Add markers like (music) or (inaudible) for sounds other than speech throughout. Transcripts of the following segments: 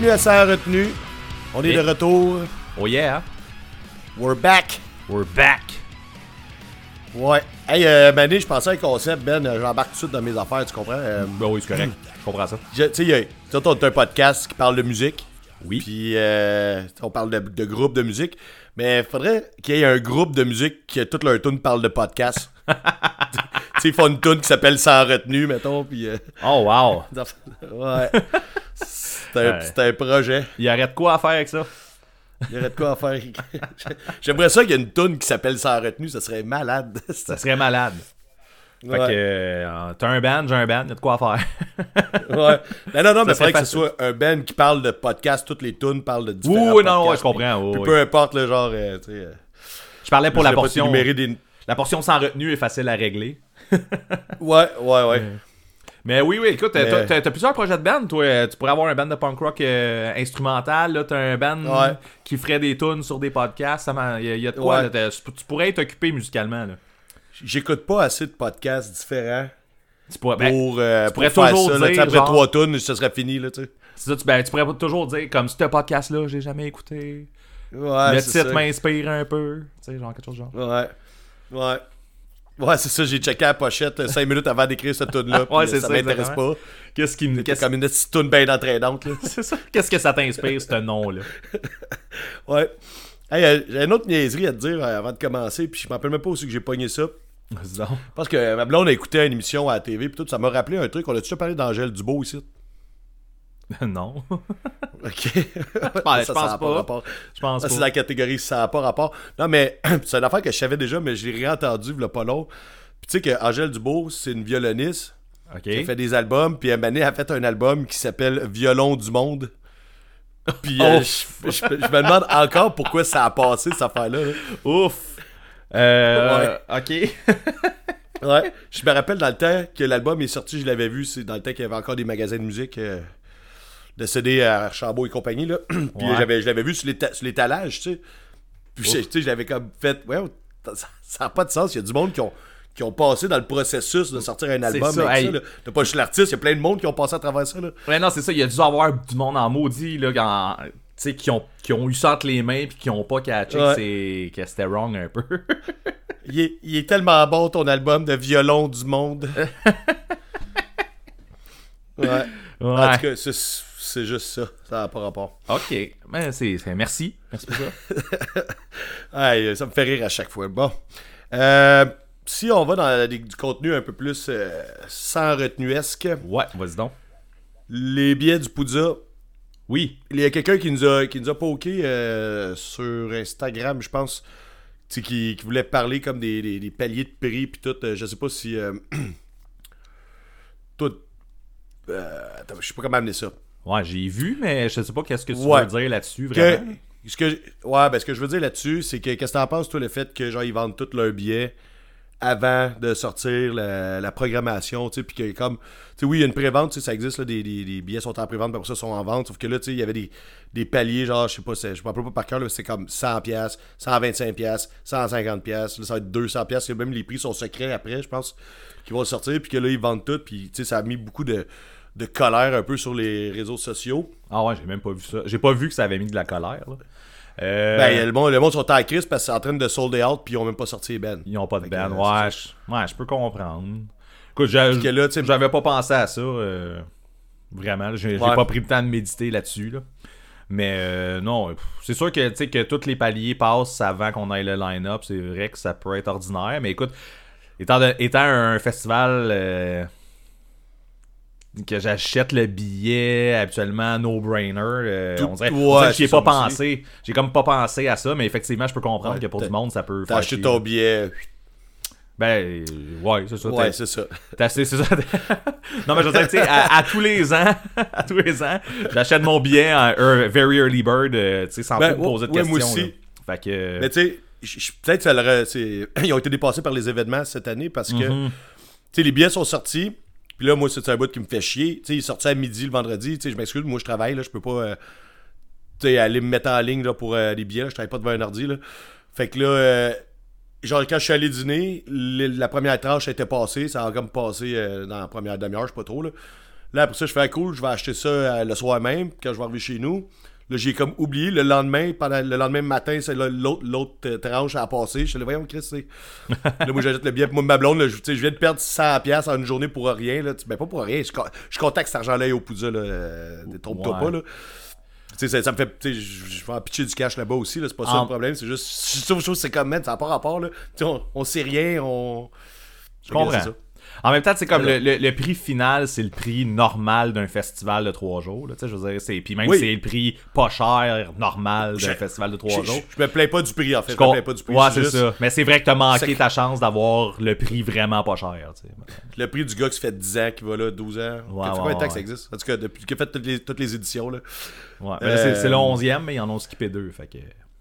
Bienvenue à Sans Retenue. On est Et- de retour. Oh yeah, We're back. we're back. Ouais. Hey, euh, Mané, je pensais à un concept, Ben. euh, J'embarque tout de suite dans mes affaires, tu comprends? Euh, Ben oui, c'est correct. (clears throat) Je comprends ça. tu sais, on a un podcast qui parle de musique. Oui. Puis, euh, on parle de, de groupe de musique. Mais il faudrait qu'il y ait un groupe de musique qui, toute leur tune parle de podcast. (laughs) ils font une tune qui s'appelle Sans retenue, mettons. Puis, euh, Oh wow. (laughs) ouais. C'est un, Ouais. c'est un projet. Il arrête quoi à faire avec ça? Il y aurait de quoi à faire. (laughs) J'aimerais ça qu'il y ait une tune qui s'appelle Sans retenue. Ça serait malade. Ça serait malade. Fait Ouais. que euh, t'as un band, j'ai un band, y a de quoi à faire. (laughs) Ouais. Non, non, non, mais il serait faudrait que ce soit un band qui parle de podcast. Toutes les tunes parlent de différents oui, non, ouais, je comprends. oui, oui. Peu importe le genre, euh, tu sais. Je parlais pour je la portion. des... La portion sans retenue est facile à régler. (laughs) Ouais, ouais, ouais. Mais oui, oui, écoute, t'as- Mais- t'as t'as plusieurs projets de band, toi. Tu pourrais avoir un band de punk rock euh, instrumental, là. T'as un band Ouais. qui ferait des tunes sur des podcasts. Il y, a- y a de quoi, Ouais. là, t'as- tu pourrais être occupé musicalement, là. J'écoute pas assez de podcasts différents Tu pourrais, ben, pour, euh, tu pour pourrais faire toujours ça. là, dire, après genre- trois tunes, ça serait fini, là, tu sais. c'est ça, tu, ben, tu pourrais toujours dire, comme ce podcast-là, j'ai jamais écouté. Ouais, le titre ça. m'inspire un peu. Tu sais, genre quelque chose genre. Ouais. Ouais. Ouais, c'est ça, j'ai checké la pochette 5 minutes avant d'écrire cette tune-là. Ouais, puis, c'est ça ça, m'intéresse pas. Qu'est-ce qui me. Qu'est-ce comme une petite tune bien entraînante, là. c'est ça? Qu'est-ce que ça t'inspire, ce nom-là? (laughs) Ouais. Hey, euh, j'ai une autre niaiserie à te dire euh, avant de commencer, puis je me rappelle même pas aussi que j'ai pogné ça. Parce que euh, ma blonde a écouté une émission à la TV, puis tout, ça m'a rappelé un truc. On a déjà parlé d'Angèle Dubois ici? (laughs) non. Ok. je Ça, pense ça a pas. rapport. Je pense Ça, c'est pas. la catégorie ça n'a pas rapport. Non, mais (clears throat) c'est une affaire que je savais déjà, mais je l'ai réentendu a pas long. Puis tu sais que Angèle Dubois, c'est une violoniste Ok. qui a fait des albums, puis elle a fait un album qui s'appelle Violon du monde. Puis Oh. euh, je, je- je me demande encore pourquoi ça a passé cette affaire-là. là. Ouf. Euh. Ok. Ouais. Je me rappelle dans le temps que l'album est sorti, je l'avais vu, c'est dans le temps qu'il y avait encore des magasins de musique euh, de CD à Archambault et compagnie. Là. (clears throat) Puis Ouais. j'avais, je l'avais vu sur, l'éta- sur l'étalage, tu sais. Puis je- tu sais, je l'avais comme fait, ouais, ça n'a pas de sens. Il y a du monde qui ont, qui ont passé dans le processus de sortir un album ça, avec hey. ça. là. T'as pas juste l'artiste, il y a plein de monde qui ont passé à travers ça. Là. Ouais, non, c'est ça. Il y a dû avoir du monde en maudit, là, quand- qui ont, qui ont eu ça entre les mains puis qui ont pas catché Ouais. que c'était wrong un peu. (laughs) Il, est, il est tellement bon ton album de violon du monde. (laughs) ouais. En Ouais. tout cas, c'est, c'est juste ça. Ça n'a pas rapport. Ok. Mais c'est. Merci. Merci pour ça. (laughs) Ça me fait rire à chaque fois. Bon. Euh, si on va dans du contenu un peu plus euh, sans retenuesque, Ouais, vas-y donc. les billets du Poudza, Oui. il y a quelqu'un qui nous a, qui nous a poké euh, sur Instagram, je pense, qui, qui voulait parler comme des, des- des paliers de prix puis tout. Euh, je sais pas si. (clears throat) Euh, attends, je sais pas comment amener ça. Ouais, j'ai vu, mais je sais pas qu'est-ce que tu Ouais. veux dire là-dessus, Que- vraiment. ce que, ouais, ben, ce que je veux dire là-dessus, c'est que qu'est-ce que t'en penses, toi, le fait que genre ils vendent tous leurs billets avant de sortir la, la programmation, tu sais, puis que comme, tu sais, oui, il y a une prévente, tu sais, ça existe, là, des, des, des billets sont en prévente, puis après ça, sont en vente, sauf que là, tu sais, il y avait des, des paliers, genre, je sais pas, je me rappelle pas par cœur, là, c'est comme 100 pièces 125 pièces 150 pièces là, ça va être 200 pièces même les prix sont secrets après, je pense, qui vont sortir, puis que là, ils vendent tout, puis, tu sais, ça a mis beaucoup de, de colère un peu sur les réseaux sociaux. Ah ouais, j'ai même pas vu ça. J'ai pas vu que ça avait mis de la colère, là. Euh, Ben, le monde, le monde sont en crise parce que c'est en train de sold out puis ils ont même pas sorti les bands. Ils ont pas de Fait que, band. euh, Ouais, je, ouais, je peux comprendre. Écoute, j'avais pas pensé à ça. euh, vraiment, j'ai Ouais. pas pris le temps de méditer là-dessus. Là. Mais euh, non, c'est sûr que, que tous les paliers passent avant qu'on aille le line-up. C'est vrai que ça peut être ordinaire. Mais écoute, étant, de- étant un festival que j'achète le billet habituellement no-brainer, euh, on dirait, ouais, on dirait que j'y ai c'est pas ça pensé. J'ai comme pas pensé à ça, mais effectivement, je peux comprendre Ouais, que pour du monde, ça peut T'as faire acheté chier. ton billet. Ben, euh, ouais, c'est ça. Ouais, t'as- c'est ça. c'est ça. (laughs) non, mais je veux dire, tu sais, à, à tous les ans, (laughs) à tous les ans, j'achète mon billet en ear- very early bird, euh, tu sais, sans Ben, trop poser de ouais, questions. moi aussi. là. Fait que. Mais tu sais, peut-être ça leur a- c'est- (clears throat) ils ont été dépassés par les événements cette année parce que Mhm. tu sais, les billets sont sortis. Puis là, moi, c'est un bout qui me fait chier. Il est sorti à midi le vendredi. Je m'excuse, moi, je travaille, là, je peux pas euh, aller me mettre en ligne là, pour euh, les billets. là. je travaille pas devant un ordi. Là. Fait que là, euh, genre, quand je suis allé dîner, la première tranche était passée. Ça a comme passé dans la première demi-heure, je sais pas trop. Là. Là, ça, je fais ah, cool, je vais acheter ça le soir même, quand je vais arriver chez nous. Là, j'ai comme oublié. Le lendemain, pendant le lendemain matin, c'est l'autre, l'autre euh, tranche à passer. Je suis là, voyons, Chris, c'est. (laughs) là, moi, j'achète le billet. Moi, ma blonde, là, je, je viens de perdre 100$ en une journée pour rien. Là. Ben, pas pour rien. Je, je contacte cet argent-là au Poudja, là. euh, Trompe-toi Ouais. pas, là. Tu sais, ça, ça me fait. Je je vais en pitcher du cash là-bas aussi, là. C'est pas ça le problème. C'est juste. C'est ça, chose, c'est comme, man, ça n'a pas rapport, là. On, on sait rien, on. Je comprends. En même temps, c'est comme le, Voilà. le- le prix final, c'est le prix normal d'un festival de trois jours. Là, tu je veux dire, c'est, puis même Oui. c'est le prix pas cher normal d'un festival de trois jours. je- me plains pas du prix, en fait. Je, me plains pas du prix. ouais, c'est juste ça. Mais c'est vrai que t'as manqué ta chance d'avoir le prix vraiment pas cher. tu. Le prix du gars qui fait 10 ans, qui va là, 12 ans. Ouais, ouais, combien de temps que ça existe? En tout cas, depuis qu'il a fait toutes les, toutes les éditions, là. Ouais, c'est, Euh, c'est le 11e, mais ils en ont skippé deux. Fait que...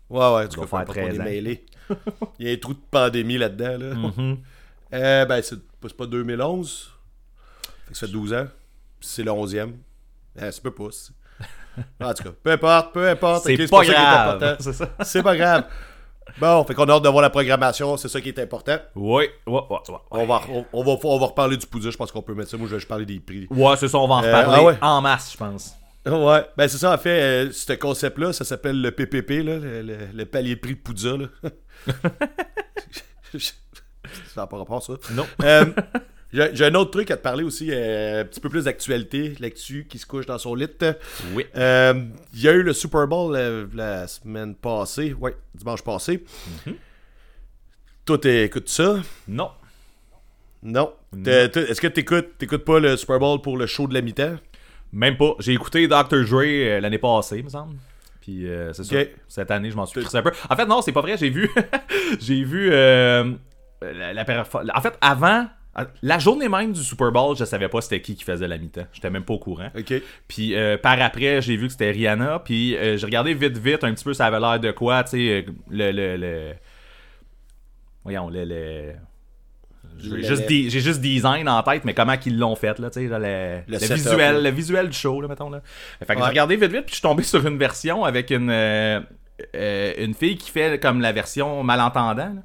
Ouais, ouais, du doit coup, faire faut pas 13 les ans. mêler. (laughs) Il y a un trou de pandémie là-dedans, là. Mhm. Euh, ben, c'est c'est pas 2011. Fait que ça fait 12 ans. C'est le 11e. Euh, ça peut pas. (laughs) En tout cas, peu importe, peu importe. C'est pas grave. C'est ça. C'est pas grave. Bon, fait qu'on a hâte de voir la programmation, c'est ça qui est important. Oui, ouais, ouais, ouais. On va, on, on va, on va reparler du poudre, je pense qu'on peut mettre ça. Moi, je vais juste parler des prix. Ouais, c'est ça, on va en Euh, reparler ah ouais? en masse, je pense. Ouais, ben c'est ça en fait, euh, ce concept-là, ça s'appelle le PPP, là, le, le- le palier de prix de Poudza. Là. (laughs) (laughs) ça n'a pas rapport ça. Non. (laughs) Euh, J'ai un autre truc à te parler aussi, euh, un petit peu plus d'actualité, l'actu qui se couche dans son lit. Oui. Euh, Il y a eu le Super Bowl la semaine passée, ouais, dimanche passé. Mhm. Toi, t'écoutes ça? Non. Non. Est-ce que t'écoutes t'écoutes pas le Super Bowl pour le show de la mi-temps? Même pas. J'ai écouté Dr. Dre l'année passée, me semble. Puis euh, c'est Ok. ça. Cette année, je m'en suis crissé un peu. En fait, non, c'est pas vrai. J'ai vu. (laughs) j'ai vu. euh, la, la perfor- En fait, avant. La journée même du Super Bowl, je savais pas c'était qui qui faisait la mi-temps. J'étais même pas au courant. Puis euh, par après, j'ai vu que c'était Rihanna. Puis euh, j'ai regardé vite, vite, un petit peu, ça avait l'air de quoi, tu sais, euh, le, le, le- Voyons, le... le- J'ai juste, des- j'ai juste design en tête, mais comment qu'ils l'ont fait, là, tu sais, le, Le le visuel, le visuel du show, là, mettons, là. Fait que Ouais. j'ai regardé vite, vite, puis je suis tombé (laughs) sur une version avec une, euh, euh, une fille qui fait comme la version malentendant, là.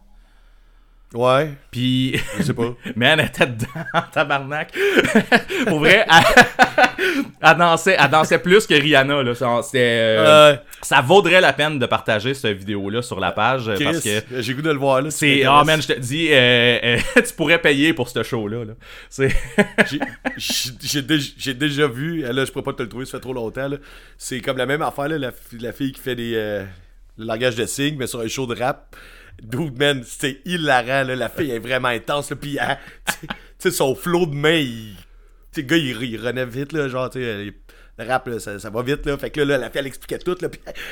Ouais, Puis... je sais pas. (laughs) Mais elle était dedans, (laughs) tabarnak. (laughs) Pour vrai, elle, elle dansait, elle dansait plus que Rihanna. Là. Ça, c'était, euh, Euh, ça vaudrait la peine de partager cette vidéo-là sur la page euh, Chris, parce que j'ai goût de le voir là. c'est. Oh man, je te dis, euh, tu pourrais payer pour ce show-là. Là. C'est... J'ai- déjà, vu, là je pourrais pas te le trouver, ça fait trop longtemps. là. C'est comme la même affaire, là, la, fi- la fille qui fait des, le langage de signes, mais sur un show de rap. Dude, man, c'était hilarant. Là. La fille est vraiment intense. Là, puis, elle- tu sais- tu sais, son flow de main, il. Le gars, il, il renaît vite. Là, genre, tu sais, le rap, là, ça, va vite. Là. Fait que là, la fille, elle expliquait tout. Puis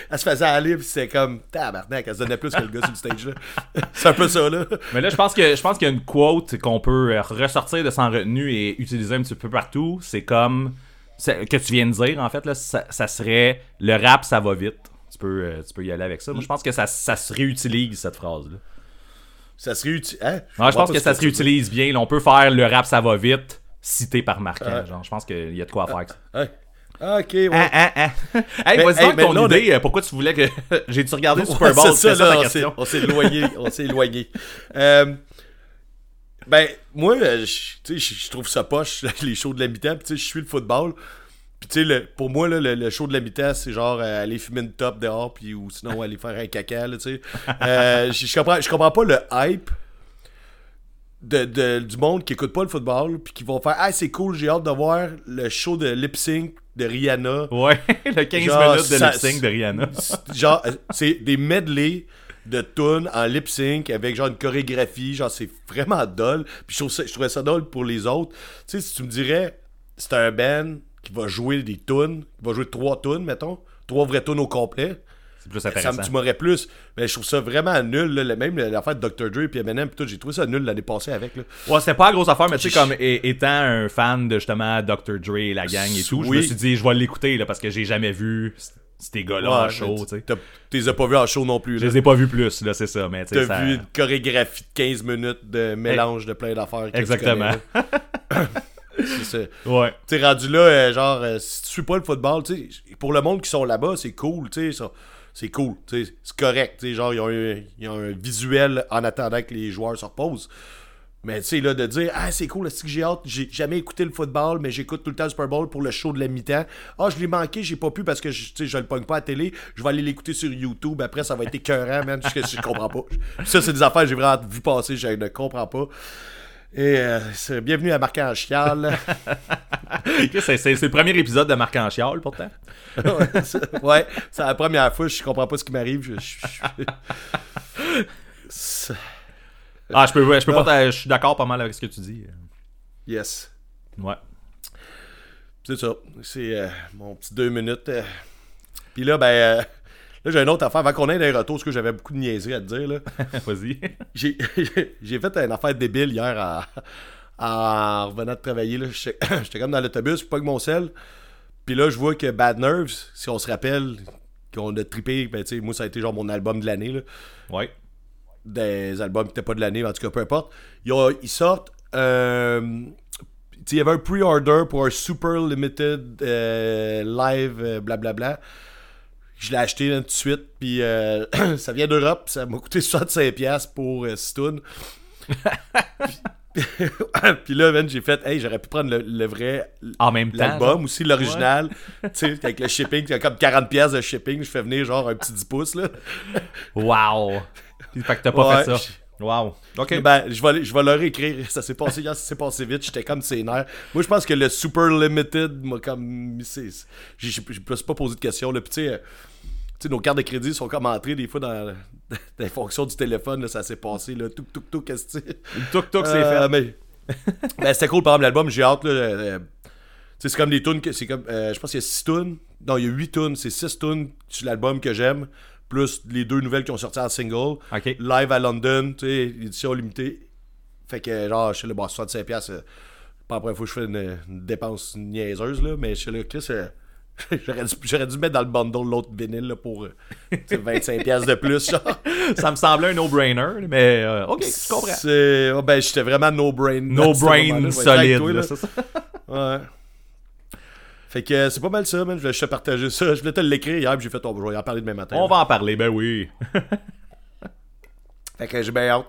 elle, se faisait aller. Puis c'est comme. Tabarnak, elle se donnait plus que le gars sur le stage. Là. (laughs) C'est un peu ça. là. Mais là, je pense que je pense qu'il y a une quote qu'on peut ressortir de sans retenue et utiliser un petit peu partout. C'est comme c'est- que tu viens de dire en fait là, ça serait le rap, ça va vite. Tu peux, euh, tu peux y aller avec ça. Moi, je pense que ça, ça se réutilise cette phrase là. Ça serait utile. Hein? Ouais, je pense que ça se réutilise bien. Là, on peut faire le rap, ça va vite, cité par marquant. Genre, je pense qu'il y a de quoi faire. avec ça. Ouais. Ah, ok, ouais. Ah, ah, ah. (laughs) Hey, Mais- vas-y hey, donc ton là, idée. euh, Pourquoi tu voulais que. (laughs) J'ai-tu regardé le Ouais, Super Bowl? c'est ça, ça là, ta on s'est- question. on s'est éloigné. on s'est éloigné. Euh, ben, moi, je- tu sais, je je trouve ça poche, (laughs) les shows de la mi-temps. Puis, tu sais, je suis le football. Puis, tu sais, pour moi, là, le, le show de la mi-temps, c'est genre euh, aller fumer une top dehors, puis, ou sinon aller faire un caca, là, tu sais. (laughs) Euh, je, comprends, pas le hype de, de- du monde qui écoute pas le football, puis qui vont faire Ah, c'est cool, j'ai hâte de voir le show de lip sync de Rihanna. Ouais, (laughs) le 15 Genre, minutes de lip sync de Rihanna. Genre euh, c'est des medley de tunes en lip sync avec genre une chorégraphie genre c'est vraiment dole puis je trouve ça- je trouvais ça dole pour les autres tu sais si tu me dirais c'est un band qui va jouer des tunes qui va jouer trois tunes mettons trois vraies tunes au complet C'est plus ça, me- intéressant. tu m'aurais plus mais je trouve ça vraiment nul là, même l'affaire de Dr. Dre puis Eminem puis tout j'ai trouvé ça nul l'année passée avec là. Ouais, c'était pas la grosse affaire, mais tu sais, comme étant un fan de justement Dr. Dre et la gang et tout, je me suis dit, je vais l'écouter là, parce que j'ai jamais vu ces gars-là en show, tu les as pas vus en show non plus Je les ai pas vus plus, là, c'est ça, mais T'as ça... vu une chorégraphie de 15 minutes de mélange de plein d'affaires. Exactement. (laughs) C'est ça. Ouais. Tu rendu là, euh, genre, euh, si tu suis pas le football, tu pour le monde qui sont là-bas, c'est cool, tu sais, ça. C'est cool, tu sais, c'est correct, tu sais, genre, ont, un, ils ont un visuel en attendant que les joueurs se reposent. Mais tu sais, là, de dire, ah, c'est cool, c'est que j'ai hâte, j'ai jamais écouté le football, mais j'écoute tout le temps le Super Bowl pour le show de la mi-temps. Ah, je l'ai manqué, j'ai pas pu parce que je, je le pogne pas à la télé. Je vais aller l'écouter sur YouTube. Après, ça va être écœurant, man. (laughs) Je, je comprends pas. Ça, c'est des affaires que j'ai vraiment vu passer, je ne comprends pas. Et euh, bienvenue à Marc en Chial. (laughs) c'est, le premier épisode de Marc en Chial, pourtant. (laughs) ouais, c'est- la première fois, je comprends pas ce qui m'arrive. Je, je- je- C'est- Ah, je peux, ouais, je peux pas. t'a- Je suis d'accord pas mal avec ce que tu dis. yes. Ouais. C'est ça. C'est euh, mon petit deux minutes. euh. Puis là, ben, là, j'ai une autre affaire. Avant qu'on ait des retours, parce que j'avais beaucoup de niaiseries à te dire, là. (laughs) Vas-y. (laughs) J'ai fait une affaire débile hier en, en revenant de travailler. là. J'étais (clears throat) comme dans l'autobus, pas que mon sel. Puis là, je vois que Bad Nerves, si on se rappelle, qu'on a trippé, ben, tu sais, moi, ça a été genre mon album de l'année, là. Ouais. Des albums qui n'étaient pas de l'année, en tout cas, peu importe. Ils, ont- ils sortent. euh, il y avait un pre-order pour un super limited euh, live, euh, blablabla. Je l'ai acheté là, tout de suite, puis euh, (clears throat) ça vient d'Europe, ça m'a coûté 65$ pour euh, tunes. (laughs) puis, là, man, j'ai fait, hey, j'aurais pu prendre le, le vrai En même temps. l'album aussi, l'original. (laughs) Tu sais, avec le shipping, il y a comme 40$ de shipping, je fais venir genre un petit 10 pouces, là. Wow. Fait que t'as pas Ouais. fait ça. Wow. Ok. Ben, je vais, je vais leur écrire. (laughs) Ça s'est passé hier, ça s'est passé vite. J'étais comme ses nerfs. Moi, je pense que le Super Limited m'a comme. je me suis pas posé de questions. Là. Puis, tu sais, euh, sais, nos cartes de crédit sont comme entrées des fois dans, (laughs) dans les fonctions du téléphone. là, ça s'est passé. Là, tout, tout, tout, qu'est-ce que c'est. C'est Euh, fait. mais- (laughs) ben, c'était cool, par exemple, l'album. J'ai hâte. Là, euh, sais, c'est comme des tunes. C'est comme, euh, je pense qu'il y a 6 tunes. Non, il y a 8 tunes. C'est 6 tunes sur l'album que j'aime. Plus les deux nouvelles qui ont sorti en single live à London, tu sais, édition limitée. Fait que, genre, je suis là, bon, 65$, piastres, euh, pas la première fois que je fais une, une dépense niaiseuse, là, mais je suis là, Chris, euh, (laughs) j'aurais dû, j'aurais dû mettre dans le bundle l'autre vinyle, là, pour, euh, tu sais, 25$ piastres de plus, genre. (laughs) Ça me semblait un no-brainer, mais euh, ok, je comprends. C'est, oh, ben, j'étais vraiment no-brain. No dans ce moment-là, brain je vais être avec solide, toi, là, là. c'est ça. (laughs) Ouais. Fait que euh, c'est pas mal ça, man. Je voulais te partager ça. Je voulais te l'écrire hier, puis j'ai fait, oh, je vais en parler demain matin. On là. va en parler, ben oui. Fait que j'ai bien hâte.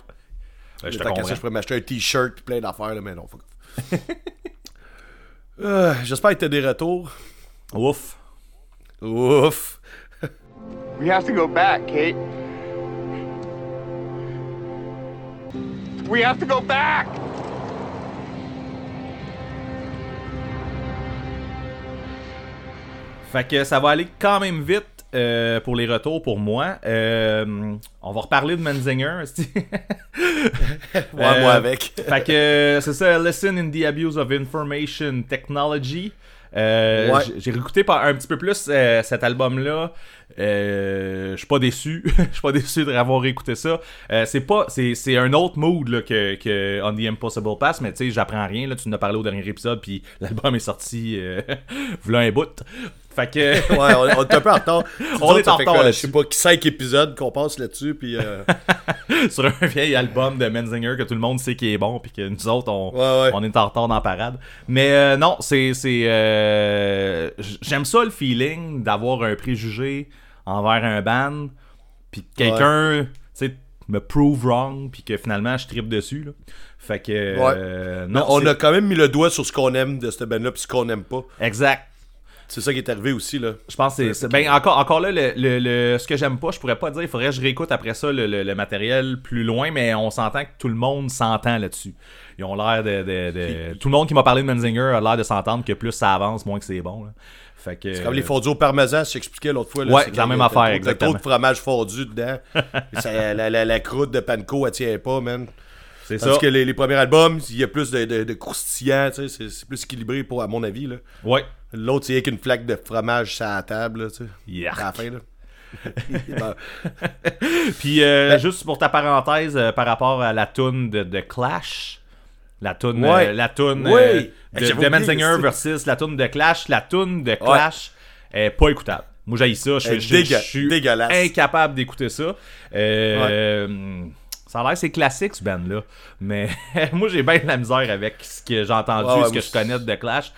Ben, je te ça, comprends. je pourrais m'acheter un t-shirt plein d'affaires, là, mais non, fuck. Euh, J'espère que t'as des retours. Ouf. Ouf. (laughs) We have to go back, Kate. We have to go back! Fait que ça va aller quand même vite euh, pour les retours pour moi. Euh, on va reparler de Menzinger. (laughs) (laughs) Ouais, Euh, moi avec. fait que euh, c'est ça, Listen in the Abuse of Information Technology. Euh, Ouais. J'ai réécouté un petit peu plus euh, cet album-là. Euh, Je suis pas déçu. (laughs) Je suis pas déçu d'avoir réécouté ça. C'est pas, c'est c'est un autre mood là, que, que On the Impossible Pass, mais tu sais, j'apprends rien. Là, tu nous as parlé au dernier épisode, puis (laughs) l'album est sorti (laughs) v'là un bout. Fait que (laughs) Ouais, on, on est un peu en retard. (laughs) On est en retard Je sais pas, 5 épisodes qu'on passe là-dessus, puis... euh, (laughs) sur un vieil album de Menzinger que tout le monde sait qui est bon, puis que nous autres, on, Ouais, ouais. on est en retard dans la parade. Mais euh, non, c'est. c'est euh, J'aime ça le feeling d'avoir un préjugé envers un band, puis que quelqu'un, tu sais, me prove wrong, puis que finalement je tripe dessus. Là. Fait que. euh, non, on a quand même mis le doigt sur ce qu'on aime de cette band-là, puis ce qu'on aime pas. Exact. C'est ça qui est arrivé aussi, là. Je pense que c'est-. Ben, encore, encore là, le, le- le- ce que j'aime pas, je pourrais pas dire. Il faudrait que je réécoute après ça le, le- matériel plus loin, mais on s'entend que tout le monde s'entend là-dessus. Ils ont l'air de, de- de- Tout le monde qui m'a parlé de Menzinger a l'air de s'entendre que plus ça avance, moins que c'est bon. là. Fait que. C'est comme les fondus au parmesan, je t'expliquais l'autre fois. Là, Ouais, c'est la même affaire, trop- il y a exactement. trop de fromage fondu dedans. (laughs) Ça- la, la- la croûte de panko, elle tient pas, man. C'est ça. Tandis que les, les premiers albums, il y a plus de, de, de croustillant, tu sais, c'est- plus équilibré, pour, à mon avis, là. Ouais. L'autre, c'est qu'une flaque de fromage sur la table, là, tu sais. À la fin, là. (laughs) (laughs) Puis, euh, juste pour ta parenthèse, euh, par rapport à la toune de, de Clash. La toune, Ouais. euh, la toune euh, de, de c'est- versus la toune de Clash. La toune de Clash est pas écoutable. Moi, j'ai ça. Je suis incapable d'écouter ça. Ça a l'air c'est classique ce band là, mais (laughs) moi j'ai bien de la misère avec ce que j'ai entendu, Ouais, ouais, ce que je connais de Clash.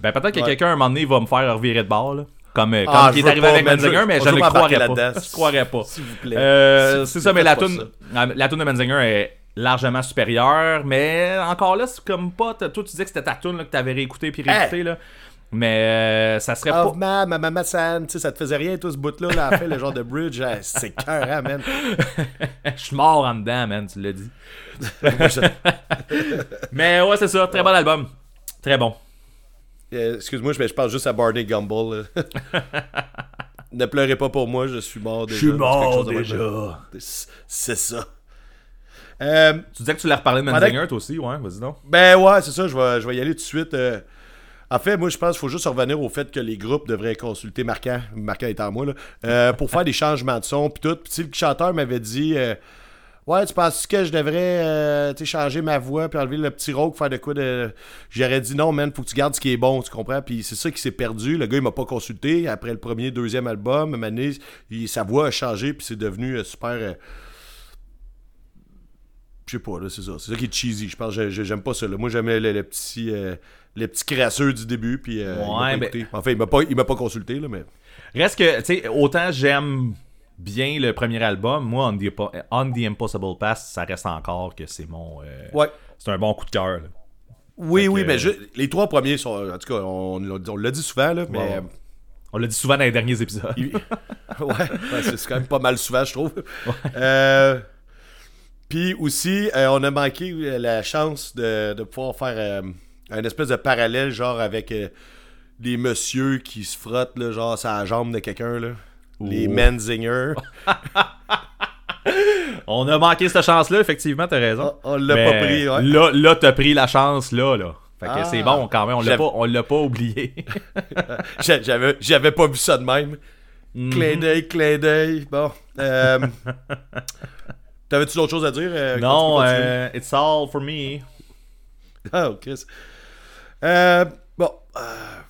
Ben peut-être que Ouais. quelqu'un un moment donné va me faire revirer de bord là. Comme, euh, comme Ah, qui je est arrivé pas, avec Menzinger, mais je ne croirais pas. Je croirais pas. S'il vous plaît. Euh, c'est ça, mais la pas toune, la, de Menzinger est largement supérieure, mais encore là, c'est comme pas. Toi, tu disais que c'était ta tune que t'avais réécouté puis réécouté, là. Mais euh, ça serait pas. ma, ma, ma, ma, san, tu sais, ça te faisait rien, tout ce bout-là, là, fin, le genre de bridge, c'est cœur, hein, man. (laughs) Je suis mort en dedans, man, tu l'as dit. Je- (laughs) Mais ouais, c'est ça, très bon album. Très bon. Euh, Excuse-moi, je, je pense juste à Barney Gumble. (laughs) ne pleurez pas pour moi, je suis mort déjà. C'est quelque chose de même. C'est- ça. Euh, Tu disais que tu l'as reparlé de Manzinger, toi aussi, ouais, vas-y donc. Ben ouais, c'est ça, je vais, je vais y aller tout de suite. En fait, moi, je pense qu'il faut juste revenir au fait que les groupes devraient consulter Marquant, Marquant étant moi, là, euh, pour faire des changements de son, puis tout. Puis le chanteur m'avait dit euh, Ouais, tu penses que je devrais euh, changer ma voix, puis enlever le petit rôle, faire de quoi de. J'aurais dit non, man, faut que tu gardes ce qui est bon, tu comprends? Puis c'est ça qui s'est perdu. Le gars, il m'a pas consulté. Après le premier, deuxième album, année, il- sa voix a changé, puis c'est devenu super. je sais pas, là, c'est ça. C'est ça qui est cheesy. Je pense j'aime pas ça. là. Moi, j'aimais le, le petit, euh, le petit crasseux du début, puis euh, Ouais, ben-. Enfin, il m'a pas, il m'a pas consulté, là, mais. Reste que, tu sais, autant j'aime bien le premier album, moi, On the, On the Impossible Pass, ça reste encore que c'est mon. euh, Ouais. C'est un bon coup de cœur. Oui, Fait oui, que- mais je- les trois premiers sont. En tout cas, on, l'a- on l'a dit souvent, là, mais. Ouais. On l'a dit souvent dans les derniers épisodes. (laughs) ouais, ouais, c'est quand même pas mal souvent, je trouve. Euh, Puis aussi, euh, on a manqué la chance de, de pouvoir faire un espèce de parallèle, genre avec euh, des messieurs qui se frottent, là, genre, sur la jambe de quelqu'un, là. Les Oh. Menzingers. (laughs) On a manqué cette chance-là, effectivement, t'as raison. On- on l'a pas pris, ouais. Là, là t'as pris la chance, là, là. Fait que Ah. c'est bon, quand même, on l'a pas, on l'a pas oublié. (laughs) J'a- J'avais, j'avais pas vu ça de même. Mhm. Clin d'œil, clin d'œil. Bon. Euh, (laughs) T'avais-tu d'autres choses à dire? euh, non, euh, it's all for me. Ah, ok. Euh, bon. euh,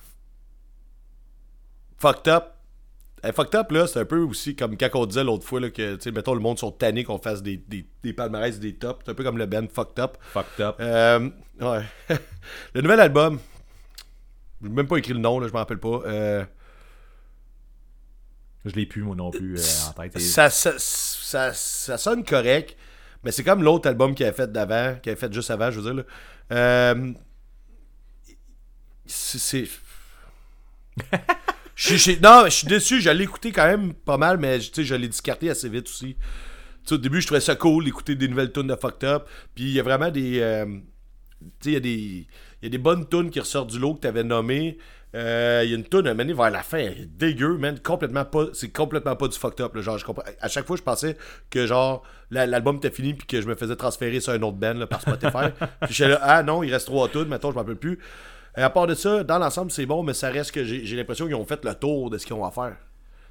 Fucked up. Eh, fucked up, là, c'est un peu aussi comme quand on disait l'autre fois, là, que, tu sais, mettons, le monde sont tannés qu'on fasse des, des, des palmarès, des tops. C'est un peu comme le band Fucked Up. Fucked up. Euh, ouais. (laughs) le nouvel album, j'ai même pas écrit le nom, là, je m'en rappelle pas. Euh, Je l'ai plus, moi non plus, euh, en tête. Et- ça, ça, ça, ça sonne correct, mais c'est comme l'autre album qu'il avait fait d'avant, qu'il avait fait juste avant, je veux dire. Là. Euh, c'est. (laughs) Je non, je suis déçu, je l'ai écouté quand même pas mal, mais tu sais, je l'ai discarté assez vite aussi. Au début, je trouvais ça cool d'écouter des nouvelles tunes de Fucked Up. Puis il y a vraiment des. euh, tu sais, il y, a des- il y a des bonnes tunes qui ressortent du lot que tu avais nommées. Euh, Il y a une tune à donné, vers la fin, dégueu, man. Complètement pas. C'est complètement pas du fucked up. là. Genre, je comprends. À chaque fois, je pensais que genre la- l'album était fini puis que je me faisais transférer sur un autre band là, par Spotify. (laughs) puis j'étais là, ah non, il reste trois tunes, maintenant je m'en rappelle plus. Et à part de ça, dans l'ensemble, c'est bon, mais ça reste que j'ai l'impression qu'ils ont fait le tour de ce qu'ils ont à faire.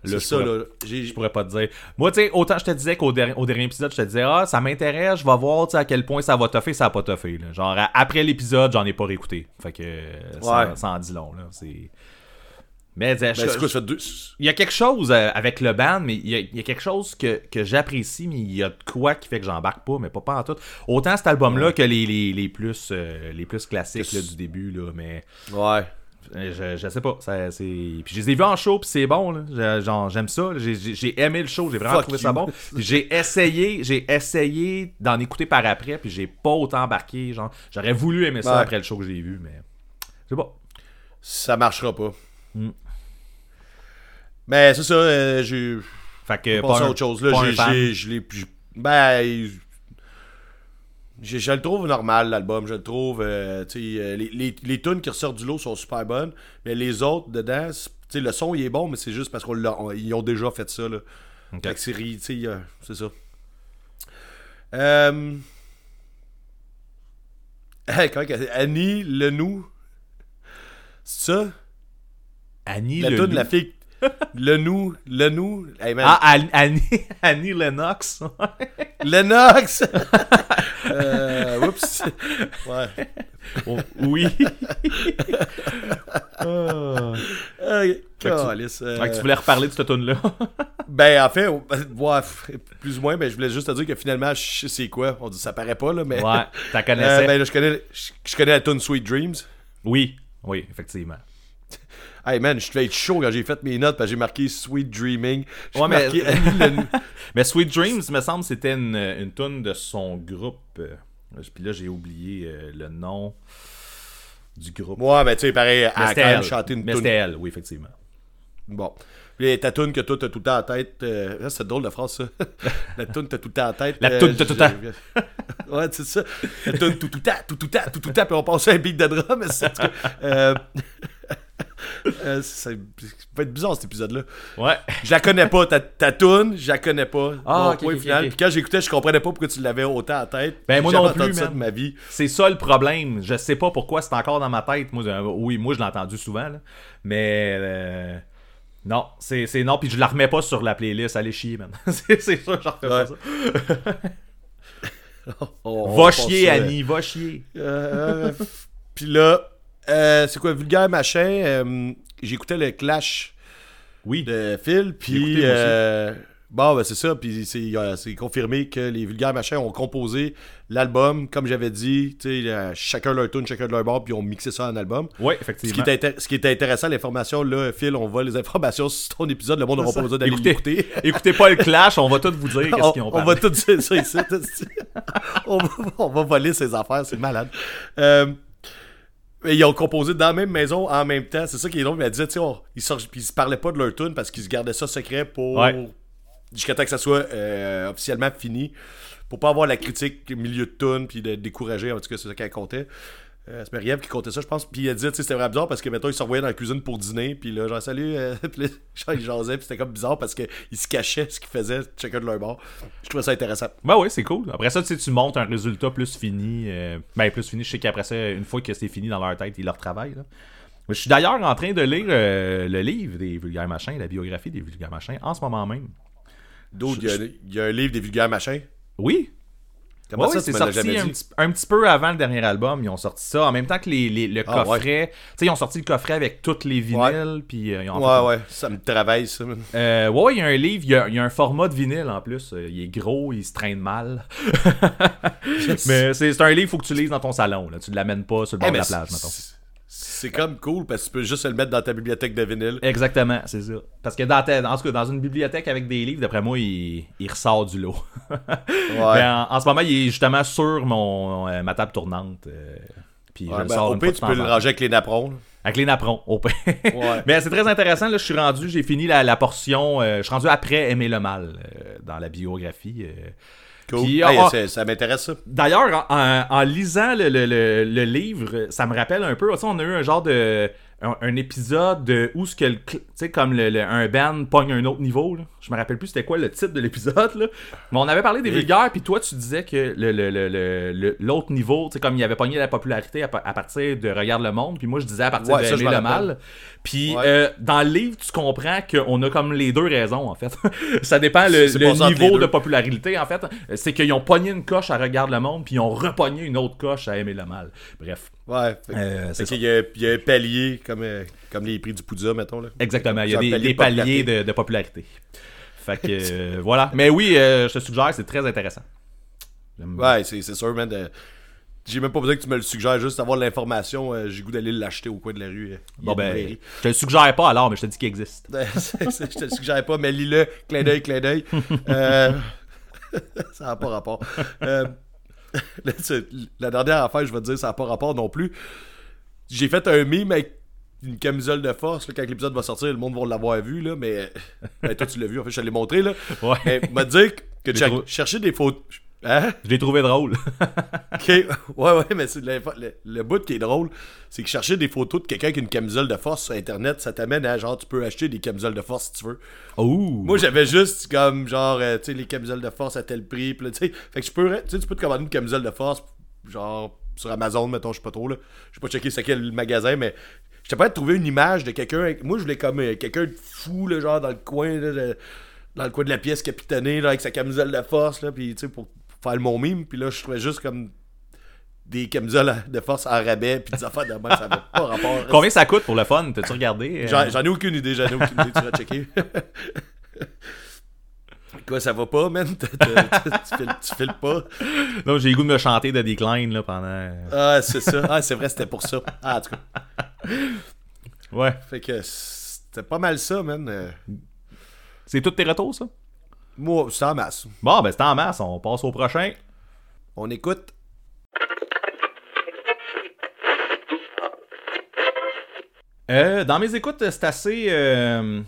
Là, je ça, pourrais- là. Je pourrais pas te dire. Moi, tu sais, autant je te disais qu'au der- au dernier épisode, je te disais, ah, ça m'intéresse, je vais voir à quel point ça va toffer, ça a pas toffé. Là. Genre, après l'épisode, j'en ai pas réécouté. Fait que euh, ça en dit long. Là. C'est... Mais je- Ben, c'est quoi, ça fait deux. il y a quelque chose euh, avec le band, mais il y a, il y a quelque chose que, que j'apprécie, mais il y a de quoi qui fait que j'embarque pas, mais pas, pas en tout. Autant cet album-là que les, les, les plus, euh, les plus classiques là, du début, là, mais Ouais. euh, je, je sais pas. Ça, c'est... Puis je les ai vus en show, puis c'est bon. Là. Je- genre, j'aime ça. J'ai, aimé le show, j'ai vraiment Fuck trouvé you. ça bon. Puis j'ai essayé, j'ai essayé d'en écouter par après, puis j'ai pas autant embarqué. Genre, j'aurais voulu aimer ça Ouais. après le show que j'ai vu, mais je sais pas. Ça marchera pas. Mm. Mais c'est ça, euh, j'ai. Fait que pas autre chose. Là, j'ai, je l'ai. Ben. Je le trouve normal, l'album. Je le trouve. euh, euh, les, les, les tunes qui ressortent du lot sont super bonnes. Mais les autres, dedans, le son, il est bon, mais c'est juste parce qu'ils ont déjà fait ça. Là. C'est euh, c'est ça. Euh... (laughs) Annie Lenou. C'est ça? Annie La le tune de la fille. Lenou. Lenou. Hey, man. Ah, Annie, Annie, (laughs) Lennox. Lennox! (laughs) euh, oups. Ouais. Oh, oui. (laughs) Que tu- calice, euh, Fait que tu voulais reparler de cette tune là Ben, en fait, plus ou moins, ben, je voulais juste te dire que finalement, je sais c'est quoi. On dit ça paraît pas, là, mais. Ouais, t'as Euh, connaissais. ben, là, je connais, je, je connais la tune Sweet Dreams. Oui, oui, effectivement. Hey man, je devais être chaud quand j'ai fait mes notes parce que j'ai marqué Sweet Dreaming. Ouais, mais- marqué (laughs) Mais Sweet Dreams, me semble, c'était une, une tune de son groupe. euh, Puis là, j'ai oublié euh, le nom du groupe. Ouais, mais tu sais, pareil, elle Mais a c'était quand elle. chanté une Mais tune. c'était elle, oui, effectivement. Bon. Puis ta toune que toi t'as tout le temps en tête. euh, ça, c'est drôle de phrase ça. (laughs) la toune t'as tout le temps en tête. La euh, toune t'as tout le temps. (laughs) ouais, c'est ça. La toune tout tout le temps, tout tout le temps, tout tout le temps. Puis on passe à un beat de drum. Mais c'est, euh, (laughs) euh, ça, ça va être bizarre cet épisode-là. Ouais. Je la connais pas, ta, ta toune, je la connais pas. Ah, point final. Puis quand j'écoutais, je comprenais pas pourquoi tu l'avais autant en tête. Ben, moi J'ai non entendu plus, ça de ma vie. C'est ça le problème. Je sais pas pourquoi c'est encore dans ma tête. Moi, euh, oui, moi, je l'ai entendu souvent. là. Mais euh, non, c'est non. Puis je la remets pas sur la playlist. Allez chier, man. (laughs) c'est sûr, je refais pas ça. (laughs) Va chier, ça, Annie, va chier. Puis là, euh, c'est quoi, vulgaire machin? euh, J'écoutais le Clash Oui. de Phil, puis... euh, bon, ben c'est ça, puis c'est confirmé que les vulgaires machins ont composé l'album, comme j'avais dit, chacun leur tune, chacun de leur bord, puis ont mixé ça en album. Oui, Ce qui, effectivement. est ce qui est intéressant, l'information, là, Phil, on voit les informations (laughs) sur ton épisode, le monde n'aura pas besoin d'aller Écoutez, l'écouter. (laughs) écoutez pas le clash, on va tout vous dire qu'est-ce qu'ils ont on va tout dire ça ici. (laughs) on, va, on va voler ses affaires, c'est malade. Euh, mais ils ont composé dans la même maison en même temps. C'est ça qui est drôle. Mais elle disait, tu sais, on- ils, ils se parlaient pas de leur tune parce qu'ils se gardaient ça secret pour. Ouais. Jusqu'à temps que ça soit euh, officiellement fini. Pour pas avoir la critique milieu de tune puis de décourager. En tout cas, c'est ça qu'elle comptait. Euh, c'est Marie-Ève qui comptait ça, je pense. Puis elle disait, tu sais, c'était vraiment bizarre parce que, mettons, ils se revoyaient dans la cuisine pour dîner. Puis là, genre, salut. euh, (laughs) puis là, ils jasaient. Puis c'était comme bizarre parce qu'ils se cachaient ce qu'ils faisaient, chacun de leur bord. Je trouvais ça intéressant. Ben oui, c'est cool. Après ça, tu sais, tu montes un résultat plus fini. euh, ben, plus fini. Je sais qu'après ça, une fois que c'est fini dans leur tête, ils leur travaillent. là. Je suis d'ailleurs en train de lire euh, le livre des vulgaires machins, la biographie des vulgaires machins, en ce moment même. D'autres, y, il y a un livre des vulgaires machins? Oui, Comment Ouais, ça, c'est sorti un petit, un petit peu avant le dernier album. Ils ont sorti ça en même temps que les, les- le Ah, coffret. Tu sais, ils ont sorti le coffret avec toutes les vinyles. Puis euh, ils ont Ouais, ouais, ça me travaille, ça. Euh, ouais, il y a un livre, il y a, il y a un format de vinyle en plus. Euh, Il est gros, il se traîne mal. (laughs) Mais c'est un livre, faut que tu lises dans ton salon. Là. Tu ne l'amènes pas sur le bord Eh, de mais la plage, mettons. C'est- comme cool parce que tu peux juste le mettre dans ta bibliothèque de vinyle. Exactement, c'est ça. Parce que dans, ta- en tout cas, dans une bibliothèque avec des livres, d'après moi, il, il ressort du lot. Ouais. (laughs) Mais en, en ce moment, il est justement sur mon, euh, ma table tournante. euh, puis je le ben, sors au pire, tu peux le ranger avec les napperons. là. Avec les napperons, au pire. Ouais. (laughs) Mais c'est très intéressant, là, je suis rendu, j'ai fini la, la portion, euh, je suis rendu après Aimer le mal dans la biographie. Cool. Puis, Hey, ah, ça m'intéresse, ça. D'ailleurs, en, lisant le, le- le- le livre, ça me rappelle un peu, on a eu un genre de... Un, un épisode de où ce que tu sais comme le, le- un band pogne un autre niveau là. je me rappelle plus c'était quoi le titre de l'épisode là mais on avait parlé des vulgaires puis toi tu disais que le, le- le- le- le- l'autre niveau tu sais comme il avait pogné la popularité à, pa- à partir de Regarde le monde puis moi je disais à partir Ouais, de ça, Aimer me le mal puis Ouais. euh, dans le livre tu comprends qu'on a comme les deux raisons en fait (laughs) ça dépend le, niveau de popularité en fait c'est qu'ils ont pogné une coche à Regarde le monde puis ils ont repogné une autre coche à Aimer le mal bref Ouais. Fait, Euh, fait qu'il y, a- il y a un palier comme, euh, comme les prix du Poudja, mettons. Là. Exactement, il y a des, palier des de paliers de, de popularité. Fait que (laughs) euh, voilà. Mais oui, euh, je te suggère, c'est très intéressant. Ouais, c'est c'est sûr, man. de- J'ai même pas besoin que tu me le suggères, juste avoir l'information. euh, J'ai goût d'aller l'acheter au coin de la rue. euh, Bon ben, je te le suggère pas alors, mais je te dis qu'il existe. (laughs) Je te le suggère pas, mais lis-le, clin d'œil, clin d'œil. (laughs) Euh, (laughs) ça n'a pas rapport. La dernière affaire, je vais te dire, ça n'a pas rapport non plus. J'ai fait un meme avec une camisole de force. là, quand l'épisode va sortir, le monde va l'avoir vu, là, mais ben, toi, tu l'as vu, en fait, je te l'ai montré. Là. Ouais. Mais m'a dit que chercher des photos. Hein? Je l'ai trouvé drôle. (laughs) Ok, ouais, ouais, mais c'est le, le bout qui est drôle, c'est que chercher des photos de quelqu'un qui a une camisole de force sur Internet, ça t'amène à genre, tu peux acheter des camisoles de force si tu veux. Ouh. Moi, j'avais juste comme genre, euh, tu sais, les camisoles de force à tel prix. Pis là, tu sais, fait que je peux, tu sais, tu peux te commander une camisole de force, genre sur Amazon, mettons, je sais pas trop là. Je sais pas checker c'est quel magasin, mais j'étais pas de trouver une image de quelqu'un. avec- Moi, je voulais comme euh, quelqu'un de fou, là, genre dans le coin, là, de- dans le coin de la pièce capitonné, là, avec sa camisole de force, là, puis tu sais, pour faire mon mime. Puis là, je trouvais juste comme des camisoles de force en rabais, puis des affaires de même, ça avait pas rapport. (laughs) Combien ça coûte pour le fun? T'as-tu regardé euh? J'en ai aucune idée, j'en ai aucune idée, tu vas checker. (laughs) Quoi, ça va pas, man? Tu, files, tu files pas? Non, j'ai le goût de me chanter de Decline là pendant. Ah, c'est ça. Ah, c'est vrai, c'était pour ça. Ah, en tout cas. Ouais. Fait que c'était pas mal ça, man. Euh, C'est tous tes retours, ça? Moi, c'est en masse. Bon, ben c'est en masse. On passe au prochain. On écoute. Euh, dans mes écoutes, c'est assez. euh,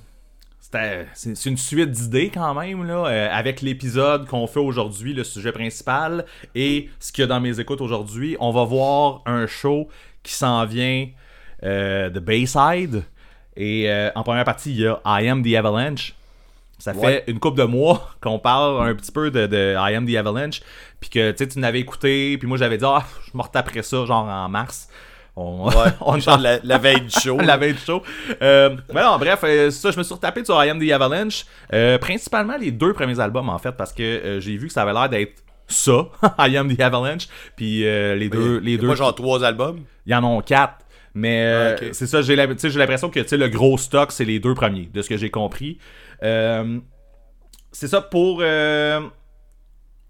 c'était- c'est une suite d'idées quand même, là, euh, avec l'épisode qu'on fait aujourd'hui, le sujet principal, et ce qu'il y a dans mes écoutes aujourd'hui. On va voir un show qui s'en vient euh, de Bayside. Et euh, en première partie, il y a I Am the Avalanche. Ça fait une couple de mois (laughs) qu'on parle un petit peu de, de I Am the Avalanche. Puis que tu sais, tu n'avais écouté. Puis moi, j'avais dit, ah, je me après ça, genre en mars. On, Ouais, (laughs) on genre la, la veille du show. (laughs) la veille du show. Euh, mais non, bref, euh, ça, je me suis retapé sur I Am the Avalanche. Euh, principalement les deux premiers albums, en fait, parce que j'ai vu que ça avait l'air d'être ça, I Am the Avalanche. Puis les deux. Les deux pas genre trois albums? il y en a quatre. Mais Ah, c'est ça, j'ai l'impression que le gros stock, c'est les deux premiers, de ce que j'ai compris. Euh, c'est ça pour. euh,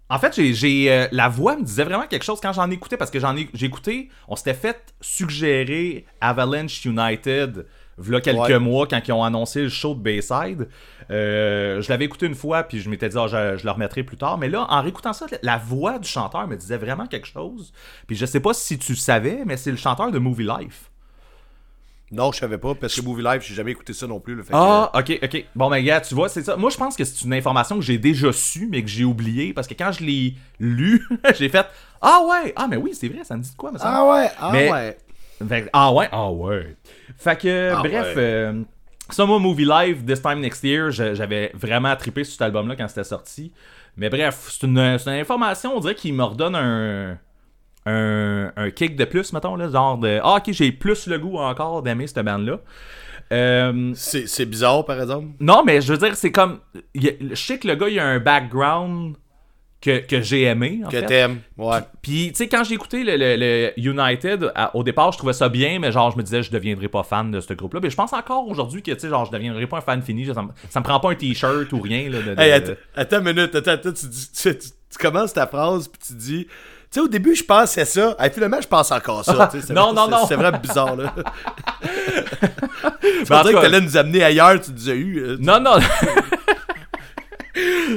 En fait, j'ai, euh, la voix me disait vraiment quelque chose quand j'en écoutais, parce que j'en ai, j'ai écouté, on s'était fait suggérer Avalanche United, v'là quelques Ouais. mois, quand ils ont annoncé le show de Bayside. Euh, je l'avais écouté une fois, puis je m'étais dit, Ah, je, je le remettrai plus tard. Mais là, en réécoutant ça, la voix du chanteur me disait vraiment quelque chose. Puis je sais pas si tu savais, mais c'est le chanteur de Movie Life. Non, je savais pas, parce que Movie Live, j'ai jamais écouté ça non plus. là, fait que- Ah, ok, ok. Bon, ben, gars, tu vois, c'est ça. Moi, je pense que c'est une information que j'ai déjà su, mais que j'ai oublié, parce que quand je l'ai lu, (laughs) j'ai fait Ah ouais, ah, mais oui, c'est vrai, ça me dit de quoi, mais ça. Ah ouais, ah Mais- ouais. Fait ah ouais, ah ouais. Fait que, Ah bref, ouais. euh, ça, moi, Movie Live, This Time Next Year, j'avais vraiment trippé sur cet album-là quand c'était sorti. Mais bref, c'est une, c'est une information, on dirait, qui me redonne un, un, un kick de plus, mettons, là, genre de Ah, ok, j'ai plus le goût encore d'aimer cette bande-là. Euh, C'est bizarre, par exemple? non, mais je veux dire, c'est comme. il y a- je sais que le gars, il a un background que, que j'ai aimé. En Que t'aimes. Ouais. Puis, tu sais, quand j'ai écouté le, le- le United, à- au départ, je trouvais ça bien, mais genre, je me disais, je deviendrai pas fan de ce groupe-là. Mais je pense encore aujourd'hui que, tu sais, genre, je deviendrai pas un fan fini. Ça me, ça me prend pas un t-shirt ou rien. Là, de- de- Hey, attends, attends une minute, attends, attends, tu, dis- tu, tu- tu commences ta phrase, puis tu dis. Tu sais, au début, je pensais ça. Hey, finalement, je pense encore ça. Non, non, non. c'est- vraiment bizarre, là. (laughs) Tu en pensais que t'allais nous amener ailleurs, tu disais eu. euh, Non, non. (laughs)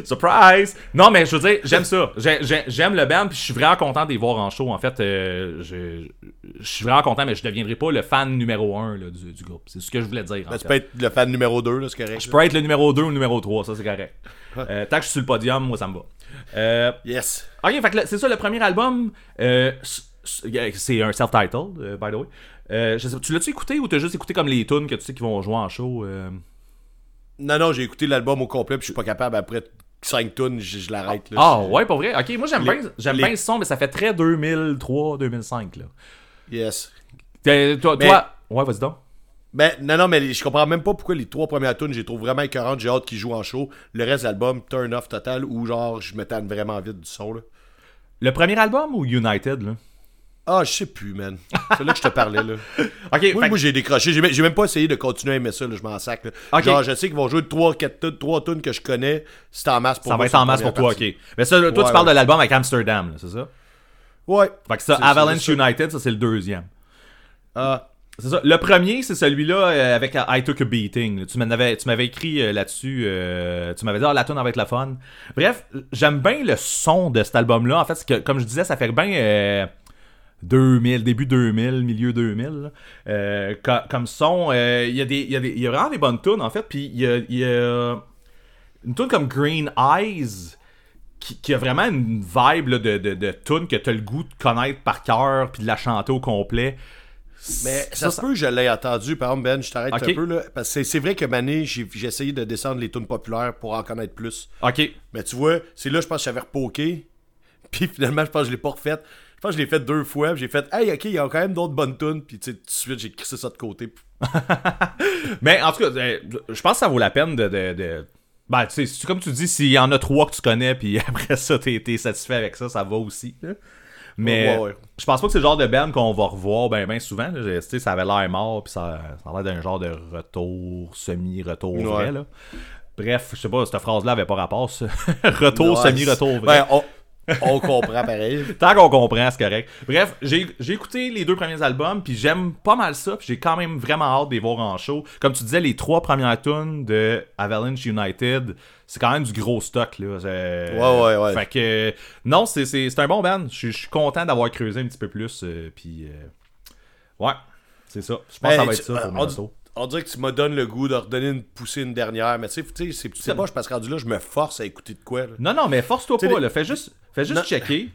Surprise! Non, mais je veux dire, j'aime ça. J'ai- j'ai- J'aime le band, puis je suis vraiment content de les voir en show. En fait, euh, je, je suis vraiment content, mais je deviendrai pas le fan numéro un là, du, du groupe. C'est ce que je voulais dire. en Ben, tu peux être le fan numéro 2, là, c'est correct. Je peux être le numéro 2 ou le numéro 3, ça c'est correct. Euh, tant que je suis sur le podium, moi ça me va. Euh, Yes. ok, fait que c'est ça, le premier album, euh, c'est un self-titled, euh, by the way. Je sais, tu l'as-tu écouté ou t'as juste écouté comme les tunes que tu sais qui vont jouer en show? Non, non, j'ai écouté l'album au complet, puis je suis pas capable, après 5 tunes, je, je l'arrête. là. Ah ouais, pas vrai? Ok, moi j'aime bien, j'aime les- bien ce son, mais ça fait très 2003-2005 là. Yes. Toi, Mais- toi- ouais, vas-y donc. Ben, non, non, mais les- je comprends même pas pourquoi les trois premières tunes, je les trouve vraiment écœurantes. J'ai hâte qu'ils jouent en show. Le reste de l'album, turn off total, ou genre, je me tanne vraiment vite du son, là. Le premier album ou United là? Ah, je sais plus, man. C'est là que je te parlais, là. (laughs) Ok, Moi, fait moi, j'ai décroché. J'ai même, pas essayé de continuer à aimer ça, là. Je m'en sac, là. Ok. Genre, je sais qu'ils vont jouer 3-4 tunes, 3 tunes que je connais. C'est en masse pour ça moi, va être en masse pour toi, ok. Mais ça, toi tu Ouais, parles de l'album avec Amsterdam, là, c'est ça? Ouais. Fait que ça, Avalanche ça. United, ça c'est le deuxième. Ah, Le premier, c'est celui-là euh, avec euh, I Took a Beating. Tu m'avais, tu m'avais écrit euh, là-dessus. tu m'avais dit, ah, la tune avec la fun. Bref, j'aime bien le son de cet album-là. En fait, comme je disais, ça fait bien euh, 2000, début 2000, milieu 2000. là. Euh, co- comme son, il y, y, y a vraiment des bonnes tunes, en fait. Puis il y a, une tune comme Green Eyes. Qui, a vraiment une vibe de, de, tune que tu as le goût de connaître par cœur puis de la chanter au complet. Mais ça, se peut que je l'ai entendu, par exemple, Ben, je t'arrête un peu, là. Parce que c'est- vrai que Mané, j'ai essayé de descendre les tunes populaires pour en connaître plus. Ok, Mais tu vois, c'est là, je pense que j'avais repoké. (laughs) Puis finalement, je pense que je l'ai pas refait. Je pense que je l'ai fait deux fois. puis J'ai fait, hey, ok, il y a quand même d'autres bonnes tunes. Puis tu sais, tout de suite, j'ai crissé ça de côté. (laughs) Mais en tout cas, euh, je pense que ça vaut la peine de. de, de- Ben, tu sais, comme tu dis, s'il y en a trois que tu connais, puis (laughs) après ça, t'es t'es satisfait avec ça, ça va aussi. Mais Ouais, ouais. je pense pas que c'est le genre de band qu'on va revoir ben, ben souvent. là. Ça avait l'air mort, puis ça, ça a l'air d'un genre de retour, semi-retour vrai. Là. Bref, je sais pas, cette phrase-là avait pas rapport. ça. (laughs) retour, semi-retour vrai. On, on comprend pareil. (laughs) Tant qu'on comprend, c'est correct. Bref, j'ai écouté les deux premiers albums, puis j'aime pas mal ça, puis j'ai quand même vraiment hâte de les voir en show. Comme tu disais, les trois premières tunes de Avalanche United, c'est quand même du gros stock, là. Ouais, ouais, ouais. Fait que, non, c'est- un bon band. Je suis- content d'avoir creusé un petit peu plus, euh, puis... euh, ouais, c'est ça. Je pense que ça Ben, va être ça pour on, Minnesota. On dirait que tu me donnes le goût de redonner une poussée une dernière, mais tu sais, c'est c'est moche parce que rendu là, je me force à écouter de quoi. là. Non, non, mais force-toi pas, les- là. Fais juste, fais juste Non. checker,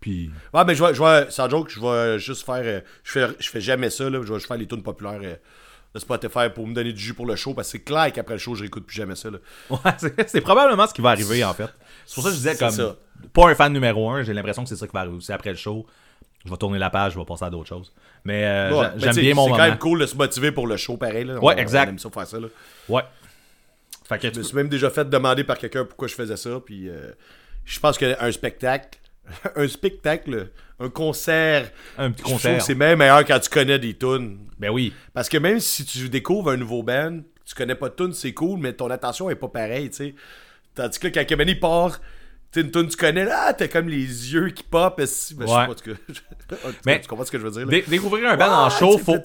puis... Ouais, mais je vais, je vais, sans joke, je vais juste faire. euh, je, fais, je fais jamais ça, là. Je vais juste faire les tunes populaires euh, de Spotify pour me donner du jus pour le show, parce que c'est clair qu'après le show, je réécoute plus jamais ça, là. Ouais, c'est (laughs) probablement ce qui va arriver en fait. C'est pour ça que je disais comme ça. pas un fan numéro un, j'ai l'impression que c'est ça qui va arriver. C'est après le show, je vais tourner la page, je vais passer à d'autres choses. Mais euh, Ouais, j'aime bien mon C'est quand moment. même cool de se motiver pour le show, pareil, là. Ouais, On- exact. On aime ça faire ça, là. Ouais. Fait que Je tu me suis même déjà fait demander par quelqu'un pourquoi je faisais ça, puis euh, je pense qu'un spectacle, (laughs) un spectacle, un concert, un petit concert. c'est même meilleur quand tu connais des tunes. Ben oui. Parce que même si tu découvres un nouveau band, tu connais pas de tune, c'est cool, mais ton attention est pas pareille, tu sais. Tandis que là, quand Kevin part, tu sais, une tune tu connais, là, t'as comme les yeux qui pop. ben, je sais pas (laughs) cas, Mais- tu comprends ce que je veux dire, là? Dé- découvrir un band en show, tu faut.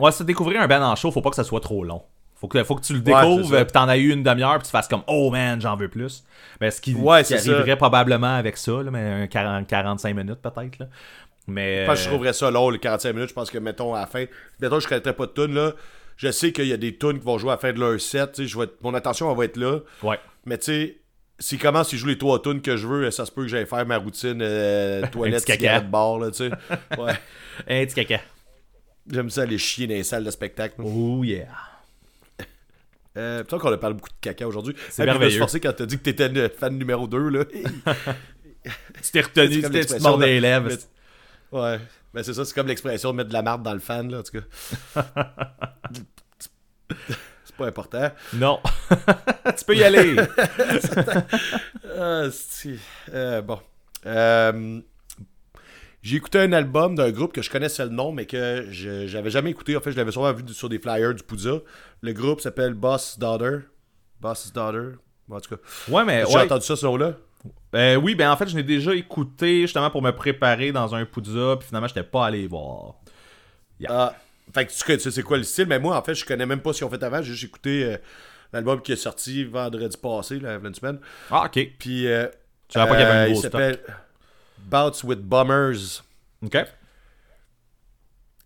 Ouais, ça, découvrir un band en show, faut pas que ça soit trop long. Faut que, faut que tu le découvres, euh, pis t'en as eu une demi-heure, pis tu fasses comme Oh man, j'en veux plus. Ben, ce qui, Ouais, qui ça. arriverait probablement avec ça, là, mais un 40, 45 minutes peut-être. Mais. Je pense que je trouverais ça long, les 45 minutes. Je pense que, mettons, à la fin, mettons, je connaîtrais pas de tunes, là. Je sais qu'il y a des tunes qui vont jouer à la fin de leur set, tu je vais mon attention, elle va être là. Ouais. Mais tu sais, s'ils commencent, ils jouent les trois tunes que je veux, ça se peut que j'aille faire ma routine euh, (laughs) toilette, cigarette, bar, là, tu sais. (laughs) Ouais. Un petit caca. J'aime ça aller chier dans les salles de spectacle. Oh yeah. Euh, putain qu'on a parlé beaucoup de caca aujourd'hui. C'est puis Je me merveilleux. suis quand t'as dit que t'étais le fan numéro 2, là. (laughs) Tu t'es retenu, tu t'es l'expression mordé de- les lèvres. Mais- Ouais. Ben c'est ça, c'est comme l'expression de mettre de la marde dans le fan, là, en tout cas. C'est pas important. Non. (laughs) tu peux y aller. (laughs) Ah, euh, bon. Euh, j'ai écouté un album d'un groupe que je connaissais le nom, mais que je j'avais jamais écouté. En fait, je l'avais souvent vu sur des flyers du Poudza. Le groupe s'appelle Boss Daughter. Boss's Daughter. Bon, en tout cas, Ouais, mais. j'ai ouais. entendu ça, ce nom-là? Euh, oui, ben en fait, je l'ai déjà écouté justement pour me préparer dans un Poudza, puis finalement, j'étais pas allé voir. Ah, fait que tu sais- tu c'est quoi le style, mais moi, en fait, je connais même pas ce qu'ils ont fait avant. J'ai juste écouté euh, l'album qui est sorti vendredi passé, la une semaine. Ah, ok. Puis, euh, Je savais pas qu'il y avait un euh, gros il s'appelle Bouts with Bummers. Ok.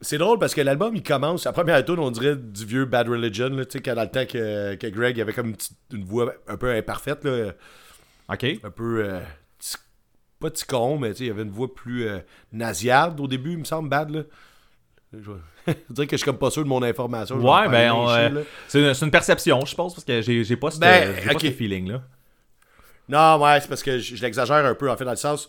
C'est drôle parce que l'album, il commence, la première tune, on dirait du vieux Bad Religion, tu sais, quand dans le temps que, que Greg avait comme une, petite- une voix un peu imparfaite, là, Ok. un peu, euh, pas petit con, mais tu sais, il avait une voix plus euh, nasillarde au début, il me semble, Bad, là. (laughs) Je dirais que je suis comme pas sûr de mon information. Ouais, ben, euh, c'est une, c'est une perception, je pense, parce que j'ai j'ai pas, ce- Ben, j'ai pas ok. ce feeling-là. Non, ouais, c'est parce que je, je l'exagère un peu, en fait, dans le sens.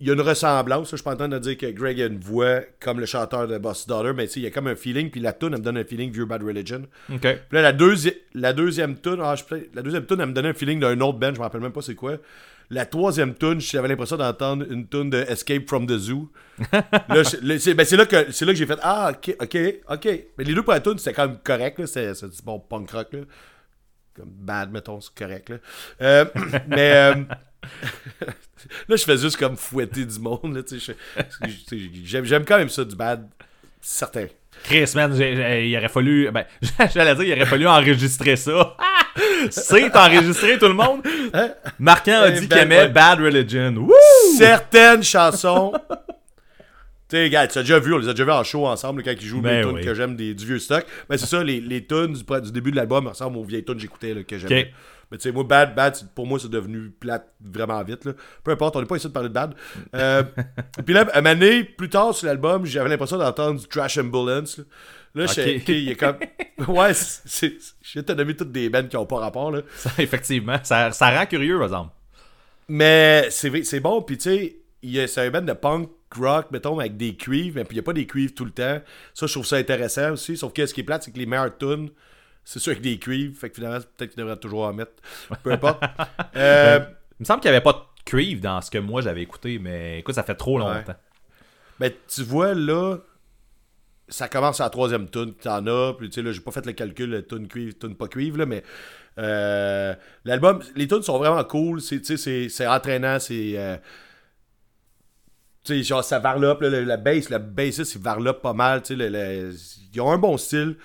Il y a une ressemblance. Je suis pas en train de dire que Greg a une voix comme le chanteur de Boss Daughter, mais tu sais, il y a comme un feeling, puis la tune, elle me donne un feeling vieux Bad Religion. Puis là, la, deuxi- la deuxième tune, ah, la deuxième tune, elle me donnait un feeling d'un autre band, je me rappelle même pas c'est quoi. La troisième tune, j'avais l'impression d'entendre une tune de Escape from the Zoo. (laughs) c'est ben, c'est là que c'est là que j'ai fait ah ok ok ok. Mais les deux premières tunes c'était quand même correct c'est du bon punk rock là, comme bad mettons c'est correct là. Euh, (laughs) mais euh, (laughs) là je fais juste comme fouetter du monde là, J'aime quand même ça du bad, certain. Chris, man, il aurait fallu. Ben, j'allais dire, il aurait fallu enregistrer ça. C'est enregistré, tout le monde. Marquant a Eh dit ben, qu'il aimait. Bad Religion. Certaines chansons. (laughs) Tu sais, gars, tu as déjà vu, on les a déjà vu en show ensemble quand ils jouent Ben les tunes que j'aime du vieux stock. Mais c'est ça, les, les tunes du, du début de l'album ressemblent aux vieilles tunes que j'écoutais que j'aimais. Mais tu sais, moi, Bad, Bad, pour moi, c'est devenu plate vraiment vite. Là. Peu importe, on n'est pas ici de parler de Bad. Euh, (laughs) puis là, une année plus tard sur l'album, j'avais l'impression d'entendre du Trash Ambulance. Là, là je sais, Ok. ok, il est comme. (laughs) Ouais, c'est. Je vais te nommer toutes des bands qui n'ont pas rapport. Là. Ça, effectivement, ça, ça rend curieux, par exemple. Mais c'est c'est bon, puis tu sais, c'est un band de punk rock, mettons, avec des cuivres, mais puis il n'y a pas des cuivres tout le temps. Ça, je trouve ça intéressant aussi. Sauf que ce qui est plate, c'est que les meilleures tunes, c'est sûr avec des cuivres. Fait que finalement, peut-être qu'ils devraient toujours en mettre. Peu importe. (laughs) Euh, Il me semble qu'il n'y avait pas de cuivre dans ce que moi j'avais écouté, mais écoute, ça fait trop longtemps. ben, tu vois, là, ça commence à la troisième tune, t'en as, puis tu sais, là, j'ai pas fait le calcul, tune cuivre, tune pas cuivre, là, mais euh, l'album, les tunes sont vraiment cool, c'est, entraînant, c'est... euh, tu sais, genre, ça varlope, là, la, bass, la bassiste, il varlope pas mal, tu sais, ils ont un bon style.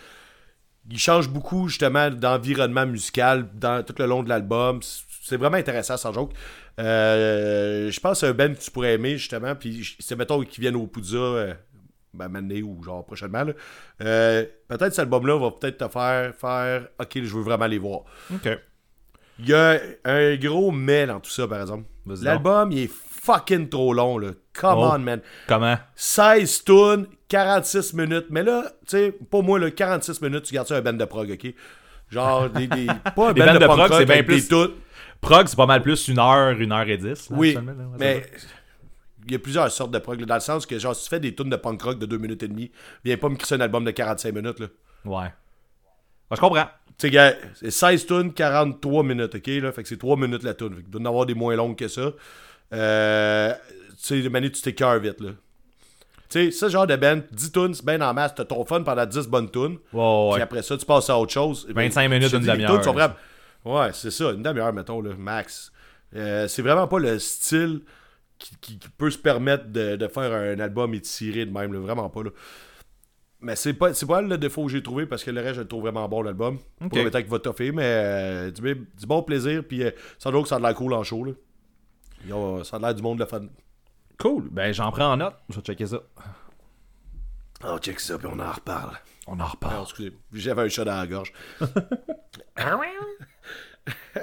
Ils changent beaucoup, justement, d'environnement musical dans, tout le long de l'album. C'est vraiment intéressant, sans joke. Euh, je pense que c'est un band que tu pourrais aimer, justement, puis c'est, mettons, qu'ils viennent au Poudza, ben, maintenant ou genre prochainement, là. Euh, peut-être cet album-là va peut-être te faire faire « Ok, je veux vraiment les voir ». Ok. Il y a un gros mais dans tout ça, par exemple. L'album, il est fucking trop long, là. Come Oh. on, man. Comment? 16 tunes, 46 minutes. Mais là, tu sais, pour moi, là, 46 minutes, tu gardes ça un band de prog, ok? Genre, des, des- (laughs) pas un band de, prog, c'est bien plus- tunes. Prog, c'est pas mal plus une heure, une heure et dix. là, Oui, là, mais y a plusieurs sortes de prog, là, dans le sens que, genre, si tu fais des tunes de punk rock de 2 minutes et demie, viens pas me crisser un album de 45 minutes, là. Ouais. Je comprends. Tu sais, c'est 16 tunes, 43 minutes, ok? Là? Fait que c'est 3 minutes la tune. Fait qu'il doit y en avoir des moins longues que ça. Euh, tu sais, Manu, tu t'écœures vite, là. Tu sais, ce genre de band, 10 tunes, c'est bien en masse. T'as ton fun pendant 10 bonnes tunes. Ouais, Puis après ça, tu passes à autre chose. Et 25 minutes, je te une demi-heure, Ouais, c'est ça, une demi-heure, mettons, là, max. Euh, c'est vraiment pas le style qui, qui- qui peut se permettre de, de faire un album étiré de même, là, vraiment pas. Là. Mais c'est pas, c'est pas le défaut que j'ai trouvé parce que le reste, je le trouve vraiment bon, l'album. Ok. Pour le temps qu'il va toffer, mais euh, du, du bon plaisir, puis euh, sans doute que ça a de l'air cool en show. Là. Ils ont- ça a de l'air du monde de fun. Cool. Ben, j'en prends en note. Je vais checker ça. Oh, check ça, puis on en reparle. On en Ah, reparle. excusez, j'avais un chat dans la gorge. (laughs) (laughs)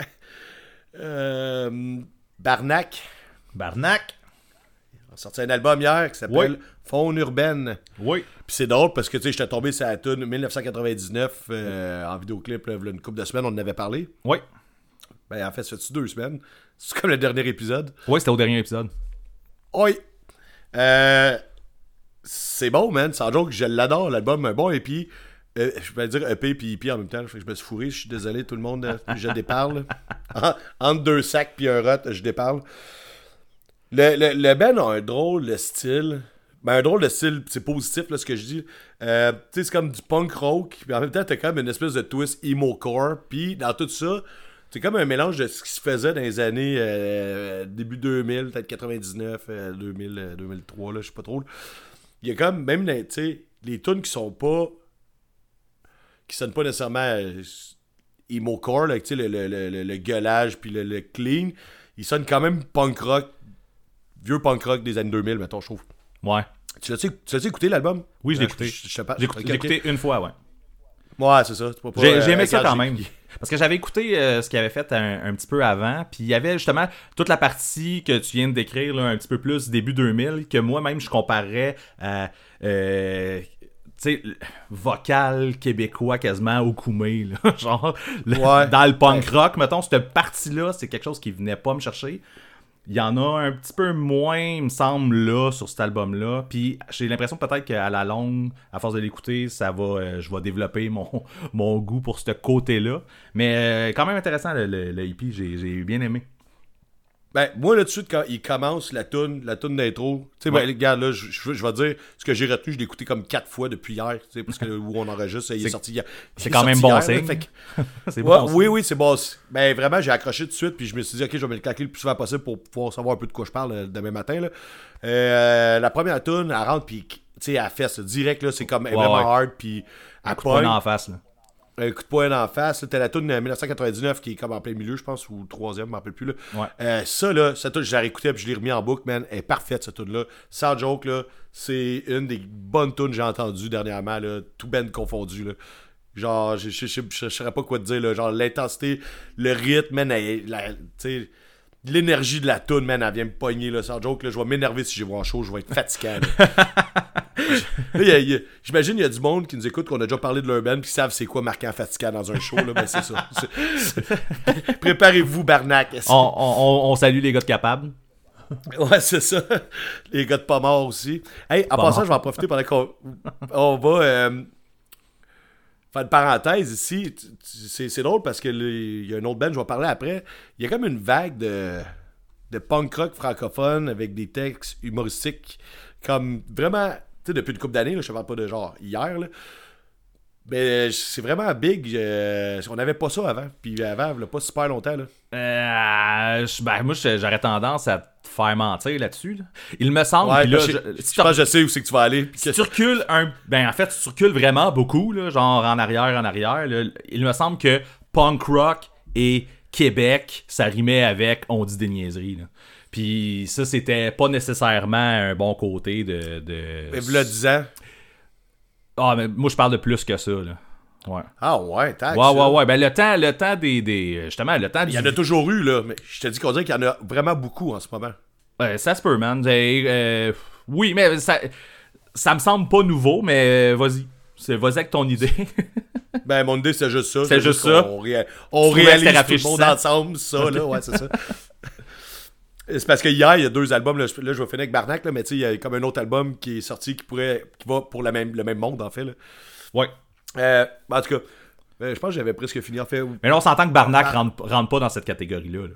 euh, Barnac Barnac. a sorti un album hier qui s'appelle Oui. Faune urbaine. Oui. Puis c'est drôle parce que tu sais, j'étais tombé sur la tune 1999 euh, en vidéoclip, là, une couple de semaines, on en avait parlé. Oui. Ben en fait, ça fait deux semaines? C'est comme le dernier épisode. Oui, c'était au dernier épisode. Oui. Euh, c'est bon, man. Sans joke, je l'adore, l'album. Un bon EP. Euh, je vais dire EP puis EP en même temps. Je me suis fourré. Je suis désolé, tout le monde. Je déparle. (laughs) En- Entre deux sacs puis un rot, je déparle. Le, le, le band a un drôle de style. Ben, un drôle de style, c'est positif, là, ce que je dis. Euh, c'est comme du punk rock. Puis en même temps, t'as comme une espèce de twist emo-core. Puis dans tout ça, c'est comme un mélange de ce qui se faisait dans les années euh, début 2000, peut-être 99, euh, 2000, euh, 2003, là, je sais pas trop. Il y a comme, même, tu les tunes qui sont pas. qui sonnent pas nécessairement euh, emo-core, le, le, le, le- gueulage puis le clean, ils sonnent quand même punk rock, vieux punk rock des années 2000, mettons, je trouve. Ouais. Tu l'as-tu tu l'as-tu écouté l'album? Oui, je l'ai Euh, écouté. Je, je sais pas. J'ai écouté, une fois, ouais. Ouais, c'est ça. J'ai euh, aimé ça quand même. Parce que j'avais écouté euh, ce qu'il avait fait un, un petit peu avant. Puis il y avait justement toute la partie que tu viens de décrire, là, un petit peu plus début 2000, que moi-même je comparais à. euh, tu sais, vocal québécois quasiment au Koumé, là. (laughs) genre, le- Ouais. dans le punk rock, mettons, cette partie-là, c'est quelque chose qui venait pas me chercher. Il y en a un petit peu moins, il me semble, là, sur cet album-là. Puis j'ai l'impression peut-être qu'à la longue, à force de l'écouter, ça va, euh, je vais développer mon, (laughs) mon goût pour ce côté-là. Mais euh, quand même intéressant, le, le, le j'ai j'ai bien aimé. Ben, moi, là, tout de suite, quand il commence la toune, la toune d'intro, tu sais, Ouais. ben, regarde, là, je, je, je vais dire, ce que j'ai retenu, je l'ai écouté comme quatre fois depuis hier, tu sais, parce que où on enregistre, il est C'est- sorti hier. c'est est quand même bon (laughs) C'est Ouais, bon. oui, oui, c'est bon. Ben, vraiment, j'ai accroché tout de suite, puis je me suis dit, ok, je vais me le claquer le plus souvent possible pour pouvoir savoir un peu de quoi je parle euh, demain matin, là. Euh, la première toune, elle rentre, puis, tu sais, elle fesse, direct, là, c'est comme est Ouais, hard, puis elle en face, là. Un coup de poing en face. T'as la toune de 1999 qui est comme en plein milieu, je pense, ou troisième, je m'en rappelle plus. Là. Ouais. Euh, ça, là, cette tune, je l'ai réécouté puis je l'ai remis en boucle, man. Elle est parfaite, cette tune-là. Sans joke, là, c'est une des bonnes tunes que j'ai entendues dernièrement, là, tout ben confondu. Là. Genre, je je saurais pas quoi te dire, là. Genre, l'intensité, le rythme, man, elle- la- l'énergie de la tune, man, elle vient me pogner, là, sans joke, là. Je vais m'énerver si j'ai vois en show, je vais être fatigué, (laughs) J'imagine il y a du monde qui nous écoute, qu'on a déjà parlé de leur band, puis qui savent c'est quoi marquant fatigant dans un show. Là, ben c'est ça. Préparez-vous, Barnac. On, on- on- salue les gars de capables. Ouais, c'est ça. Les gars de pas morts aussi. Hey, en Pas passant, je vais en profiter pendant qu'on on va euh, faire une parenthèse ici. Tu- tu- C'est drôle parce que il y a un autre band, je vais parler après. Il y a comme une vague de, de punk rock francophone avec des textes humoristiques comme vraiment sais, depuis une couple d'années, je parle pas de genre hier, là. Mais c'est vraiment big. euh, on n'avait pas ça avant. Puis avant, là, pas super longtemps. Là. Euh, je- ben, moi, j'aurais tendance à te faire mentir là-dessus. là. Il me semble. Ouais, là, je, je- si tu sais où c'est que tu vas aller. puis si que- tu recules un. Ben, en fait, tu recules vraiment beaucoup, là, genre en arrière, en arrière, là, il me semble que punk rock et Québec, ça rimait avec on dit des niaiseries. Là. Puis ça, c'était pas nécessairement un bon côté de. de... Mais v'là 10 ans. Ah, mais moi, je parle de plus que ça. Là. Ouais. Ah ouais, tac. Ouais, ouais, ouais. Ben, le temps, le temps des, des. Justement, le temps Il y en a toujours eu, là. Mais je te dis qu'on dirait qu'il y en a vraiment beaucoup en ce moment. Euh, ça se peut, man. Euh, oui, mais ça, ça me semble pas nouveau, mais euh, vas-y. C'est- Vas-y avec ton idée. (laughs) Ben, mon idée, c'est juste ça. C'est juste ça. On que réalise tout le monde ensemble, ça, là. Ouais, c'est ça. (laughs) C'est parce que hier, il y a deux albums. Là, je, là, je vais finir avec Barnac, là, mais tu sais, il y a comme un autre album qui est sorti qui pourrait. qui va pour la même, le même monde, en fait. Là. ouais. Euh, en tout cas, euh, je pense que j'avais presque fini, en fait. Mais là, on s'entend que Barnac Bar- rentre, rentre pas dans cette catégorie-là. là.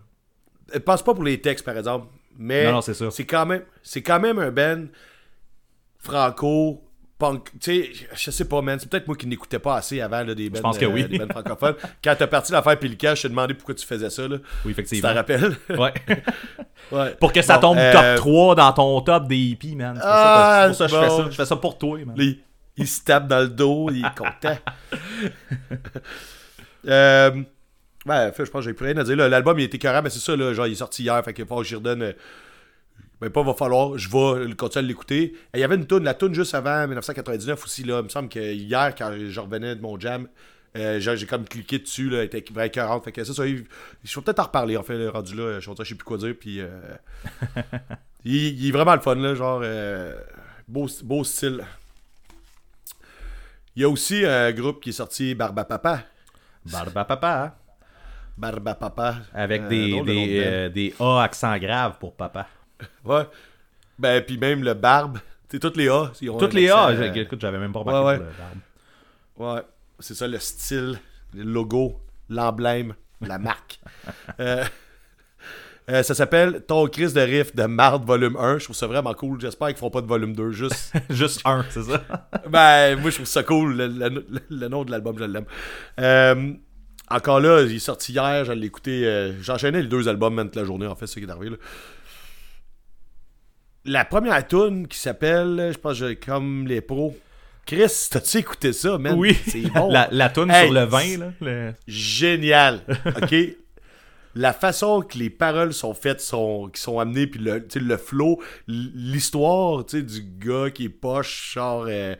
Je pense pas pour les textes, par exemple. Mais Non, non, c'est ça. c'est quand même c'est quand même un band franco punk. Tu sais, je sais pas, man. C'est peut-être moi qui n'écoutais pas assez avant là, des bands, pense que euh, oui. francophones. (laughs) Quand t'as parti l'affaire Pelican, je t'ai demandé pourquoi tu faisais ça. Là. Oui, Tu effectivement. t'en rappelles? (laughs) Ouais. (laughs) ouais. Pour que ça Bon, tombe euh, top 3 dans ton top des hippies, man. C'est pour Ah, ça, que- c'est pour ça que je fais bon. ça. Je fais ça pour toi, man. Il, se tape dans le dos, il est content. euh, ouais, fait, je pense que j'ai plus rien à dire. L'album, il était écœurant, mais c'est ça, là, genre, il est sorti hier, fait qu'il faut que j'y redonne. Ben, pas va falloir, je vais continuer à l'écouter. Il y avait une toune, la toune juste avant 1999 aussi, là. Il me semble que hier, quand je revenais de mon jam, euh, j'ai comme cliqué dessus, là, elle était vraiment écœurante. Fait que ça, ça, il- je vais peut-être en reparler, en fait, le rendu là. Je sais plus quoi dire, puis. euh, (laughs) il, il est vraiment le fun, là, genre. euh, beau, beau style. Il y a aussi un groupe qui est sorti, Barba Papa. Barba papa. hein? Barba Papa. Avec Euh, des, des, euh, des A accent grave pour papa. (laughs) Ouais. Ben, puis même le Barbe. Tu toutes les A. ils ont Toutes les A. euh, Écoute, j'avais même pas remarqué ouais, le barbe. Ouais. C'est ça le style, le logo, l'emblème, la marque. (laughs) Euh, ça s'appelle Ton Chris de Riff de Marde volume 1. Je trouve ça vraiment cool. J'espère qu'ils feront pas de volume 2. Juste. (laughs) Juste un, c'est ça? (laughs) ben, moi, je trouve ça cool. Le, le- le nom de l'album, je l'aime. Euh, encore là, il est sorti hier. Je l'ai écouté. euh, J'enchaînais les deux albums même toute la journée, en fait, c'est ce qui est arrivé. là. La première tune qui s'appelle, je pense, comme les pros. Chris, t'as-tu écouté ça, man? Oui. C'est bon. (laughs) La, la toune Hey, sur le vin, là. le- génial. OK? La façon que les paroles sont faites, sont, qui sont amenées, puis le, le flow, l'histoire du gars qui est poche, genre euh,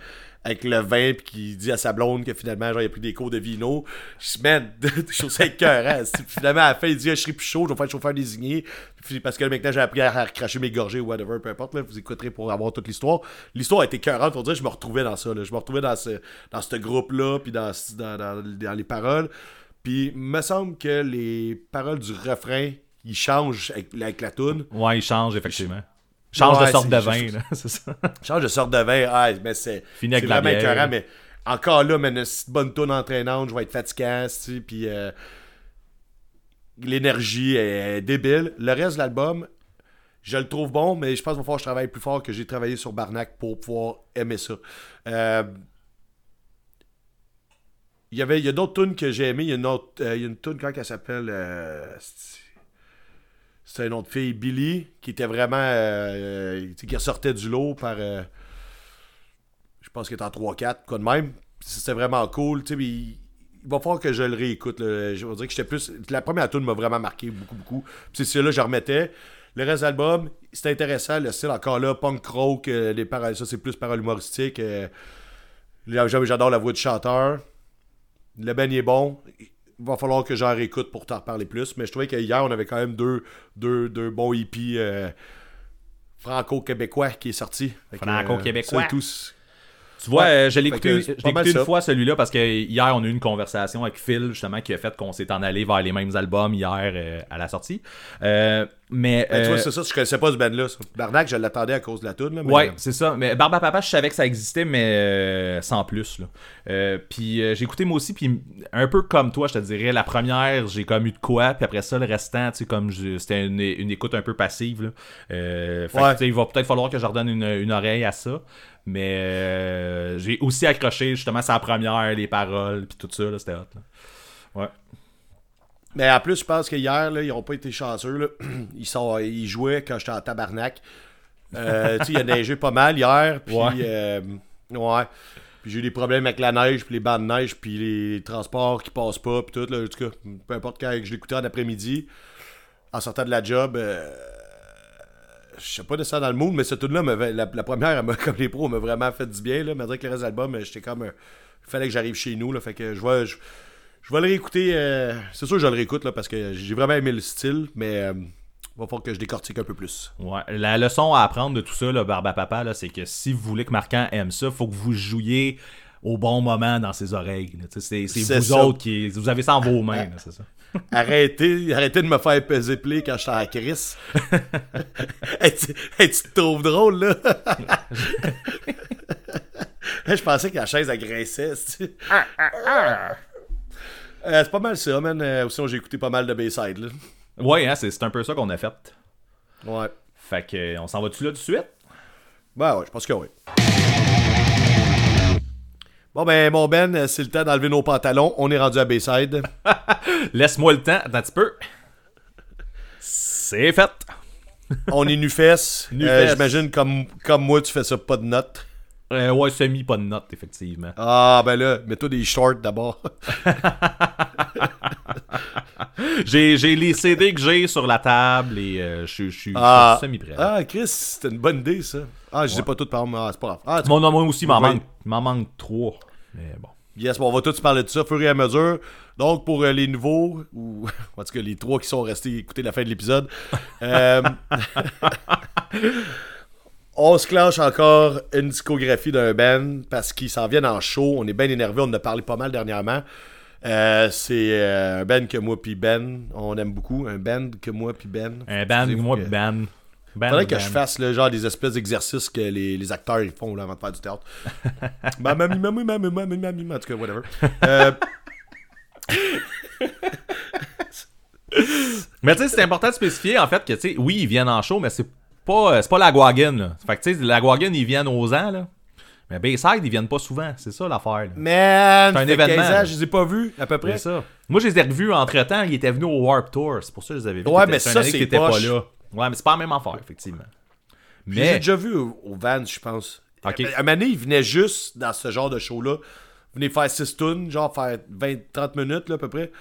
avec le vin, puis qui dit à sa blonde que finalement, genre, il a pris des cours de vino. Je man, (laughs) je trouve ça écœurant. (laughs) Finalement, à la fin, il dit, Ah, je serai plus chaud, je vais faire le chauffeur désigné. Puis, parce que maintenant, j'ai appris à cracher mes gorgées ou whatever, peu importe. Là, vous écouterez pour avoir toute l'histoire. L'histoire a été écœurante, dirait que je me retrouvais dans ça. là. Je me retrouvais dans ce, dans ce groupe-là, puis dans, dans, dans, dans les paroles. Puis, il me semble que les paroles du refrain, ils changent avec, avec la toune. Ouais, il change, effectivement. Change Ouais, de sorte de vin, juste- là. (laughs) C'est ça. Change de sorte de vin. Ah, mais c'est vraiment écœurant, mais encore là, mais une bonne toune entraînante, je vais être fatiguant, tu sais, puis euh, l'énergie est, est débile. Le reste de l'album, je le trouve bon, mais je pense qu'il va falloir que je travaille plus fort que j'ai travaillé sur Barnac pour pouvoir aimer ça. Euh, il y avait il y a d'autres tunes que j'ai aimées. Il y a une autre euh, il y a une tune quand elle s'appelle euh, c'est- c'est une autre fille, Billy, qui était vraiment. euh, euh, qui ressortait du lot par. je pense qu'elle est en 3-4, quoi de même. C'était vraiment cool. Il, il va falloir que je le réécoute. là. Je vais dire que j'étais plus. La première tune m'a vraiment marqué beaucoup, beaucoup. Puis c'est celle-là, je remettais. Le reste de l'album, c'était intéressant. Le style, encore là, punk rock, les paroles, ça, c'est plus paroles humoristiques. là, J'adore la voix du chanteur. Le ben est bon. Il va falloir que j'en réécoute pour t'en reparler plus. Mais je trouvais qu'hier, on avait quand même deux, deux, deux bons hippies euh, franco-québécois qui est sorti. Franco-québécois. ça, tous. Tu vois, Ouais. euh, je l'ai écouté, je une fois celui-là parce que hier on a eu une conversation avec Phil justement qui a fait qu'on s'est en allé vers les mêmes albums hier euh, à la sortie. Euh, mais Ben, tu vois, c'est ça, je connaissais pas ce band-là. Barnac, je l'attendais à cause de la toune. Là, mais- Ouais, c'est ça. Mais Barba Papa, je savais que ça existait, mais sans plus. Là. Puis j'ai écouté moi aussi, puis un peu comme toi, je te dirais, la première, j'ai comme eu de quoi, puis après ça, le restant, tu sais, comme c'était une, une écoute un peu passive. Là. Fait Ouais. tu sais, il va peut-être falloir que je redonne une, une oreille à ça. Mais euh, j'ai aussi accroché justement sa première, les paroles, puis tout ça, là, c'était hot. là. Ouais. Mais en plus, je pense que hier, là, ils ont pas été chanceux. Là. (clears throat) Ils, sont, ils jouaient quand j'étais en tabarnak. Euh, tu sais, il a neigé pas mal hier. Puis, Ouais. euh, ouais. Puis j'ai eu des problèmes avec la neige, puis les bancs de neige, puis les transports qui passent pas, puis tout. Là, en tout cas, peu importe quand je l'écoutais en après-midi, en sortant de la job, euh, je sais pas de ça dans le mood, mais cette tune-là, la, première, (laughs) comme les pros, m'a vraiment fait du bien. Là. Malgré que le reste de l'album, euh, j'étais comme. euh, Il fallait que j'arrive chez nous. Là, fait que je vais. Je, vais le réécouter. euh, c'est sûr que je le réécoute là, parce que j'ai vraiment aimé le style, mais euh, va falloir que je décortique un peu plus. Ouais. La leçon à apprendre de tout ça, là, Barba Papa, c'est que si vous voulez que Marquant aime ça, faut que vous jouiez au bon moment dans ses oreilles. C'est vous ça. autres qui. Vous avez ça en vos mains, c'est ça. (laughs) Arrêtez, arrêtez de me faire peser play quand j'étais à Chris. hey, tu, hey, tu te trouves drôle, là? (laughs) je pensais que la chaise elle grinçait, c'est Euh, c'est pas mal ça, man. Euh, sinon, j'ai écouté pas mal de Bayside, là. Ouais, hein, c'est un peu ça qu'on a fait. Ouais. Fait que, on s'en va-tu là tout de suite? Ben ouais, je pense que oui. Bon ben, mon Ben, c'est le temps d'enlever nos pantalons. On est rendu à Bayside. (laughs) Laisse-moi le temps, attends un petit peu. C'est fait. On est nu-fesses. (laughs) Euh, J'imagine, comme, comme moi, tu fais ça pas de notes. Euh, ouais, semi, pas de note, effectivement. Ah, ben là, mets-toi des shorts d'abord. (laughs) (laughs) J'ai les CD que j'ai sur la table et euh, je suis- Ah, semi-prêt. ah Chris, c'était une bonne idée, ça. Ah, je sais pas tout par exemple. Ah, c'est pas grave. Ah, tu- Mon nom aussi m'en Ouais. manque, il m'en manque trois. Mais bon. Yes, bon, on va tous parler de ça au fur et à mesure. Donc, pour euh, les nouveaux, ou (laughs) en tout cas les trois qui sont restés écouter la fin de l'épisode, (laughs) euh, on se clenche encore une discographie d'un band parce qu'ils s'en viennent en show. On est bien énervé, on en a parlé pas mal dernièrement. Euh, c'est euh, un band que moi puis Ben, on aime beaucoup. Un band que moi puis Ben. Un band, Excusez-vous moi, que- ban. Ban, Faudrait que je fasse le genre des espèces d'exercices que les, les acteurs ils font là, avant de faire du théâtre. (laughs) Ma mamie, mamie, mamie, mamie, mamie, en tout cas, whatever. Euh, (laughs) Mais tu sais, c'est important de spécifier, en fait, que, tu sais, oui, ils viennent en show, mais c'est pas, c'est pas la Guagan, là. Fait que, tu sais, la Guagan, ils viennent aux ans, là. Mais Bayside, ils viennent pas souvent. C'est ça, l'affaire, man, C'est un événement, 15 ans, je les ai pas vus, à peu près. C'est ça. Moi, je les ai revus entre-temps. Ils étaient venus au Warp Tour. C'est pour ça que je les avais vus. Ouais, mais ça, c'est pas poche. là. Ouais, mais c'est pas la même affaire, effectivement. Je les ai Mais, déjà vus au, au Vans, je pense. Ok. À un moment donné, ils venaient juste dans ce genre de show-là. Venaient faire 6 tunes, genre faire 20-30 minutes, là, à peu près.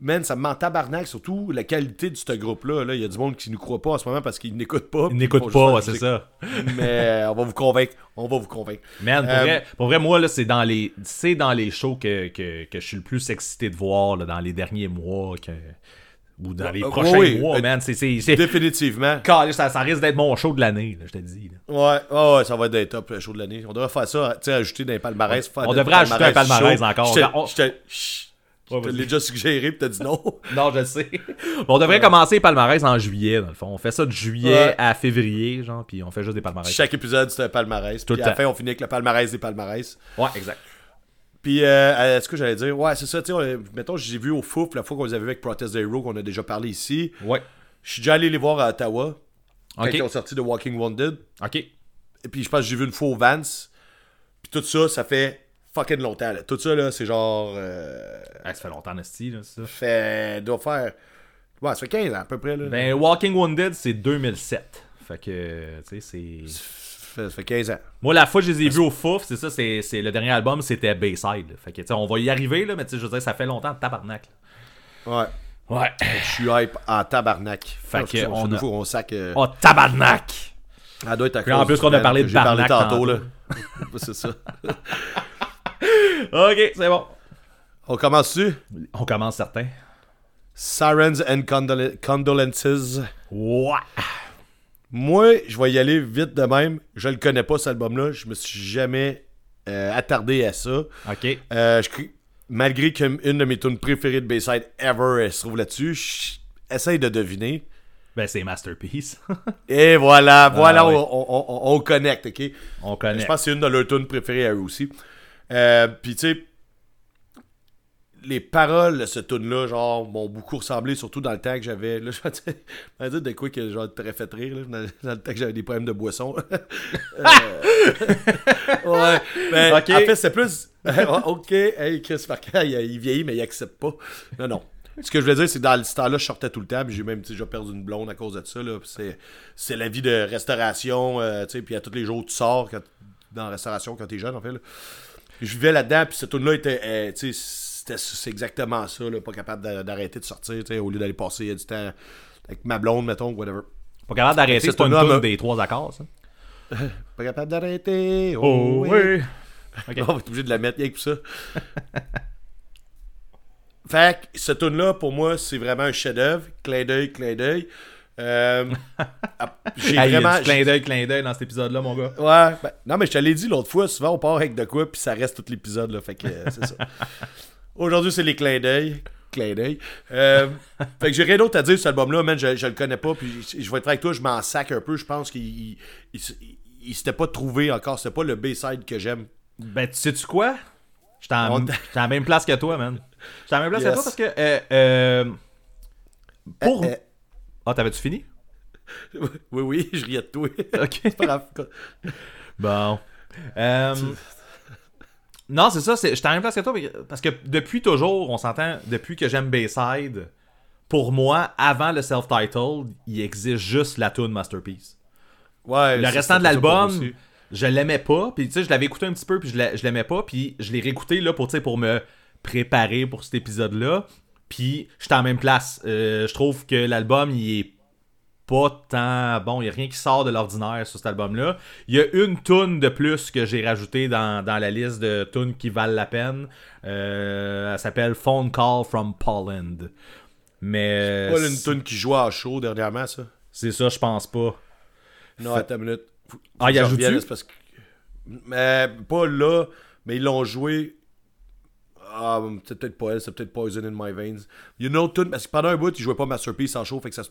Man, ça me ment tabarnak, surtout la qualité de ce groupe-là. Là. Il y a du monde qui nous croit pas en ce moment parce qu'ils n'écoutent pas. ils n'écoutent pas, ouais, c'est ça. Mais on va vous convaincre. On va vous convaincre. Man, pour, Euh, vrai, pour vrai, moi, là, c'est dans les c'est dans les shows que, que, que je suis le plus excité de voir là, dans les derniers mois que, ou dans les prochains oui, mois, euh, man. C'est, Définitivement. (laughs) Calé, ça, ça risque d'être mon show de l'année, je te dis. là. Ouais, ouais, ouais, ça va être des top le show de l'année. On devrait faire ça, tu sais, ajouter les palmarès. on des devrait ajouter un palmarès show. encore. On- te vas-y. l'ai déjà suggéré, pis t'as dit non. (laughs) Non, je sais. on devrait commencer les palmarès en juillet, dans le fond. On fait ça de juillet Ouais. à février, genre, puis on fait juste des palmarès. Chaque épisode, c'est un palmarès. Tout Puis à la fin, on finit avec le palmarès des palmarès. Ouais, exact. Puis, euh, est-ce que j'allais dire, ouais, c'est ça, tu sais, on- mettons, j'ai vu au Fouf la fois qu'on les avait vu avec Protest Zero, qu'on a déjà parlé ici. Ouais. Je suis déjà allé les voir à Ottawa, quand Ok. ils ont sorti de Walking Wounded. Ok. Et puis, je pense que j'ai vu une fois au Vance. Puis tout ça, ça fait fucking longtemps, là. Tout ça, là, c'est genre. euh, Ah, ça fait longtemps, Nasty, là, ça. fait. doit faire. Ouais, ça fait 15 ans à peu près, là. Ben, Walking Wounded, c'est 2007. Fait que, tu sais, c'est. Ça fait, ça fait 15 ans. Moi, la fois que je les ai vus au Fouf, c'est ça, c'est c'est- le dernier album, c'était Bayside. Fait que, tu sais, on va y arriver, là, mais tu sais, je veux dire, ça fait longtemps, tabarnak. Ouais. là. Ouais. Je suis hype en tabarnak. Fait que on, on a- on sac. euh, Oh, tabarnak! Elle doit être à en plus qu'on a parlé de j'ai parlé Barnac tantôt, tantôt. (laughs) là. c'est ça. (laughs) Ok, c'est bon. On commence-tu? On commence certain. Sirens and Condol- Condolences. Ouais. Moi, je vais y aller vite de même. Je le connais pas, cet album-là. Je me suis jamais euh, attardé à ça. Ok. Euh, je malgré qu'une de mes tunes préférées de Bayside ever elle se trouve là-dessus, je- essaye de deviner. Ben, c'est Masterpiece. (laughs) Et voilà, voilà, ouais. on, on, on, on connecte, ok? On connaît. Je pense que c'est une de leurs tunes préférées à eux aussi. Euh, Puis tu sais, les paroles de ce tune-là, genre, m'ont beaucoup ressemblé, surtout dans le temps que j'avais. Là, (laughs) je vais dire, de quoi que genre t'aurais fait rire, là, dans, le temps que j'avais des problèmes de boisson. (laughs) Euh, (laughs) ouais. Mais Ok. en fait, c'est plus. ok, hey, Chris Parker, il, il vieillit, mais il accepte pas. Non, non. Ce que je voulais dire, c'est que dans ce temps-là, je sortais tout le temps, puis j'ai même tu sais, déjà perdu une blonde à cause de ça. C'est, c'est la vie de restauration, euh, tu sais, puis à tous les jours, tu sors quand- dans la restauration quand t'es jeune, en fait. là. Je vivais là-dedans, puis cette tune là était, euh, tu sais, c'était, c'est exactement ça, là, pas capable d'a- d'arrêter de sortir, tu sais, au lieu d'aller passer du temps avec ma blonde, mettons, whatever. Pas capable d'arrêter, C'est pas une tune des trois accords, ça? (laughs) Pas capable d'arrêter. Oh, oui. (laughs) Ok. On va être obligé de la mettre rien que pour ça. (laughs) fait que ce tune là pour moi, c'est vraiment un chef-d'œuvre. Clin d'œil, clin d'œil. Euh, (laughs) j'ai Hey, il y a vraiment. clin d'œil, clin d'œil dans cet épisode-là, mon gars. Ouais, ben, non, mais je te l'ai dit l'autre fois, souvent on part avec de quoi, puis ça reste tout l'épisode, là. Fait que euh, c'est ça. (laughs) Aujourd'hui, c'est les clins d'œil. Clin d'œil. Euh, fait que j'ai rien d'autre à dire sur cet album-là, man. Je, je le connais pas, puis je, je vais être avec toi, je m'en sac un peu. Je pense qu'il il, il, il- il s'était pas trouvé encore. C'était pas le B-side que j'aime. Ben, tu sais-tu quoi? J'étais en- la même place que toi, man. J'étais à la même place Yes. que toi parce que. Euh, euh, pour. Ah, t'avais-tu fini? (laughs) oui, oui, je riais de toi. (laughs) Ok. C'est pas grave. Bon. Euh, Non, c'est ça, c'est- à la même place que toi, parce que depuis toujours, on s'entend, depuis que j'aime Bayside, pour moi, avant le self-titled, il existe juste la tune Masterpiece. Ouais, Le restant de l'album, je l'aimais pas, puis tu sais, je l'avais écouté un petit peu, puis je l'a- je l'aimais pas, puis je l'ai réécouté là pour, pour me préparer pour cet épisode-là, puis j'étais en même place. Euh, je trouve que l'album, il est pas tant bon, il y a rien qui sort de l'ordinaire sur cet album-là. Il y a une tune de plus que j'ai rajouté dans, dans la liste de tunes qui valent la peine. Euh, elle s'appelle Phone Call from Poland. Mais Pas une tune qui jouait à show dernièrement, ça? c'est ça, je pense pas. Non, attends une minute. Faut- Ah, il je c'est parce que... Mais pas là, mais ils l'ont joué. Ah, c'est peut-être pas elle, c'est peut-être Poison in My Veins. Il y a une autre tune, parce que pendant un bout, ils jouaient pas Masterpiece en show, fait que ça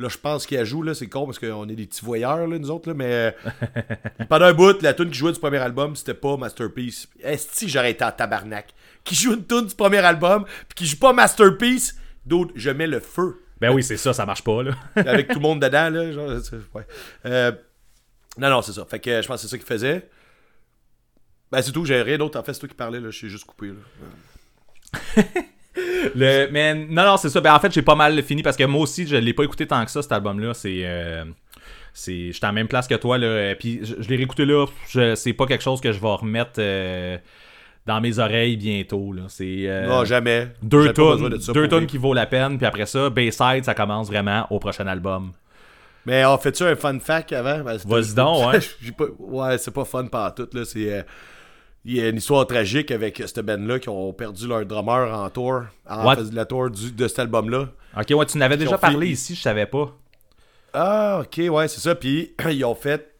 Là, je pense qu'il joue, là, c'est con parce qu'on est des petits voyeurs, là, nous autres, là, mais. euh, (laughs) pendant un bout, la tune qui jouait du premier album, c'était pas Masterpiece. Est-ce que j'aurais été en tabarnak? Qui joue une tune du premier album, puis qui joue pas Masterpiece, d'autres, je mets le feu Ben oui, c'est ça, ça marche pas, là. avec tout le monde dedans, là. Genre, ouais. Euh, non, non, c'est ça. Fait que euh, je pense que c'est ça qu'il faisait. Ben, c'est tout, j'ai rien d'autre. En fait, c'est toi qui parlais, là. Je suis juste coupé, là. (laughs) Le, mais non, non, c'est ça. Ben, en fait, j'ai pas mal fini parce que moi aussi, je l'ai pas écouté tant que ça, cet album-là. C'est. Euh, c'est j'étais à la même place que toi, là. Puis je, je l'ai réécouté là. C'est pas quelque chose que je vais remettre euh, dans mes oreilles bientôt, là. C'est. euh, non, jamais. deux tonnes, de deux tonnes qui vaut la peine. Puis après ça, Bayside, ça commence vraiment au prochain album. Mais on fait-tu un fun fact avant? Ben, Vas-y donc, ouais. (laughs) Pas- Ouais, c'est pas fun par tout, là. C'est. euh, Il y a une histoire tragique avec cette band-là qui ont perdu leur drummer en tour, en What? fait, la tour du- de cet album-là. Ok, ouais, tu n'avais déjà fait- parlé ici, je savais pas. Ah, ok, ouais, c'est ça. Puis, (clears throat) ils ont fait.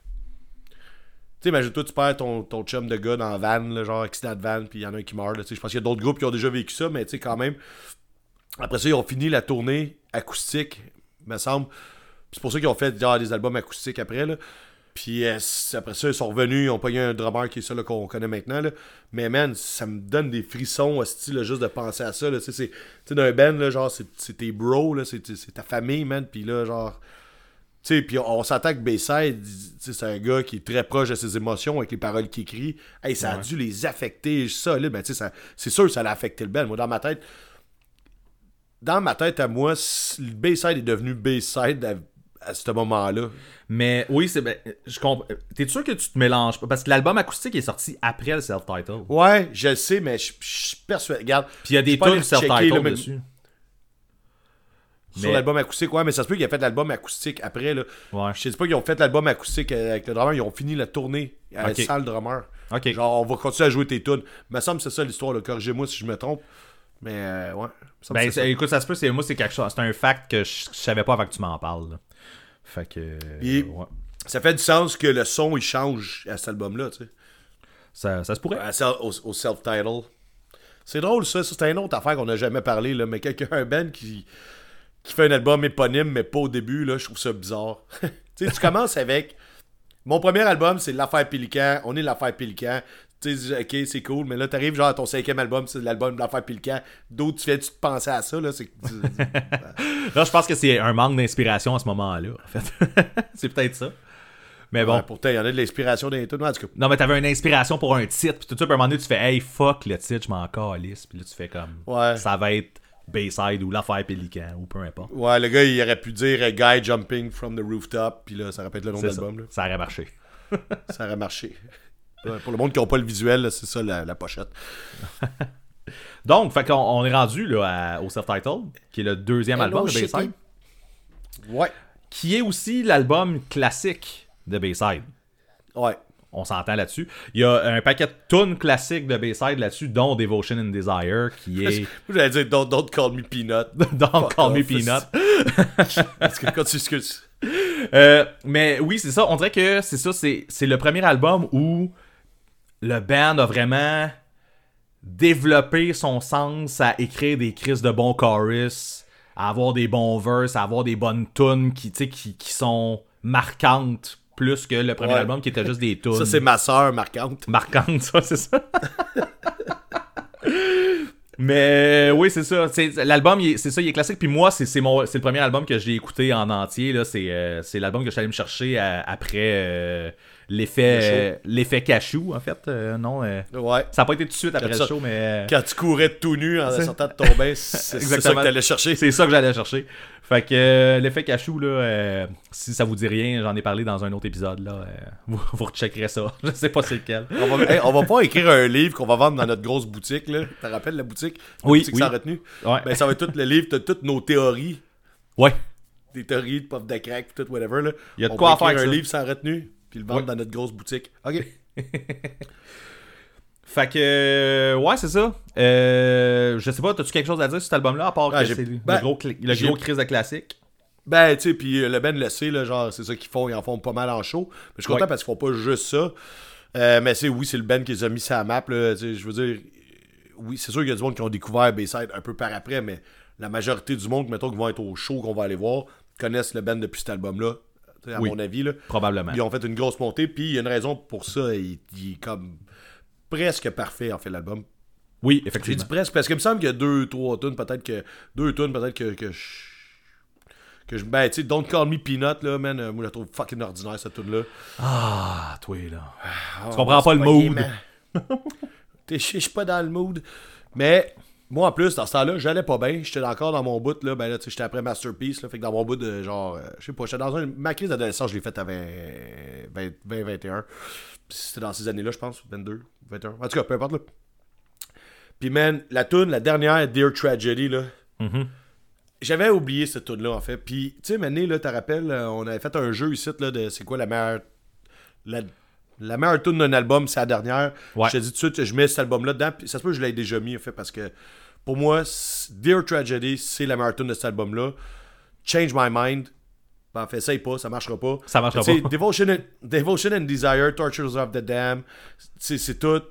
Tu sais, imagine-toi, tu perds ton, ton chum de gars dans la van, là, genre accident de van, puis il y en a un qui meurt. Je pense qu'il y a d'autres groupes qui ont déjà vécu ça, mais tu sais, quand même. Après ça, ils ont fini la tournée acoustique, me semble. C'est pour ça qu'ils ont fait genre, des albums acoustiques après. Là. Puis euh, après ça, ils sont revenus, ils ont pogné un drummer qui est ça qu'on connaît maintenant. Là. Mais man, ça me donne des frissons hostie, là, juste de penser à ça. Là. Tu sais, c'est- d'un band, là, genre, c'est tes bros, c'est ta famille, man. Puis là, genre. Tu sais, puis on, on s'entend que Bayside, c'est un gars qui est très proche de ses émotions avec les paroles qu'il écrit. Hey, ça a dû les affecter solide. Ben, tu sais, ça- c'est sûr que ça l'a affecté le band. Moi, dans ma tête, dans ma tête à moi, le Bayside est devenu Bayside à, ce moment-là. Mais oui, c'est. Ben, je comprends. T'es sûr que tu te mélanges pas? Parce que l'album acoustique est sorti après le self-title. Ouais, je le sais, mais je suis persuadé. Regarde, Puis il y a des tunes self-title mais- dessus. Sur l'album acoustique, ouais, mais ça se peut qu'il a fait l'album acoustique après. Là. Ouais. Je sais pas qu'ils ont fait l'album acoustique avec le drummer, ils ont fini la tournée à la Ok. salle drummer. Ok. Genre, on va continuer à jouer tes tunes. Me semble que c'est ça l'histoire, là. corrigez-moi si je me trompe. Mais euh, ouais. me Ben, écoute, ça se peut, c'est moi, c'est quelque chose. C'est un fact que je, je savais pas avant que tu m'en parles. là. Fait que. Ouais. ça. fait du sens que le son il change à cet album-là, tu sais. Ça, ça se pourrait. À Au, au self-title. C'est drôle, ça. ça, C'est une autre affaire qu'on n'a jamais parlé, là. Mais quelqu'un, un band qui, qui fait un album éponyme, mais pas au début, là, je trouve ça bizarre. (laughs) tu sais, tu commences avec. Mon premier album, c'est L'Affaire Pélican. On est L'Affaire Pélican. Tu sais, ok, c'est cool, mais là, t'arrives genre à ton cinquième album, c'est l'album de l'affaire Pilcan. D'autres, tu fais, tu te pensais à ça, là. C'est. Là, (laughs) je pense que c'est un manque d'inspiration à ce moment-là, en fait. (laughs) c'est peut-être ça. Mais bon. Ouais, pourtant, il y en a de l'inspiration dans les tunes. En tout cas, Non, mais t'avais une inspiration pour un titre, puis tout ça, puis à un moment donné, tu fais Hey, fuck le titre, je m'en calisse. Puis là, tu fais comme Ouais. Ça va être Bayside ou l'affaire Pélican ou peu importe. ouais, le gars, il aurait pu dire a Guy jumping from the rooftop, puis là, ça être le nom de ça. l'album. Ça aurait marché. Ça aurait marché. (laughs) Ouais, pour le monde qui n'a pas le visuel, c'est ça la, la pochette. (laughs) Donc, fait qu'on on est rendu là, à- au self-titled, qui est le deuxième Hello, album de Shitty. Bayside, Ouais. qui est aussi l'album classique de Bayside. Ouais. On s'entend là-dessus. Il y a un paquet de tunes classiques de Bayside là-dessus, dont Devotion and Desire, qui (laughs) est j'allais dire don't, don't call me Peanut. (laughs) Don't Call Me. Peanut. Parce que quand tu. Euh, mais oui, c'est ça. On dirait que c'est ça. C'est, c'est le premier album où le band a vraiment développé son sens à écrire des crises de bons chorus, à avoir des bons verses, à avoir des bonnes tunes qui, sont marquantes plus que le premier Ouais. album qui était juste des (laughs) tunes Ça, c'est ma sœur marquante. marquantes, ça, c'est ça. (laughs) Mais oui, c'est ça. L'album, c'est ça, il est classique. Puis moi, c'est le premier album que j'ai écouté en entier. C'est euh, c'est l'album que je suis allé me chercher à- après euh, l'effet l'effet cachou, en fait. Euh, non, euh, Ouais. ça n'a pas été tout de suite après Quand le show, mais euh, Quand tu courais tout nu en sortant de (laughs) ton bain, c'est ça que t'allais chercher. c'est ça que j'allais chercher. Fait que euh, l'effet cachou, là, si ça vous dit rien, j'en ai parlé dans un autre épisode. là. (laughs) vous, vous recheckerez ça. (laughs) Je sais pas c'est lequel. On va, hey, on va pas écrire un livre qu'on va vendre dans notre grosse boutique. Là. Te rappelles la boutique? La Oui, boutique oui. sans retenue? Ouais. Ben, ça va être tout le livre, t'as toutes nos théories. Ouais. Des théories de puff de crack, tout, whatever. Là. Il y a de On quoi à faire avec un ça. livre sans retenue, puis le vendre Ouais. dans notre grosse boutique. OK. (laughs) Fait que, euh, ouais, c'est ça. Euh, je sais pas, t'as-tu quelque chose à dire sur cet album-là, à part Ah, que j'ai- c'est le ben, gros, le gros crise de classique? Ben, tu sais, puis euh, le Ben le sait, là, genre, c'est ça qu'ils font, ils en font pas mal en show. Mais je suis content Ouais. parce qu'ils font pas juste ça. Euh, mais c'est oui, c'est le Ben qui les a mis la map, là. Je veux dire, oui, c'est sûr qu'il y a du monde qui ont découvert Bayside un peu par après, mais la majorité du monde, mettons, qui vont être au show qu'on va aller voir, connaissent le Ben depuis cet album-là, à Oui. mon avis, là. Probablement. Ils ont fait une grosse montée, puis il y a une raison pour ça. Il, il est comme presque parfait, en fait, l'album. Oui, J'ai effectivement. dit presque, parce qu'il me semble qu'il y a deux, trois tunes, peut-être que. Deux tunes, peut-être que. que je. Que je ben, tu sais, Don't Call Me Peanut, là, man. euh, moi, je la trouve fucking ordinaire, cette tune-là. Ah, toi, là. Ah, tu comprends pas le c'est mood. (laughs) Je suis pas dans le mood. Mais. Moi, en plus, dans ce temps-là, j'allais pas bien. J'étais encore dans mon bout, là. Ben là, tu sais, j'étais après Masterpiece, là. Fait que dans mon bout de genre. euh, je sais pas, j'étais dans un. Ma crise d'adolescence, je l'ai faite à 20, 20, 20, 21. C'était dans ces années-là, je pense. 22, 21. En tout cas, peu importe, là. Puis, man, la tune, la dernière, Dear Tragedy, là. Mhm. J'avais oublié cette tune là en fait. Puis, tu sais, Mané, là, te rappelles, euh, on avait fait un jeu ici, là, de c'est quoi la meilleure. La, la meilleure tune d'un album, c'est la dernière. Ouais. Je te dis tout de suite je mets cet album-là dedans. Puis ça se peut que je l'ai déjà mis, en fait, parce que pour moi, Dear Tragedy, c'est la meilleure tune de cet album-là. Change My Mind. Ben, en fait, essaye pas, ça marchera pas. Ça marchera pas. Devotion and, Devotion and Desire, Tortures of the Dam, c'est c'est tout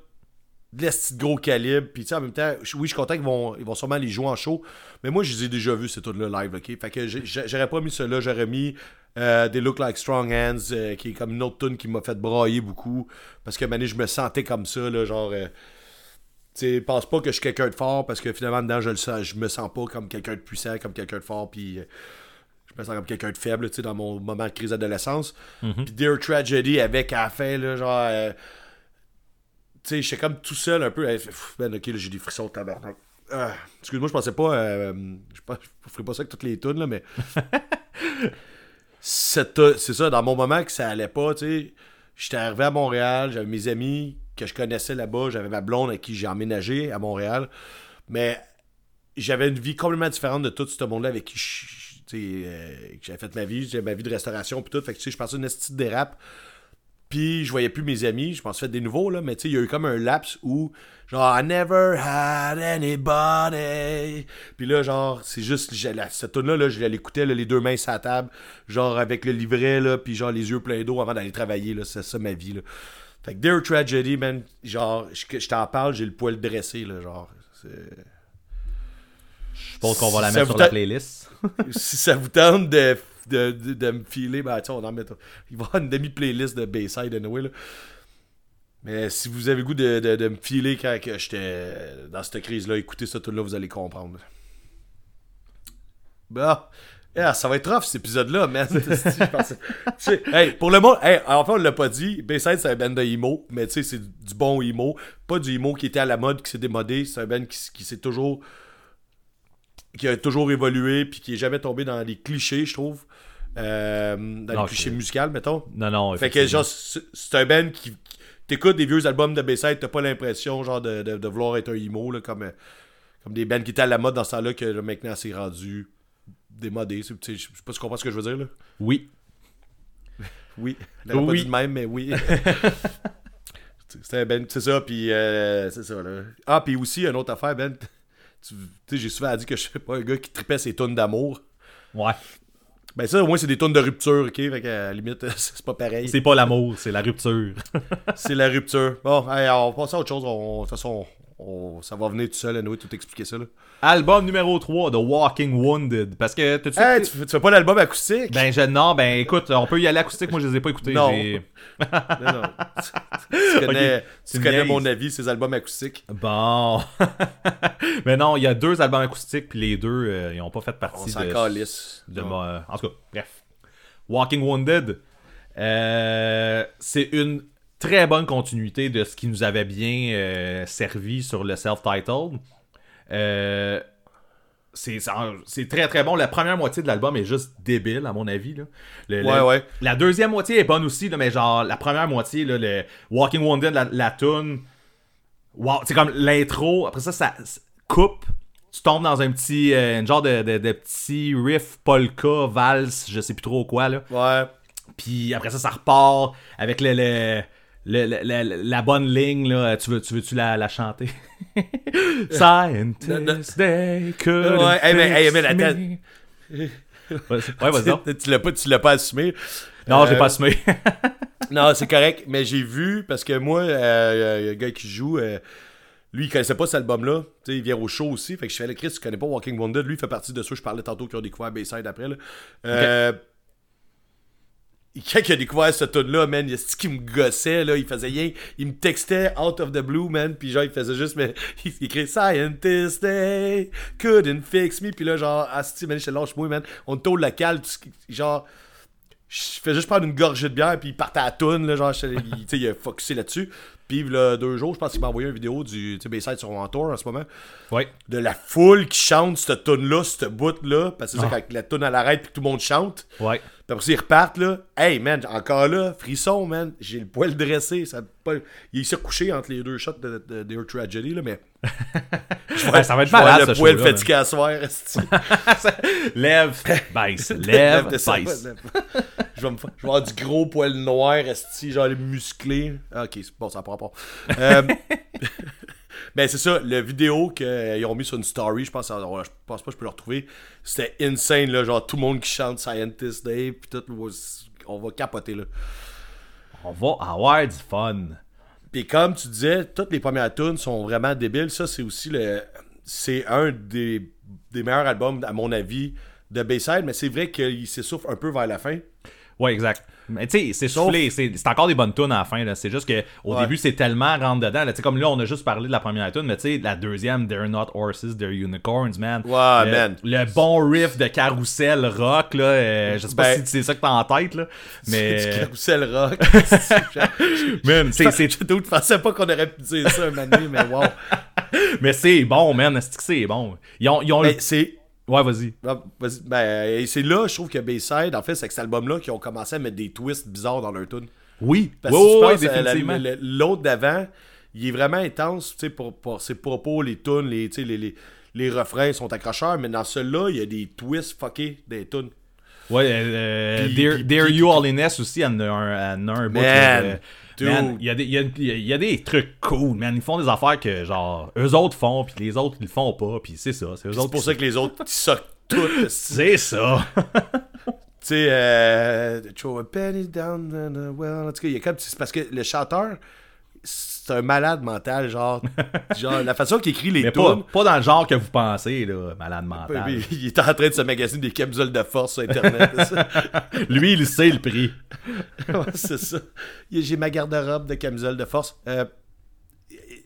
de l'esti de gros calibre. Puis, tu sais, en même temps, oui, je suis content qu'ils vont, ils vont sûrement les jouer en show. Mais moi, je les ai déjà vus, ces tunes-là, live, OK? Fait que j'aurais pas mis cela, j'aurais mis euh, They Look Like Strong Hands, euh, qui est comme une autre tune qui m'a fait brailler beaucoup. Parce que, mané, je me sentais comme ça, là, genre... euh, tu sais, pense pas que je suis quelqu'un de fort, parce que finalement, dedans, je le sens, je me sens pas comme quelqu'un de puissant, comme quelqu'un de fort, puis... euh, je me sens comme quelqu'un de faible, tu sais, dans mon moment de crise d'adolescence. Puis Dear Tragedy avec à la fin, là, genre... tu sais, j'étais comme tout seul un peu. Ben, ok, j'ai des frissons de tabarnak. Ah, Excuse-moi, je pensais pas. euh, je je ferais pas ça avec toutes les tunes, là, mais. (laughs) C'est ça, dans mon moment que ça allait pas, tu sais. J'étais arrivé à Montréal, j'avais mes amis que je connaissais là-bas, j'avais ma blonde avec qui j'ai emménagé à Montréal. Mais j'avais une vie complètement différente de tout ce monde-là avec qui euh, j'avais fait ma vie, j'avais ma vie de restauration puis tout. Fait que tu sais, je passais une petite dérape. Puis je voyais plus mes amis, je suis fait des nouveaux, là, mais tu sais, il y a eu comme un laps où, genre, I never had anybody. Puis là, genre, c'est juste, la- cette tune-là, là, je l'écoutais, là, les deux mains sur la table, genre, avec le livret, là, puis genre, les yeux pleins d'eau avant d'aller travailler, là, c'est ça ma vie, là. Fait que Dear Tragedy, man, genre, je, je t'en parle, j'ai le poil dressé, là, genre. c'est- Je pense qu'on va la mettre sur la playlist. (laughs) si ça vous tente de, de, de, me filer, ben, on en met. Il va y avoir une demi-playlist de Bayside anyway, là. Mais si vous avez le goût de, de, me filer quand j'étais dans cette crise-là, écoutez ça tout là, vous allez comprendre. Bah, yeah, ça va être rough cet épisode-là, man. (laughs) Hey, pour le monde, hey, enfin on l'a pas dit, Bayside c'est un band de emo, mais tu sais, c'est du bon emo. Pas du emo qui était à la mode, qui s'est démodé. C'est un band qui, qui s'est toujours. qui a toujours évolué, puis qui est jamais tombé dans les clichés, je trouve. Euh, dans Non, clichés je- musicaux, mettons. Non, non. Fait que genre, c'est un band qui. T'écoutes des vieux albums de Bayside, t'as pas l'impression genre de, de, de vouloir être un emo, là, comme, euh, comme des bands qui étaient à la mode dans ce temps-là, que là, maintenant c'est rendu démodé. Je sais pas si tu comprends ce que je veux dire là. Oui. (laughs) Oui. Je l'aurais pas Oui. dit de même, mais oui. (laughs) c'est c'est ça, puis euh, c'est ça là. Ah, puis aussi, une autre affaire, Ben. Tu tu sais, j'ai souvent dit que je suis pas un gars qui tripait ses tonnes d'amour. Ouais. Ben ça, au moins, c'est des tonnes de rupture, ok? Fait qu'à la limite, (laughs) c'est pas pareil. C'est pas l'amour, c'est la rupture. (laughs) C'est la rupture. Bon, hey, on va passer à autre chose. On- De toute façon, on- ça va venir tout seul, à nous tout expliquer ça. Là. Album numéro 3 de Walking Wounded. Parce que t'as-tu Hey, tu, fais- tu fais pas l'album acoustique? Ben, je, non, ben écoute, on peut y aller acoustique, moi je les ai pas écoutés. Non. j'ai- Non, non. (laughs) tu connais, tu tu mon avis, ces albums acoustiques. Bon. (laughs) Mais non, il y a deux albums acoustiques, puis les deux, euh, ils ont pas fait On partie s'en de, calisse. de ma- En tout cas, bref. Walking Wounded, euh, c'est une très bonne continuité de ce qui nous avait bien euh, servi sur le self-titled. Euh, c'est très très bon. La première moitié de l'album est juste débile, à mon avis. Là. Le- Ouais, le- ouais. La deuxième moitié est bonne aussi, là, mais genre la première moitié, là, le Walking Wounded, la, la tune, wow, c'est comme l'intro. Après ça, ça, coupe. Tu tombes dans un petit, euh, genre de, de, de petit riff polka, valse, je sais plus trop quoi là. Ouais. Puis après ça, ça repart avec le, le- le- le- le- la bonne ligne là. Tu veux, tu veux-tu la, la chanter? (laughs) Scientist. Ouais, hey, mais- hey, mais attends. Ouais, vas-y (laughs) tu l'as pas, tu l'as pas assumé. Non, je l'ai Euh, pas assumé. (laughs) Non, c'est correct, mais j'ai vu, parce que moi, euh, il y a un gars qui joue, euh, lui, il connaissait pas cet album-là. Tu sais, il vient au show aussi. Fait que je fais le Chris, tu connais pas Walking Wounded. Lui, il fait partie de ceux, je parlais tantôt, qui ont découvert Bayside après. Là. Euh, Quand il a découvert ce tune-là, man, il y a ce qui me gossait, là. Il faisait rien. Il me textait out of the blue, man. Puis genre, il faisait juste, mais (laughs) il écrit Scientist, they couldn't fix me. Puis là, genre, asti, man, je te lâche moi, man. On te tourne ce qui- genre je fais juste prendre une gorgée de bière puis il partait à la toune là genre il, il a focusé là-dessus puis là deux jours je pense qu'il m'a envoyé une vidéo du Bayside sur mon tour en ce moment Ouais. de la foule qui chante cette toune là cette bout là parce que c'est Ah. ça quand la toune elle arrête puis que tout le monde chante Ouais. Après ça, ils repartent, là. Hey, man, encore là, frisson, man. J'ai le poil dressé. Ça, pas... Il s'est recouché entre les deux shots de, de, de Your Tragedy, là, mais. (laughs) Je Ouais, ça va être malade, le poil fatigué à soir. (laughs) Lève, baisse, (laughs) lève, baisse. je, vais me faire- je vais avoir du gros poil noir, esti, genre les musclés. Ah, ok, c'est bon, ça prend pas. Euh, Mais c'est ça, la vidéo qu'ils ont mis sur une story, je pense, alors, je pense pas que je peux le retrouver. C'était insane, là, genre tout le monde qui chante Scientist Day, puis tout, on va capoter, là. On va avoir du fun. Puis comme tu disais, toutes les premières tunes sont vraiment débiles. Ça, c'est aussi le. C'est un des, des meilleurs albums, à mon avis, de Bayside, mais c'est vrai qu'il s'essouffle un peu vers la fin. Ouais, exact. Mais tu sais, c'est soufflé, c'est encore des bonnes tunes à la fin. C'est juste que au Ouais. début, c'est tellement rentre dedans. là. Tu sais, comme là, on a juste parlé de la première tune, mais tu sais, la deuxième, They're Not Horses, They're Unicorns, man. Ouais, le, man. Le bon riff de carrousel rock, là. euh, je sais pas Ben- si c'est ça que t'as en tête, là. (laughs) C'est Mais. du carousel rock. (laughs) man, c'est- c'est Je ne pensais pas qu'on aurait pu dire ça un moment donné, mais wow. (laughs) mais c'est bon, man. C'est que c'est bon? Ils ont. Ils ont c'est. Ouais, vas-y. ah, vas-y. Ben, et c'est là, je trouve que Bayside, en fait, c'est avec cet album-là qu'ils ont commencé à mettre des twists bizarres dans leur tune. Oui. Parce que si ouais, euh, la- l'autre d'avant, il est vraiment intense, tu sais, pour, pour ses propos, les tunes, les, les, les, les refrains sont accrocheurs, mais dans celui-là, il y a des twists fuckés des tunes. Ouais, euh, Puis- Dear, puis- puis- You Holiness aussi, elle en a un, a un bout, Il y, a des- y a, y a- trucs cool, man. Ils font des affaires que, genre, eux autres font, puis les autres, ils le font pas, puis c'est ça. C'est pour ça que les autres, ils sortent tout. (laughs) Tu C'est ça. sais, euh, throw a penny down the well. En tout cas, il y a comme, c'est parce que le chanteur, c'est un malade mental, genre. (laughs) genre la façon qu'il écrit les Mais pas, dans le genre que vous pensez, là, malade mental. Oui, Il est en train de se magasiner des camisoles de force sur Internet. (laughs) Lui, il sait le prix. (laughs) Ouais, c'est ça. J'ai ma garde-robe de camisole de force. Euh,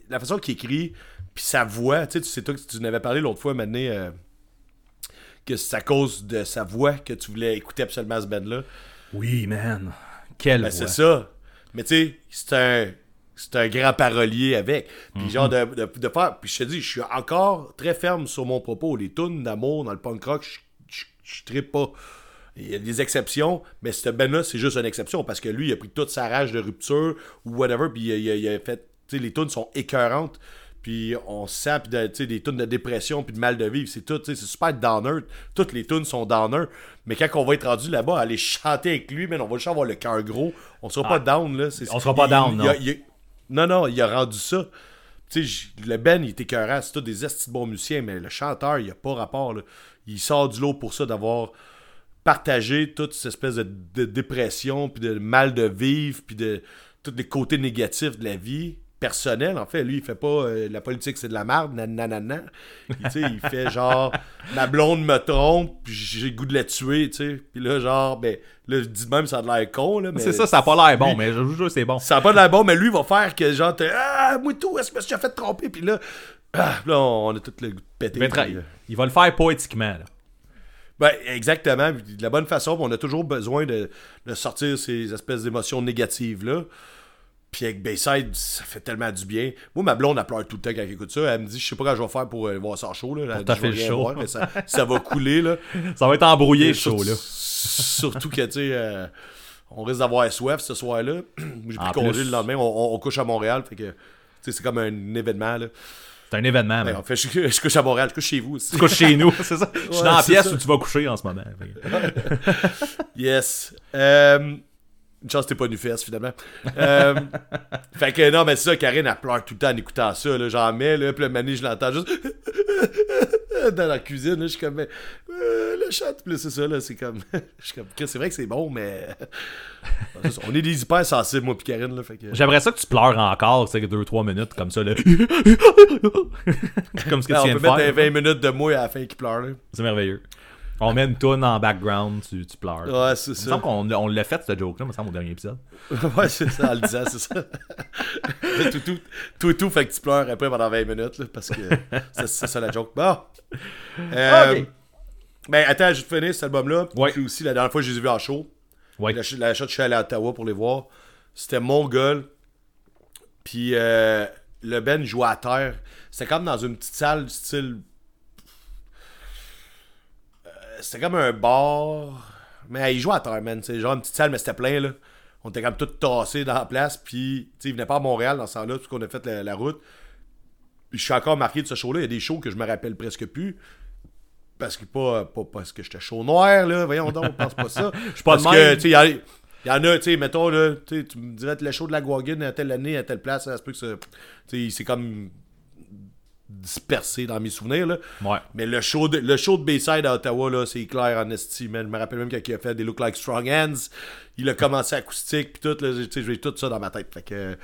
la façon qu'il écrit, puis sa voix, tu sais, tu sais, toi, tu n'avais parlé l'autre fois, maintenant, euh, que c'est à cause de sa voix que tu voulais écouter absolument ce band-là. Oui, man. Quelle Ben, voix. c'est ça. Mais tu sais, c'est un, c'est un grand parolier avec. Puis genre de, de, de faire. Puis je te dis, je suis encore très ferme sur mon propos. Les tunes d'amour dans le punk rock, je, je, je pas. Il y a des exceptions, mais ce Ben-là, c'est juste une exception parce que lui, il a pris toute sa rage de rupture ou whatever, puis il a, il il a fait. Tu sais, les tunes sont écœurantes, puis on sent, puis de- des tunes de dépression, puis de mal de vivre, c'est tout, tu sais, c'est super downer. Toutes les tunes sont downer, mais quand on va être rendu là-bas, aller (laughs) chanter avec lui, mais on va juste avoir le cœur gros, on sera pas down, là. On sera pas down, il- non. Non, non, il a rendu ça. Tu le Ben, il était écœurant, c'est tous des estis bons musiciens, mais le chanteur, il a pas rapport. Il sort du lot pour ça, d'avoir partagé toute cette espèce de, de dépression, puis de mal de vivre, puis de tous les côtés négatifs de la vie personnelle. En fait, lui, il fait pas euh, la politique, c'est de la merde, nanana. Il, il fait (laughs) genre, ma blonde me trompe, puis j'ai le goût de la tuer, tu sais. Puis là, genre, ben, là, je dis de même, ça a l'air con, là. mais C'est ça, ça a pas l'air bon, lui- mais je vous jure, c'est bon. ça n'a pas l'air bon, mais lui, il va faire que genre, ah, moi tout, est-ce que je me suis fait tromper? Puis là, ah, là, on a tout le goût de péter. Puis, euh, il va le faire poétiquement. Là. ben, exactement. De la bonne façon, on a toujours besoin de, de sortir ces espèces d'émotions négatives-là. Puis avec Bayside, ça fait tellement du bien. Moi, ma blonde, elle pleure tout le temps quand elle écoute ça. Elle me dit, je sais pas quand je vais faire pour euh, voir ça en show. Là. Fait le rien show. voir, mais ça, ça va couler. Là. (laughs) Ça va être embrouillé, show-là. Surtout que, tu sais, euh, on risque d'avoir soif ce soir-là. (clears throat) J'ai pris congé le lendemain. On, on- on couche à Montréal. Fait que, c'est comme un événement. Là. C'est un événement, en fait, je, je couche à Montréal. Je couche chez vous aussi. Tu couches chez nous, (laughs) c'est ça? Je suis Ouais, dans la pièce ça. où tu vas coucher en ce moment. (laughs) Yes. Euh, une chance t'es pas nu fesse, finalement. Euh, (laughs) fait que non, mais c'est ça, Karine, elle pleure tout le temps en écoutant ça. Là, j'en mets, là, puis le mané, je l'entends juste (laughs) dans la cuisine. Là, je suis comme, mais, euh, le chat, puis c'est ça, là, c'est comme, (laughs) je suis comme, c'est vrai que c'est bon, mais on est des hyper sensibles, moi, puis Karine, là, fait que. J'aimerais ça que tu pleures encore, tu sais, 2-3 minutes comme ça, là. comme ce que Ah, tu on viens peut de mettre faire. des 20 minutes de moi à la fin qui pleure, là. C'est merveilleux. On met une toune en background, tu, tu pleures. Ouais, c'est Il me ça. semble qu'on on l'a fait, ce joke-là, me semble, au dernier épisode. (laughs) ouais, c'est ça, en le disant, c'est ça. (laughs) tout, tout, tout, tout, fait que tu pleures après pendant 20 minutes, là, parce que c'est ça la joke. Bon. Euh, Ok. Ben, attends, je vais te finir cet album-là. Ouais. Puis aussi, la dernière fois, je les ai vus en show. Ouais. La, la shot, je suis allé à Ottawa pour les voir. C'était mon gueule. Puis euh, le Ben jouait à terre. C'était comme dans une petite salle style. C'était comme un bar. Mais il jouait à terre, man. C'est genre une petite salle, mais c'était plein, là. On était comme tout tassés dans la place. Puis, tu sais, il venait pas à Montréal dans ce temps-là, parce qu'on a fait la, la route. Puis je suis encore marqué de ce show-là. Il y a des shows que je me rappelle presque plus. Parce que pas, pas parce que j'étais chaud noir, là. Voyons donc, on pense pas ça. (laughs) Je même. que, tu sais, il y en a, tu sais, mettons, là, tu me dirais le show de la Guaguin à telle année, à telle place, ça se peut que ça. Tu sais, c'est comme dispersé dans mes souvenirs, là. Ouais. Mais le show de, le show de Bayside à Ottawa, là, c'est clair en esti, man. Je me rappelle même quand il a fait des Look Like Strong Hands, il a commencé acoustique, puis tout, là, j'ai tout ça dans ma tête. Fait que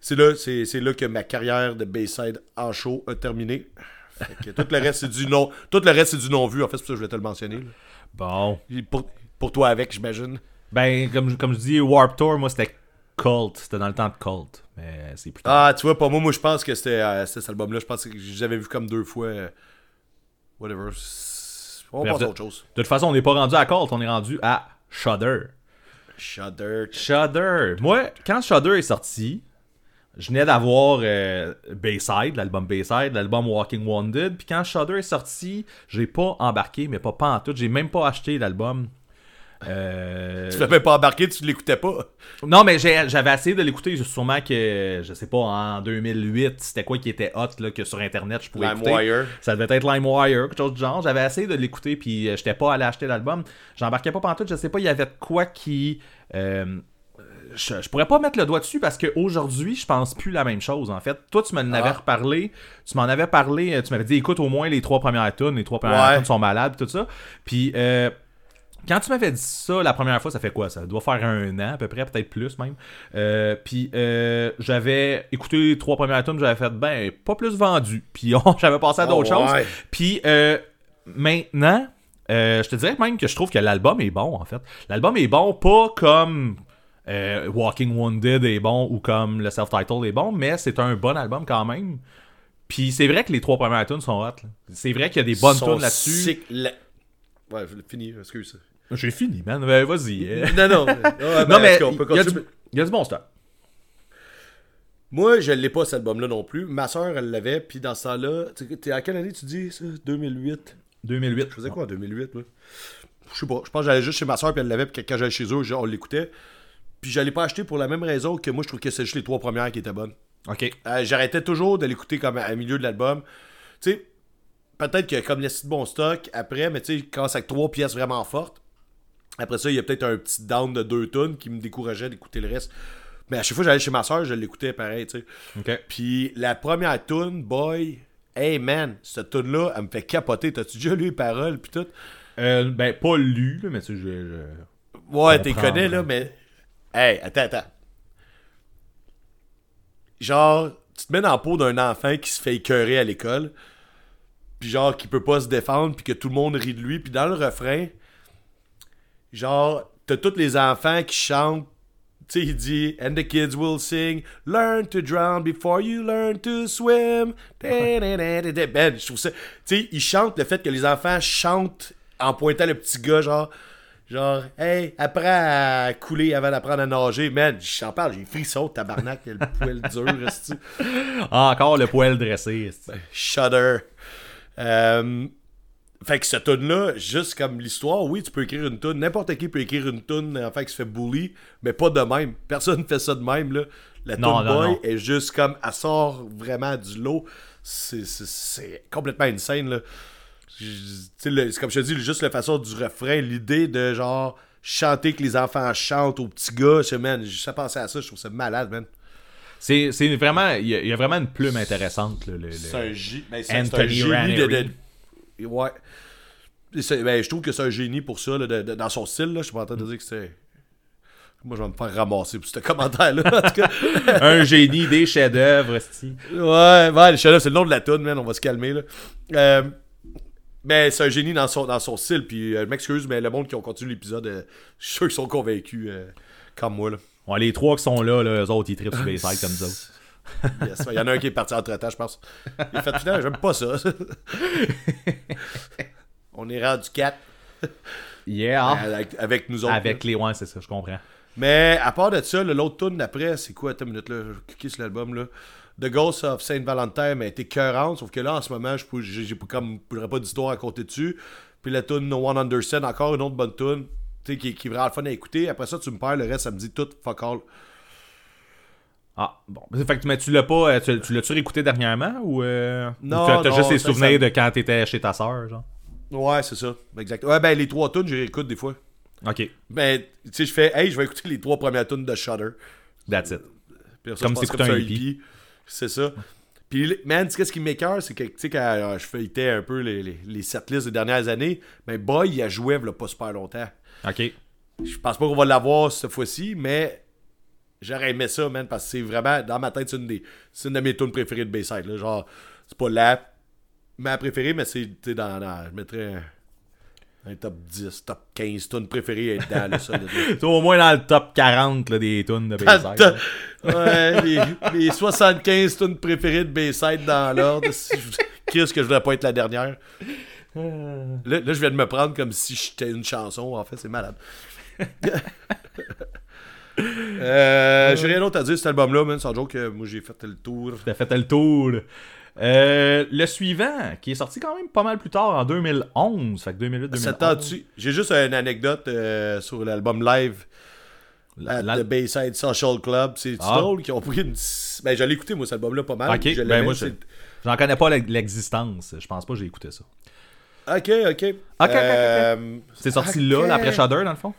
c'est là, c'est, c'est là que ma carrière de Bayside en show a terminé. Fait que tout le reste, c'est du non, tout le reste, c'est du non-vu. En fait, c'est pour ça que je voulais te le mentionner. là. Bon. Pour, pour toi avec, j'imagine. Ben, comme, je- comme je dis, Warp Tour, moi, c'était Cult. C'était dans le temps de Cult. Mais c'est plus tard. Ah, tu vois, pas moi, moi, je pense que c'était, euh, c'était cet album-là. Je pense que j'avais vu comme deux fois. euh, whatever. On Bref, passe à autre chose. De toute façon, on n'est pas rendu à Cult, on est rendu à Shudder. Shudder. Shudder. Moi, quand Shudder est sorti, je venais d'avoir euh, Bayside, l'album Bayside, l'album Walking Wounded. Puis quand Shudder est sorti, j'ai pas embarqué, mais pas, pas en tout. J'ai même pas acheté l'album. Euh, Tu même pas embarqué, tu l'écoutais pas. Non, mais j'avais essayé de l'écouter. Sûrement que, je sais pas, en 2008, c'était quoi qui était hot là, que sur Internet je pouvais écouter. LimeWire. Ça devait être LimeWire, quelque chose du genre. J'avais essayé de l'écouter, puis euh, j'étais pas allé acheter l'album. J'embarquais pas pantoute, je sais pas, il y avait de quoi qui... euh, je, je pourrais pas mettre le doigt dessus parce qu'aujourd'hui, je pense plus la même chose, en fait. Toi, tu m'en avais Ah. reparlé. Tu m'en avais parlé. euh, Tu m'avais dit, écoute, au moins les trois premières tunes. Les trois premières Ouais. sont malades, tout ça. Puis... euh, quand tu m'avais dit ça la première fois, ça fait quoi Ça? Doit faire un an à peu près, peut-être plus même. Euh, puis euh, j'avais écouté les trois premières tunes, j'avais fait ben pas plus vendu. (laughs) Puis j'avais passé à d'autres Oh, choses. ouais. Puis euh, maintenant, euh, je te dirais même que je trouve que l'album est bon en fait. L'album est bon pas comme euh, Walking Wounded est bon ou comme le self-title est bon, mais c'est un bon album quand même. Puis c'est vrai que les trois premières tunes sont hot. C'est vrai qu'il y a des bonnes tunes là-dessus. Ouais, fini, excuse. J'ai fini, man. Ben, Vas-y. euh. (laughs) non, non. Ben, non, mais qu'on peut il y, a du- il y a du bon stuff. Moi, je l'ai pas cet album-là non plus. Ma soeur, elle l'avait. Puis dans ce temps-là, t'es à quelle année tu dis ça? 2008 2008. Je faisais quoi en 2008 moi? Je sais pas. Je pense que j'allais juste chez ma soeur, puis elle l'avait. Puis quand j'allais chez eux, on l'écoutait. Puis je l'ai pas acheté pour la même raison que moi, je trouve que c'est juste les trois premières qui étaient bonnes. Ok. Euh, J'arrêtais toujours de l'écouter comme à, à milieu de l'album. Tu sais, peut-être que comme les de bon stock après, mais tu sais, quand c'est avec trois pièces vraiment fortes. Après ça, il y a peut-être un petit down de deux tonnes qui me décourageait d'écouter le reste. Mais à chaque fois que j'allais chez ma soeur, je l'écoutais pareil, tu sais. Puis la première tune, boy, hey man, cette tune là elle me fait capoter. T'as-tu déjà lu les paroles puis tout? Euh, ben, pas lu, là, mais tu sais, je. je- Ouais, t'es connais là, mais. Hey, attends, attends. Genre, tu te mets dans la peau d'un enfant qui se fait écœurer à l'école, puis genre, qui peut pas se défendre, puis que tout le monde rit de lui, puis dans le refrain, genre, t'as tous les enfants qui chantent. Tu sais, il dit And the kids will sing Learn to drown before you learn to swim. Ben, je trouve ça. Tu sais, il chante le fait que les enfants chantent en pointant le petit gars, genre. Genre, hey, apprends à couler avant d'apprendre à nager. Man, j'en parle, j'ai frisson, tabarnak, le poil dur, (laughs) esti. Ah, encore le poil dressé. c'est- Shudder. Euh, fait que cette tune là juste comme l'histoire, oui, tu peux écrire une tune. N'importe qui peut écrire une tune, en fait, qui se fait bully, mais pas de même. Personne fait ça de même, là. La tune boy non. est juste comme, elle sort vraiment du lot. C'est- complètement insane, là. C'est comme je te dis, juste la façon du refrain, l'idée de genre chanter que les enfants chantent aux petits gars, je, man, je sais penser à ça, je trouve ça malade, man. C'est c'est vraiment. Il y, a- il y a vraiment une plume intéressante, là, le- le- C'est un, ben, un Anthony génie de- Ouais. Ben, je trouve que c'est un génie pour ça, là, de- de- dans son style. Là. Je suis pas en train de dire que c'est. Moi, je vais me faire ramasser pour ce commentaire-là. en tout cas. (laughs) un génie des chefs-d'œuvre, ouais, ouais, le chef c'est le nom de la tune, man. On va se calmer. Là. Euh, mais c'est un génie dans son, dans son style. Puis, euh, je m'excuse, mais le monde qui ont continué l'épisode, euh, je suis sûr qu'ils sont convaincus, comme moi. Là. Ouais, les trois qui sont là, là eux autres, ils trippent sur les (laughs) sites comme autres. (laughs) Yes, Il y en a un qui est parti entre temps, je pense. Il a fait finalement, j'aime pas ça. (laughs) On est rendu 4 Yeah. avec, avec nous autres. Avec les. Ouais, c'est ça, je comprends. Mais à part de ça, l'autre tune d'après, c'est quoi Attends une minute là, je clique sur l'album là. The Ghost of Saint Valentine a été cœurante, sauf que là en ce moment, je j'ai comme j'aurais pas d'histoire à compter dessus. Puis la tune No One Understand, encore une autre bonne tune, qui, qui est vraiment le fun à écouter. Après ça, tu me perds le reste, ça me dit tout fuck all. Ah, bon. Fait que mais tu l'as pas. euh, Tu, tu l'as-tu réécouté dernièrement ou. Euh, Non, t'as- juste les souvenirs ça- de quand t'étais chez ta soeur, genre? Ouais, c'est ça. Exact. Ouais, ben les trois tunes, je les écoute des fois. Ok, Ben, tu sais, je fais, hey, je vais écouter les trois premières tunes de Shudder. that's it. Puis ça, Comme si un hippie. C'est ça. Puis, man, tu sais, ce qui m'écœure, c'est que, tu sais, quand euh, je feuilletais un peu les, les, les setlists des dernières années, ben, Boy, il a joué, il pas super longtemps. Ok. Je pense pas qu'on va l'avoir cette fois-ci, mais j'aurais aimé ça, man, parce que c'est vraiment, dans ma tête, c'est une, des, une de mes tunes préférées de Bayside. Là. Genre, c'est pas la, ma préférée, mais c'est, dans, dans- je mettrais un, un top 10, top 15 tunes préférées à être dans, là. T'es (laughs) au moins dans le top 40 là, des tunes de Bayside. ouais, les, les 75 tunes préférées de Bayside dans l'ordre. Si Qu'est-ce que je voudrais pas être la dernière? Là, là, je viens de me prendre comme si j'étais une chanson. En fait, c'est malade. (laughs) euh, j'ai rien d'autre à dire cet album-là, man. Sans joke, euh, moi j'ai fait le tour. T'as fait le tour. Euh, le suivant, qui est sorti quand même pas mal plus tard, en 2011. Fait que 2008-2011. Ça tente-tu? J'ai juste une anecdote euh, sur l'album live at La- the Bayside Social Club. C'est Ah. drôle qu'ils ont pris une. Ben, j'allais écouter, moi, cet album-là pas mal. Je ben moi, je- J'en connais pas l'ex- l'existence. Je pense pas que j'ai écouté ça. Ok, ok. ok, ok. Euh, C'est sorti là, après Shudder, dans le fond?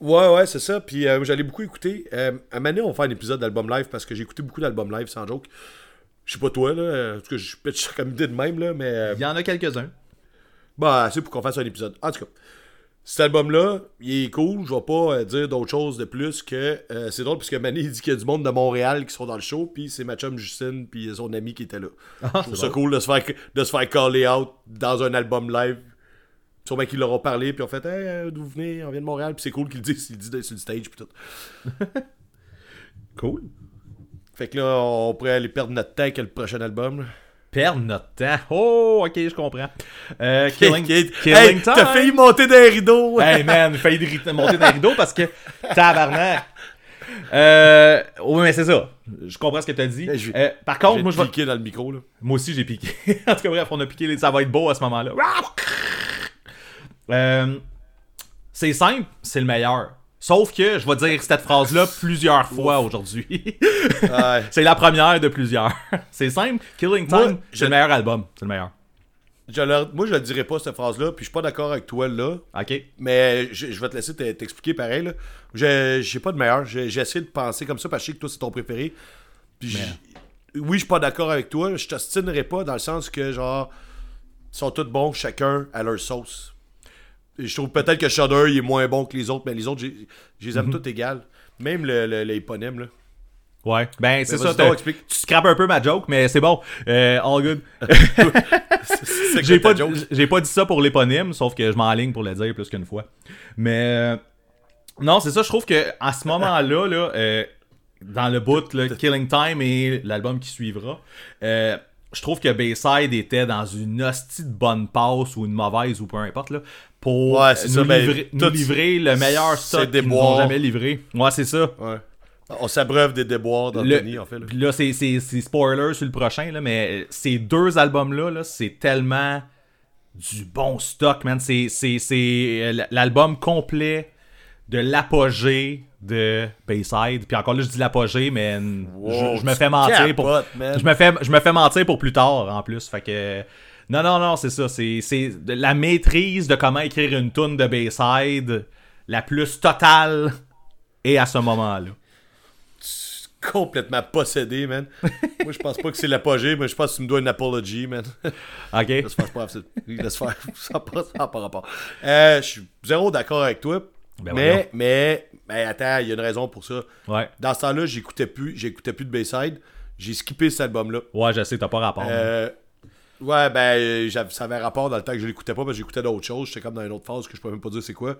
Ouais, ouais, c'est ça. Puis euh, j'allais beaucoup écouter. Euh, à un moment donné, on va faire un épisode d'album live parce que j'ai écouté beaucoup d'albums live sans joke. Je sais pas toi, là. En tout cas, je (laughs) ça comme idée de même, là. Mais euh, Il y en a quelques-uns. bah, c'est pour qu'on fasse un épisode. En tout cas, Cet album-là, il est cool. Je vais pas dire d'autre chose de plus que. euh, c'est drôle parce que Manny il dit qu'il y a du monde de Montréal qui sont dans le show, puis c'est ma chum Justine, puis son ami qui était là. je trouve ça cool de se, faire, de se faire caller out dans un album live. Sûrement qu'ils leur ont parlé, puis ont fait Hey, euh, d'où vous venez? On vient de Montréal, puis c'est cool qu'ils le disent, ils le disent sur le stage, puis tout. (laughs) Cool. Fait que là, on pourrait aller perdre notre temps avec le prochain album. là. Perdre notre temps. Oh, ok, je comprends. Euh, (laughs) killing, Hey, killing t'as time. failli monter d'un rideau. (laughs) Hey man, failli monter dans les rideaux parce que tabarnak. Euh, oui, mais c'est ça. Je comprends ce que t'as dit. Hey, je- Euh, par contre, moi, je vais- piqué dans le micro, là. moi aussi, j'ai piqué. en tout cas, bref, on a piqué. les- Ça va être beau à ce moment-là. Euh, c'est simple, c'est le meilleur. Sauf que je vais dire cette phrase-là plusieurs fois aujourd'hui. Ouais. (laughs) c'est la première de plusieurs. (laughs) c'est simple. Killing Time, c'est je- le meilleur album. C'est le meilleur. Je leur- Moi, je ne dirais pas cette phrase-là, puis je suis pas d'accord avec toi là. Ok. Mais je, je vais te laisser te- t'expliquer pareil. Là. Je- J'ai pas de meilleur. J'ai j'ai essayé de penser comme ça parce que je sais que toi, c'est ton préféré. Puis je- oui, je suis pas d'accord avec toi. Je t'ostinerai pas dans le sens que, genre, ils sont tous bons, chacun à leur sauce. Je trouve peut-être que Shudder, il est moins bon que les autres, mais les autres, je les aime tous égales. Même le, le, les là. Ouais. Ben, c'est vas-y ça. Tu scrapes un peu ma joke, mais c'est bon. Euh, all good. (laughs) C'est J'ai pas, pas dit ça pour l'éponyme, sauf que je m'enligne pour le dire plus qu'une fois. Mais euh, non, c'est ça, je trouve que à ce moment-là, là, euh, dans le bout, là, Killing Time et l'album qui suivra, euh, je trouve que Bayside était dans une hostie de bonne passe ou une mauvaise ou peu importe là, pour Ouais, nous, ça, ben, livrer, nous tout- livrer le meilleur stock qu'ils nous déboire. ont jamais livré. Ouais, c'est ça. Ouais. On s'abreuve des déboires d'Anthony, Le- en fait. Là. C'est, spoiler sur le prochain, là, mais ces deux albums-là, là, c'est tellement du bon stock, man. C'est euh, l'album complet de l'apogée de Bayside. Puis encore là, je dis l'apogée, mais Wow, je, je me fais mentir pour. Je me, fais, je me fais mentir pour plus tard, en plus. Fait que. Non, non, non, c'est ça. C'est, la maîtrise de comment écrire une tune de Bayside la plus totale et à ce moment-là. complètement possédé, man. (laughs) Moi, je pense pas que c'est l'apogée, mais je pense que tu me dois une apology, man. Ok? Laisse faire, pas grave, c'est- Laisse faire, (laughs) ça n'a pas, ça a pas rapport. Euh, je suis zéro d'accord avec toi. Ben mais, mais, mais attends, il y a une raison pour ça. Ouais. Dans ce temps-là, j'écoutais plus, j'écoutais plus de Bayside. J'ai skippé cet album-là. Ouais, je sais, t'as pas rapport. Euh, ouais, ben, euh, ça avait rapport dans le temps que je l'écoutais pas, parce que j'écoutais d'autres choses. J'étais comme dans une autre phase que je peux même pas dire c'est quoi.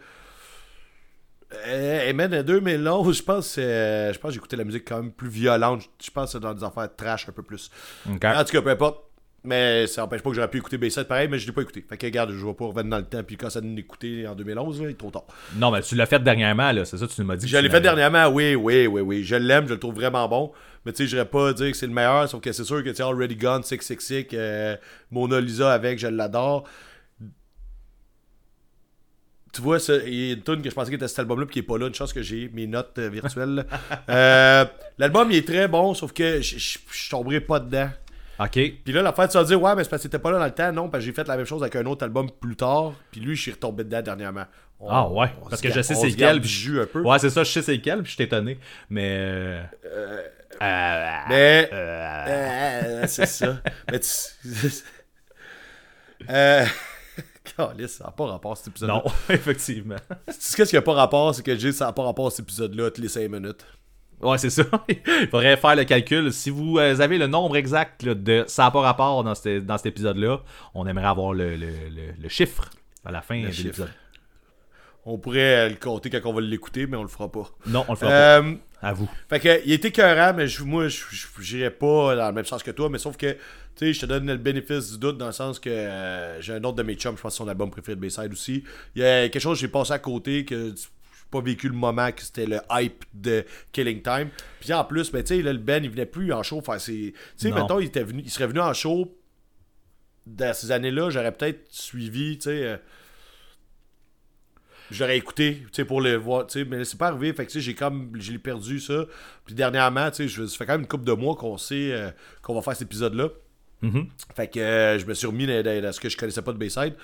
Euh, et même en 2011, je pense, euh, je pense que j'écoutais la musique quand même plus violente. Je pense que c'est dans des affaires trash un peu plus. En tout cas, peu importe. Mais ça n'empêche pas que j'aurais pu écouter Bayside pareil, mais je l'ai pas écouté. Fait que regarde, je vais pas revenir dans le temps. Puis quand ça nous écouter en 2011, là, il est trop tard. Non, mais tu l'as fait dernièrement, là. C'est ça, tu m'as dit. que Je l'ai fait dernièrement, oui, oui, oui, oui. Je l'aime, je le trouve vraiment bon. Mais tu sais, je n'irais pas dire que c'est le meilleur, sauf que c'est sûr que tu sais, Already Gone, Sick Sick Sick, euh, Mona Lisa avec, je l'adore. Tu vois, il y a une tune que je pensais que était cet album-là, puis qui est pas là. Une chance que j'ai mes notes euh, virtuelles. (laughs) Euh, L'album, il est très bon, sauf que je je tomberai pas dedans. Ok. Puis là, la fête, tu vas dire, ouais, mais c'est parce que t'étais pas là dans le temps. Non, parce que j'ai fait la même chose avec un autre album plus tard. Puis lui, je suis retombé dedans dernièrement. On- Ah ouais, parce que je sais c'est quel, puis- jus un peu. Ouais, c'est ça, je sais c'est lequel, puis je suis étonné. Mais. euh, euh, Mais. euh, c'est ça. (laughs) Mais tu. (laughs) euh. (laughs) Ça n'a pas rapport à cet épisode-là. non, effectivement. Ce qu'est-ce qui n'a pas rapport, c'est que j'ai ça n'a pas rapport à cet épisode-là toutes les 5 minutes. Ouais, c'est ça. (laughs) Il faudrait faire le calcul. Si vous euh, avez le nombre exact là, de ça n'a pas rapport dans, cet- dans cet épisode-là, on aimerait avoir le, le, le- le chiffre à la fin de l'épisode. On pourrait euh, le compter quand on va l'écouter, mais on le fera pas. Non, on le fera pas. Euh, À vous. Fait que, il était écœurant, mais je- moi, j'irais pas dans le même sens que toi, mais sauf que, tu sais, je te donne le bénéfice du doute dans le sens que euh, j'ai un autre de mes chums, je pense que son album préféré de Bayside aussi. Il y a quelque chose que j'ai passé à côté que j'ai pas vécu le moment que c'était le hype de Killing Time. Puis en plus, ben, tu sais, le Ben, il venait plus en show faire ses. Tu sais, mettons, il, était venu, il serait venu en show dans ces années-là, j'aurais peut-être suivi, tu sais. euh, J'aurais écouté, tu sais, pour le voir, tu sais, mais c'est pas arrivé, fait que, tu sais, j'ai comme, j'ai perdu ça. Puis dernièrement, tu sais, je- ça fait quand même une couple de mois qu'on sait euh, qu'on va faire cet épisode-là. Mhm. Fait que euh, je me suis remis dans, dans- dans ce que je connaissais pas de Bayside.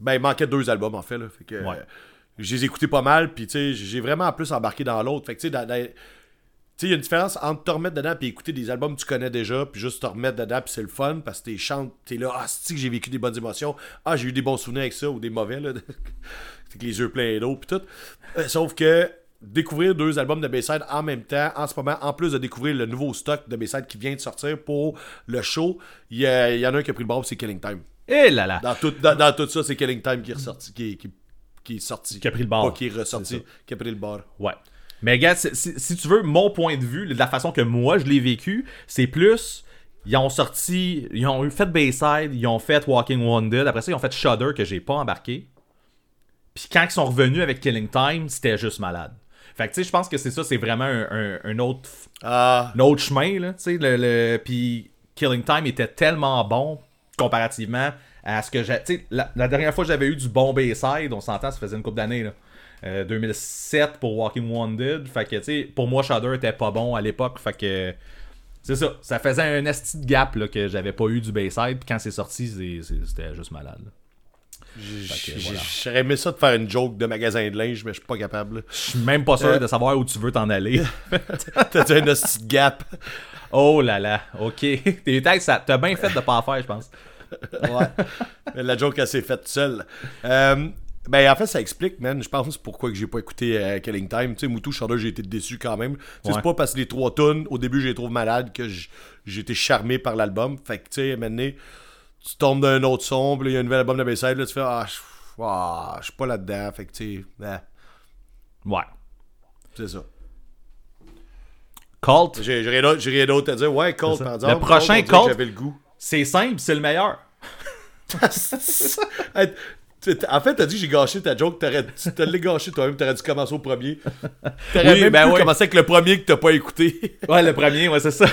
Ben, il manquait deux albums, en fait, là. Fait que, Ouais. Je les ai écoutés pas mal, puis, tu sais, j'ai vraiment plus embarqué dans l'autre. Fait que, tu sais, il y a une différence entre te remettre dedans puis écouter des albums que tu connais déjà, puis juste te remettre dedans, puis c'est le fun, parce que t'es chantes, t'es là, ah, que j'ai vécu des bonnes émotions, ah, j'ai eu des bons souvenirs avec ça, ou des mauvais, là, (laughs) avec les yeux pleins d'eau, puis tout. Euh, sauf que découvrir deux albums de Bayside en même temps, en ce moment, en plus de découvrir le nouveau stock de Bayside qui vient de sortir pour le show, il y, y en a un qui a pris le bord, c'est Killing Time. Et là là. Dans tout, dans, dans tout ça, c'est Killing Time qui est ressorti, qui, qui, qui est sorti. Qui a pris le bord. Pas qui est ressorti, qui a pris le bord. Ouais. Mais regarde, si, tu veux, mon point de vue, de la façon que moi je l'ai vécu, c'est plus. Ils ont sorti. Ils ont eu fait Bayside, ils ont fait Walking Wounded. Après ça, ils ont fait Shudder que j'ai pas embarqué. Puis quand ils sont revenus avec Killing Time, c'était juste malade. Fait que tu sais, je pense que c'est ça, c'est vraiment un, un- un autre, Ah, un autre chemin, là. Tu sais, le, le- Puis Killing Time était tellement bon comparativement à ce que j'ai. Tu sais, la, la dernière fois que j'avais eu du bon Bayside, on s'entend, ça faisait une couple d'années, là. Euh, 2007 pour Walking Wounded. Fait que, tu sais, pour moi, Shudder était pas bon à l'époque. Fait que. C'est ça. Ça faisait un esti de gap là, que j'avais pas eu du Bayside. Puis quand c'est sorti, c'était juste malade. là. voilà. j'aurais aimé ça de faire une joke de magasin de linge, mais je suis pas capable. Je suis même pas sûr Euh. de savoir où tu veux t'en aller. (laughs) T'as dit un hostie de gap? oh là là. Ok. (laughs) T'es tags, ça t'as bien fait de pas en faire, je pense. Ouais. (laughs) Mais la joke, elle s'est faite seule. Euh, ben, en fait, ça explique, man, je pense, pourquoi que j'ai pas écouté euh, Killing Time. Tu sais, Moutou, Shudder, j'ai été déçu quand même. Ouais. C'est pas parce que les trois tonnes, au début, je les trouve malades que j'ai été charmé par l'album. Fait que, tu sais, maintenant, tu tombes d'un autre son, puis il y a un nouvel album de Bayside, là, tu fais, ah, je ah, suis pas là-dedans. Fait que, tu sais, ah, Ouais. c'est ça. Cult, J'ai j'ai rien d'autre- j'ai à dire. Ouais, Colt, par Le prochain Colt, Colt- J'avais le goût. C'est simple, c'est le meilleur. (laughs) En fait, t'as dit que j'ai gâché ta joke, t'aurais, tu l'as gâché toi-même, t'aurais dû commencer au premier. (laughs) T'aurais Oui, même ben pu ouais. commencer avec le premier que t'as pas écouté. (laughs) Ouais, le premier, ouais, c'est ça.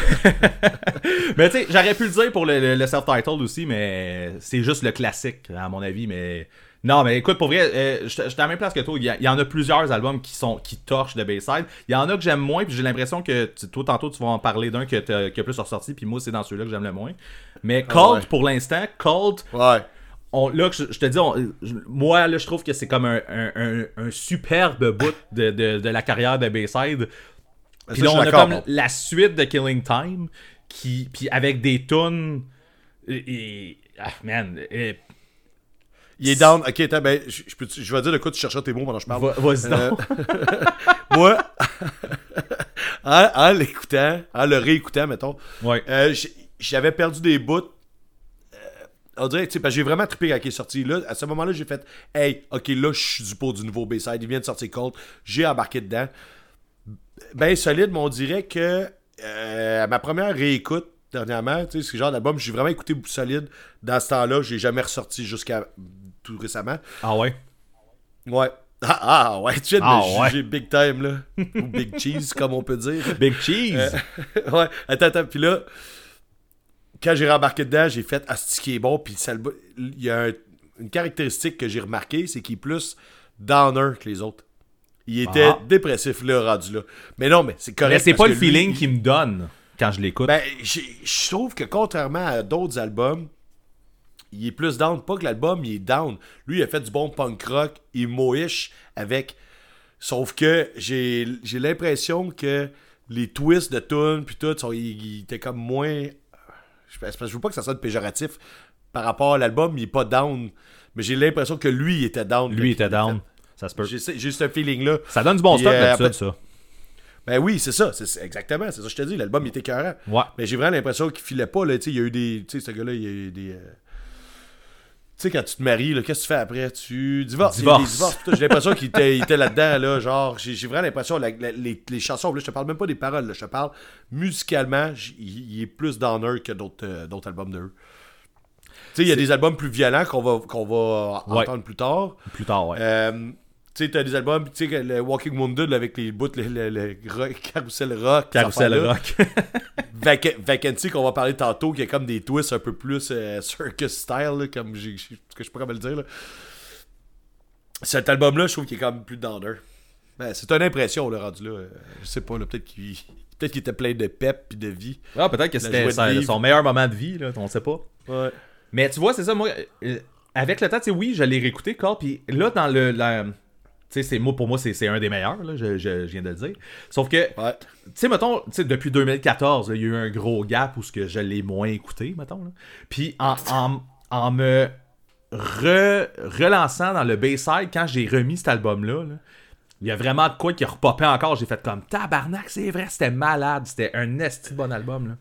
mais tu sais, j'aurais pu le dire pour le, le- le self-titled aussi, mais c'est juste le classique, à mon avis. Mais non, mais écoute, pour vrai, euh, je suis à la même place que toi. Il y, a- il y en a plusieurs albums qui sont qui torchent de Bayside. Il y en a que j'aime moins, puis j'ai l'impression que tu- toi, tantôt, tu vas en parler d'un que qui a plus ressorti, puis moi, c'est dans celui-là que j'aime le moins. Mais Cult, Ah ouais. pour l'instant, Cult, Ouais. on, là, je, je te dis, on- je- moi, là, je trouve que c'est comme un, un, un- un superbe bout de, de, de la carrière de Bayside. Puis là, on a comme la suite de Killing Time, qui, puis avec des tunes. Et, et- ah, man. et- Il est down. Ok, attends, ben, je, je vais dire de quoi tu cherchais tes mots pendant que je parle. va- Vas-y Euh. (laughs) Moi, (laughs) en, en l'écoutant, en le réécoutant, mettons, Ouais. euh, j'avais perdu des bouts. Euh, on dirait, tu sais, parce que j'ai vraiment trippé quand il est sorti. Là, à ce moment-là, j'ai fait, hey, ok, là, je suis du pot du nouveau Bayside. Il vient de sortir Cold. J'ai embarqué dedans. Ben solide, mais on dirait que euh, à ma première réécoute dernièrement, tu sais, ce genre d'album, j'ai vraiment écouté solide. Dans ce temps-là, j'ai jamais ressorti jusqu'à tout récemment. Ah ouais? Ouais. Ah, ah, ouais, tu viens de Ah, me ouais. juger big time, là. Ou big cheese, comme on peut dire. Big Cheese. (laughs) ouais, attends, attends, puis là, quand j'ai rembarqué dedans, j'ai fait, ah, c'est qui est bon, puis il y a un- une caractéristique que j'ai remarqué, c'est qu'il est plus downer que les autres. Il était Ah. dépressif, là, rendu là. Mais non, mais c'est correct. mais c'est pas le feeling il- qu'il me donne quand je l'écoute. Ben, je trouve que contrairement à d'autres albums, il est plus down. Pas que l'album, il est down. Lui, il a fait du bon punk rock, il est moish avec. Sauf que j'ai j'ai l'impression que les twists de tunes puis tout, sont, il, était comme moins. Je, je veux pas que ça sonne péjoratif par rapport à l'album, il est pas down. Mais j'ai l'impression que lui, il était down. Lui était il l'a down. Ça se peut. J'ai ce- feeling-là. Ça donne du bon stock euh, après- ça. Ben oui, c'est ça, c'est exactement, c'est ça que je te dis, l'album il était écœurant. Ouais. Mais j'ai vraiment l'impression qu'il filait pas, là, tu sais, il y a eu des, tu sais, ce gars-là, il y a eu des... euh, sais, quand tu te maries, qu'est-ce que tu fais après? Tu divorces. Divorce. divorces, j'ai l'impression qu'il était, était là-dedans, là, genre, j'ai j'ai vraiment l'impression, les, les chansons, là, je te parle même pas des paroles, là, je te parle musicalement, il, est plus downer que d'autres euh, d'autres albums de eux. Tu sais, il y a des albums plus violents qu'on va, qu'on va Ouais. entendre plus tard. Plus tard, ouais. Euh, tu sais, t'as des albums, tu sais, le Walking Wounded avec les bouts, le, le, le rock- carousel rock. Carousel rock. (laughs) Vac- Vacancy qu'on va parler tantôt, qui a comme des twists un peu plus euh, circus style, là, comme je pourrais me le dire. Là. Cet album-là, je trouve qu'il est quand même plus downer. Ben, c'est une impression, là, rendu là. Je sais pas, peut-être qu'il peut-être qu'il était plein de pep puis de vie. Ah, peut-être que c'était son meilleur moment de vie, là, on sait pas. Ouais. Mais tu vois, c'est ça, moi, euh, avec le temps, tu sais, oui, je l'ai réécouté, Carl, puis là, dans le, la- Tu sais, c'est- moi, pour moi, c'est un des meilleurs, là, je, je- je viens de le dire. Sauf que, Ouais. tu sais, mettons, depuis 2014, là, il y a eu un gros gap où ce que je l'ai moins écouté, mettons. là. Puis en, en, en me re- relançant dans le Bayside, quand j'ai remis cet album-là, là, il y a vraiment de quoi qui repopait encore. J'ai fait comme tabarnak, c'est vrai, c'était malade. C'était un esti bon album. Là.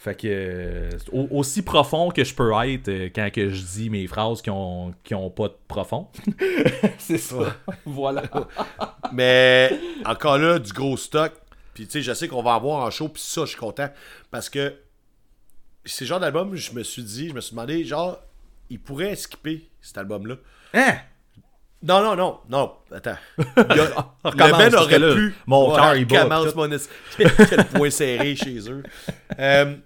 Fait que, euh, au- aussi profond que je peux être euh, quand que je dis mes phrases qui ont, qui ont pas de profond. (laughs) c'est ça. voilà. (laughs) Mais encore là, du gros stock. Puis tu sais, je sais qu'on va avoir en show, puis ça, je suis content. Parce que ces genres d'albums, je me suis dit, je me suis demandé, genre, ils pourraient skipper cet album-là. Hein? Non, non, non, non, attends. Il a- (laughs) le Ben aurait pu. mon cœur, il bat, Quel point serré chez eux. Euh,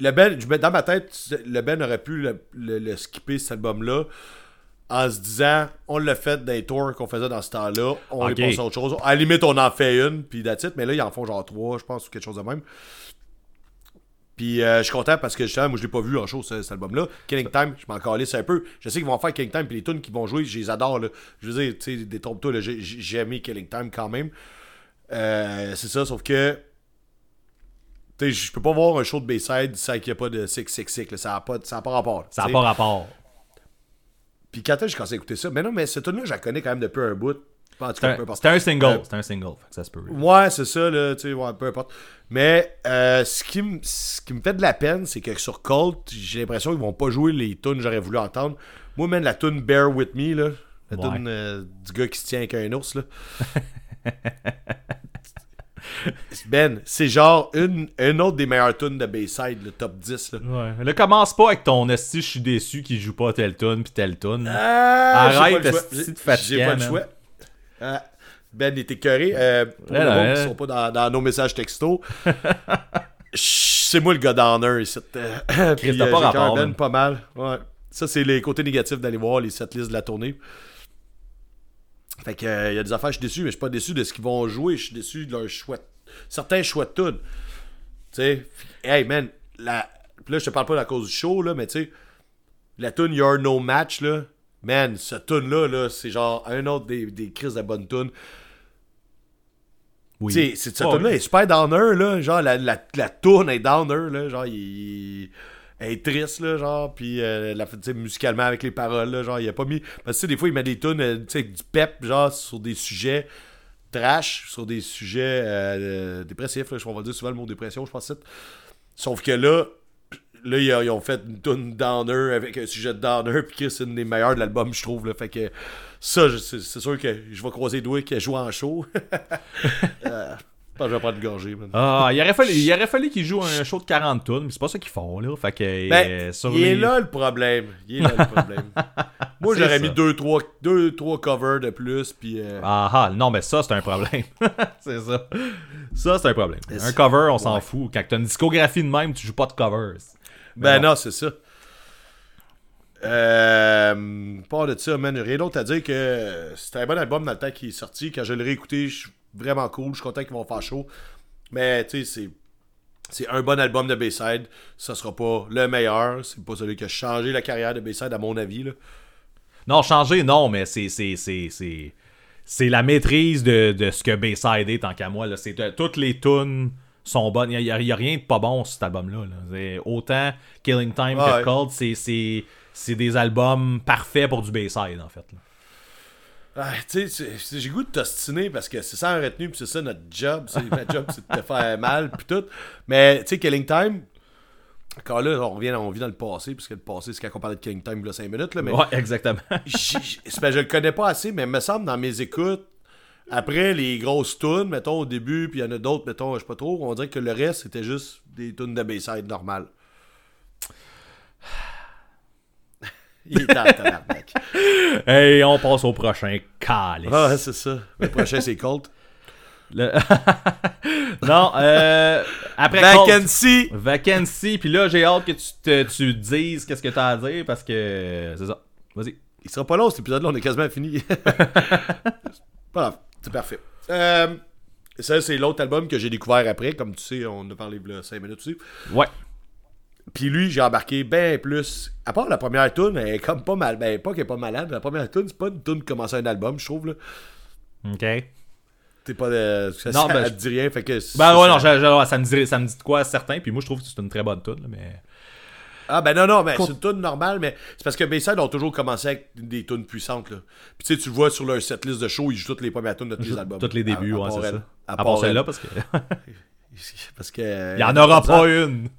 le Ben, dans ma tête, le Ben aurait pu le, le- le skipper cet album-là en se disant on l'a fait dans les tours qu'on faisait dans ce temps-là, on Ok. est passé à autre chose. À la limite, on en fait une, puis it. Mais là, ils en font genre trois, je pense, ou quelque chose de même. Puis euh, je suis content parce que justement, moi je l'ai pas vu en show ce- cet album-là. Killing Time, je m'en calisse un peu. Je sais qu'ils vont faire Killing Time, puis les tunes qu'ils vont jouer, je les adore. Là. Je veux dire, tu sais, détrompe-toi, là, j'ai- j'ai aimé Killing Time quand même. Euh, c'est ça, sauf que. Tu sais, je peux pas voir un show de Bayside sans qu'il n'y a pas de 666. là. Ça n'a pas, ça a pas rapport. Ça n'a pas rapport. Puis quand j'ai commencé à écouter ça, mais non, mais cette tune-là, je la connais quand même depuis un bout. C'était un, single. Euh, C'était un single. Que ça se peut. Ouais, c'est ça, là, tu sais, ouais, peu importe. Mais euh, ce, qui me, ce qui me fait de la peine, c'est que sur Colt, j'ai l'impression qu'ils vont pas jouer les tunes que j'aurais voulu entendre. Moi, même la tune Bear With Me, là, la Ouais. tune euh, du gars qui se tient avec un ours, là. (laughs) ben, c'est genre une, une autre des meilleures tunes de Bayside, le top 10, là. Ouais. Là, commence pas avec ton esti, je suis déçu qu'il joue pas telle tune puis telle tune. Ah, Arrête, pas esti de J'ai- pas le choix. Ah, ben est écœuré. Euh, pour qui sont pas dans, dans nos messages texto, (laughs) chut, c'est moi le gars d'honneur ici. Euh, Puis, t'as euh, pas rapport, pas mal. Ouais. Ça, c'est les côtés négatifs d'aller voir les setlists de la tournée. Fait que euh, il y a des affaires, je suis déçu, mais je suis pas déçu de ce qu'ils vont jouer. Je suis déçu de leur choix. Certains choix de. Tu sais, hey man, la... là, je te parle pas à cause du show, là, mais tu sais, la tune You're No Match, là, man, ce tune-là, là, c'est genre un autre des, des crises de bonne tune. Oui. Tu sais, c'est- cette Ouais, tune-là est super downer, là. Genre, la, la, la tune est downer, là. Genre, il, elle est triste, là. Genre, puis euh, la, musicalement avec les paroles, là. Genre, il a pas mis. Parce que, tu sais, des fois, il met des tunes, euh, tu sais, avec du pep, genre, sur des sujets trash, sur des sujets euh, dépressifs, là. On va dire souvent le mot dépression, je pense. Sauf que là, là, ils, ont fait une tune downer avec un sujet de downer, puis que c'est une des meilleures de l'album, je trouve. Là. Fait que ça, c'est sûr que je vais croiser doigts qu'elle joue en show. (laughs) Euh, je que je vais prendre une gorgée, man. Ah, il aurait fallu, il aurait fallu qu'ils jouent un show de 40 tunes, mais c'est pas ça qu'ils font, là. Fait que, Ben, euh, sur il est là le problème. Il est là le problème. (laughs) Moi, j'aurais mis deux trois, deux, trois covers de plus, puis... euh, Ah ah, non, mais ça, c'est un problème. (laughs) c'est ça. Ça, c'est un problème. Un cover, on s'en Ouais. fout. Quand t'as une discographie de même, tu joues pas de covers. Ben non. non, c'est ça. Euh, pas de ça, man. Rien d'autre à dire que c'était un bon album dans le temps qui est sorti. Quand je l'ai réécouté, je suis vraiment cool. Je suis content qu'ils vont faire chaud. Mais tu sais, c'est. C'est un bon album de Bayside. Ça sera pas le meilleur. C'est pas celui qui a changé la carrière de Bayside, à mon avis. Là. Non, changer, non, mais c'est. c'est, la maîtrise de, de ce que Bayside est, tant qu'à moi. Là. C'est, toutes les tunes sont bonnes. Il n'y a, il y a rien de pas bon sur cet album-là. là. Autant Killing Time Ouais. que Cold, c'est, des albums parfaits pour du Bayside, en fait. là. Ah, tu sais, j'ai goût de t'ostiner parce que c'est ça en retenue, puis c'est ça notre job. Notre job, c'est de te faire mal, puis tout. Mais, tu sais, Killing Time, encore là, on revient, on vit dans le passé, puisque le passé, c'est quand on parlait de Killing Time, il y a 5 minutes, là, mais Ouais, exactement. parce que je le connais pas assez, mais il me semble, dans mes écoutes, après les grosses tunes, mettons, au début, puis il y en a d'autres, mettons, je sais pas trop, on dirait que le reste, c'était juste des tunes de Bayside normales. Il est temps, tabarnak. (laughs) hey, on passe au prochain calice. Ah, c'est ça. Le prochain, c'est Colt. Le- (laughs) non, euh, après Colt- Vacancy! Vacancy, puis là, j'ai hâte que tu te tu dises qu'est-ce que t'as à dire parce que c'est ça. Vas-y. Il sera pas long cet épisode-là, on est quasiment fini. (laughs) pas grave, c'est parfait. Euh, ça, c'est l'autre album que j'ai découvert après. Comme tu sais, on a parlé a 5 minutes aussi. Ouais. Puis lui, j'ai embarqué bien plus. À part la première tune, elle est comme pas mal. Ben, pas qu'elle est pas malade. La première tune, c'est pas une tune qui commence un album, je trouve. Là. Ok. T'es pas de. Ça, Non, ça ben, te je- dit rien, fait que. Ben ouais, non, ça. je- je- ça, me dit, ça me dit de quoi certain, puis moi je trouve que c'est une très bonne tune, là, mais. Ah ben non, non, mais c'est une tune normale, mais c'est parce que Bayside ont toujours commencé avec des tunes puissantes, là. Puis tu sais, tu le vois sur leur setlist de show, ils jouent toutes les premières tunes de tous les albums. Tous les débuts, À- à ouais, c'est ça. À, À part, part celle-là, elle. parce que. Parce (laughs) que. Il y en (laughs) aura pas une! (laughs)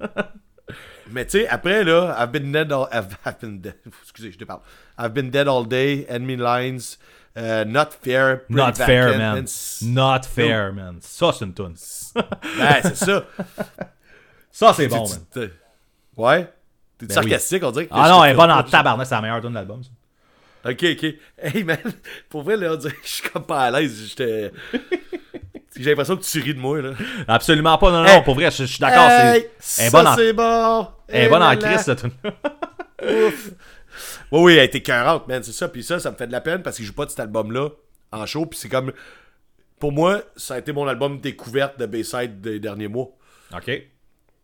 Mais tu sais, après, là, I've been dead all... I've, I've been dead... (laughs) Excusez, je te parle. I've been dead all day, enemy lines, uh, not fair, Not fair, man. and Not fair, man. Ça, c'est une tune. Ben, (laughs) c'est ça. Ça, c'est bon, man. Ouais? T'es Ben sarcastique, on dirait? Ah non, elle est bonne en (laughs) tabarnak, c'est la meilleure tune de l'album, ça. Ok, ok. Hey, man, pour vrai, là, on dirait que je suis comme pas à l'aise. J'étais... J'ai l'impression que tu ris de moi, là. Absolument pas, non, non, Hey. pour vrai, je, je suis d'accord. Hey, c'est- en, c'est bon. elle est Eh bonne en là là. crise, tune. Ouf. Oui, oui, elle était 40, man, c'est ça. Puis ça, ça me fait de la peine parce qu'il joue pas de cet album-là en show. Puis c'est comme. Pour moi, ça a été mon album découverte de Bayside des derniers mois. Ok.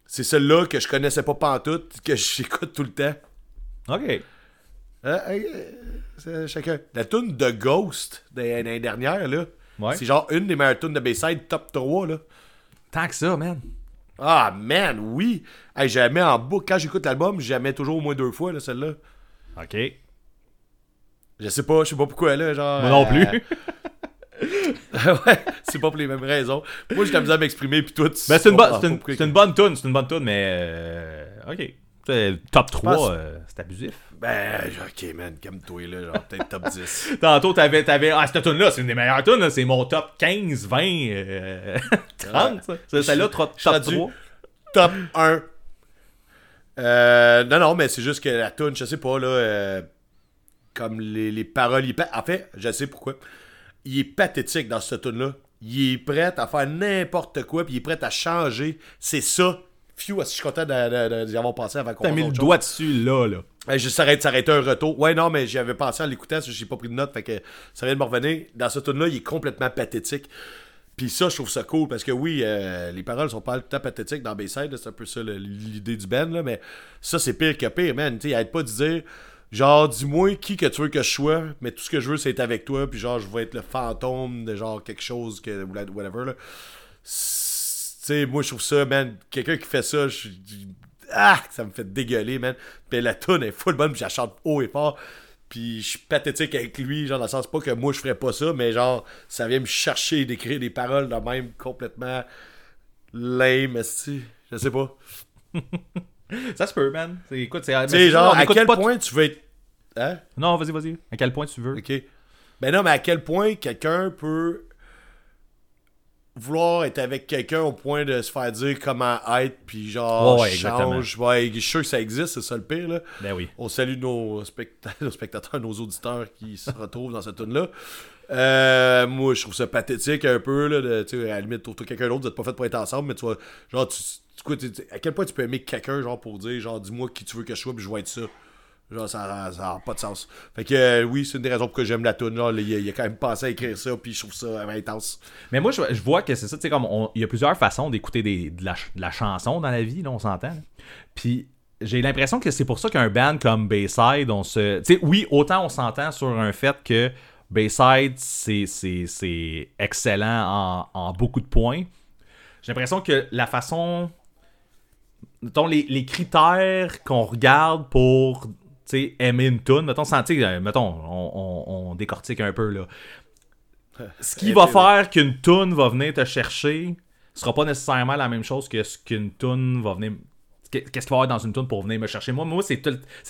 C'est celle-là que je connaissais pas pantoute, que (laughs) j'écoute tout le temps. Ok. Euh, euh, c'est chacun. La tune de Ghost des l'année dernière, là. Ouais. C'est genre une des meilleures tunes de Bayside, top 3, là. Tant que ça, man. Ah, man, oui. Hey, mets en boucle. Quand j'écoute l'album, je la mets toujours au moins deux fois, là, celle-là. Ok. Je sais pas, je sais pas pourquoi, là, genre... Moi non euh, plus. (laughs) ouais, c'est pas pour les mêmes raisons. Moi, j'ai de la misère à m'exprimer, puis toi, tu Ben, c'est une, une, pourquoi- c'est une bonne tune, c'est une bonne tune, mais. euh, ok. Top 3, pense- euh, c'est abusif. Ben, ok, man, calme-toi, là, genre, peut-être top 10. (laughs) Tantôt, t'avais, t'avais. Ah, cette tune-là, c'est une des meilleures tunes, là, c'est mon top 15, 20, euh, (laughs) 30. ça. C'est Celle-là, top je suis rendu- 3. top 1. Euh, non, non, mais c'est juste que la tune, je sais pas, là, euh, comme les, les paroles, il en fait, je sais pourquoi. Il est pathétique dans cette tune là Il est prêt à faire n'importe quoi, puis il est prêt à changer. C'est ça. Phew, je suis content d'y avoir pensé avant qu'on T'as mis le doigt dessus, là, là. Je s'arrête, ça aurait été un retour. Ouais, non, mais j'y avais pensé en l'écoutant, j'ai pas pris de notes, fait que ça vient de me revenir. Dans ce tune là il est complètement pathétique. Puis ça, je trouve ça cool, parce que oui, euh, les paroles sont pas tout le temps pathétiques dans Bayside, c'est un peu ça l'idée du band, là, mais ça, c'est pire que pire, man. Tu sais, pas de dire, genre, dis-moi qui que tu veux que je sois, mais tout ce que je veux, c'est être avec toi, puis genre, je vais être le fantôme de genre quelque chose, que whatever, là. Sais, moi, je trouve ça, man, quelqu'un qui fait ça, je ah, ça me fait dégueuler, man. Puis la tune est full bonne, puis je la chante haut et fort. Puis je suis pathétique avec lui, genre dans le sens pas que moi je ferais pas ça, mais genre ça vient me chercher d'écrire des paroles de même complètement lame, esti. Je sais pas. (laughs) Ça se peut, man. Écoute, c'est. Genre, à quel point tu veux être. Hein? Non, vas-y, vas-y. À quel point tu veux. Ok. Ben non, mais à quel point quelqu'un peut vouloir être avec quelqu'un au point de se faire dire comment être, puis genre, Ouais, change. Ouais, je suis sûr que ça existe, c'est ça le pire, là. Ben oui. On salue nos, specta- (laughs) nos spectateurs, nos auditeurs qui se retrouvent dans cette tune là Euh, moi, je trouve ça pathétique un peu. Là, de, à la limite, trouve-toi quelqu'un d'autre, vous êtes pas fait pour être ensemble, mais tu vois, genre, tu- à quel point tu peux aimer quelqu'un, genre, pour dire, genre, dis-moi qui tu veux que je sois, puis je vais être ça. Genre, ça n'a pas de sens. Fait que, euh, oui, c'est une des raisons pour que j'aime la tune. Genre, il, il a quand même pensé à écrire ça, puis je trouve ça intense. Mais moi, je, vois que c'est ça, tu sais, comme il y a plusieurs façons d'écouter de, la, de la chanson dans la vie, là, on s'entend. là. Puis j'ai l'impression que c'est pour ça qu'un band comme Bayside, on se. Tu sais, oui, autant on s'entend sur un fait que Bayside, c'est, excellent en, en beaucoup de points. J'ai l'impression que la façon. Mettons, les, les critères qu'on regarde pour sais, aimer une tune, mettons, euh, mettons on, on- on décortique un peu là. Ce qui va faire qu'une tune va venir te chercher sera pas nécessairement la même chose que ce qu'une tune va venir. Qu'est-ce qu'il va y avoir dans une tune pour venir me chercher Moi, moi c'est,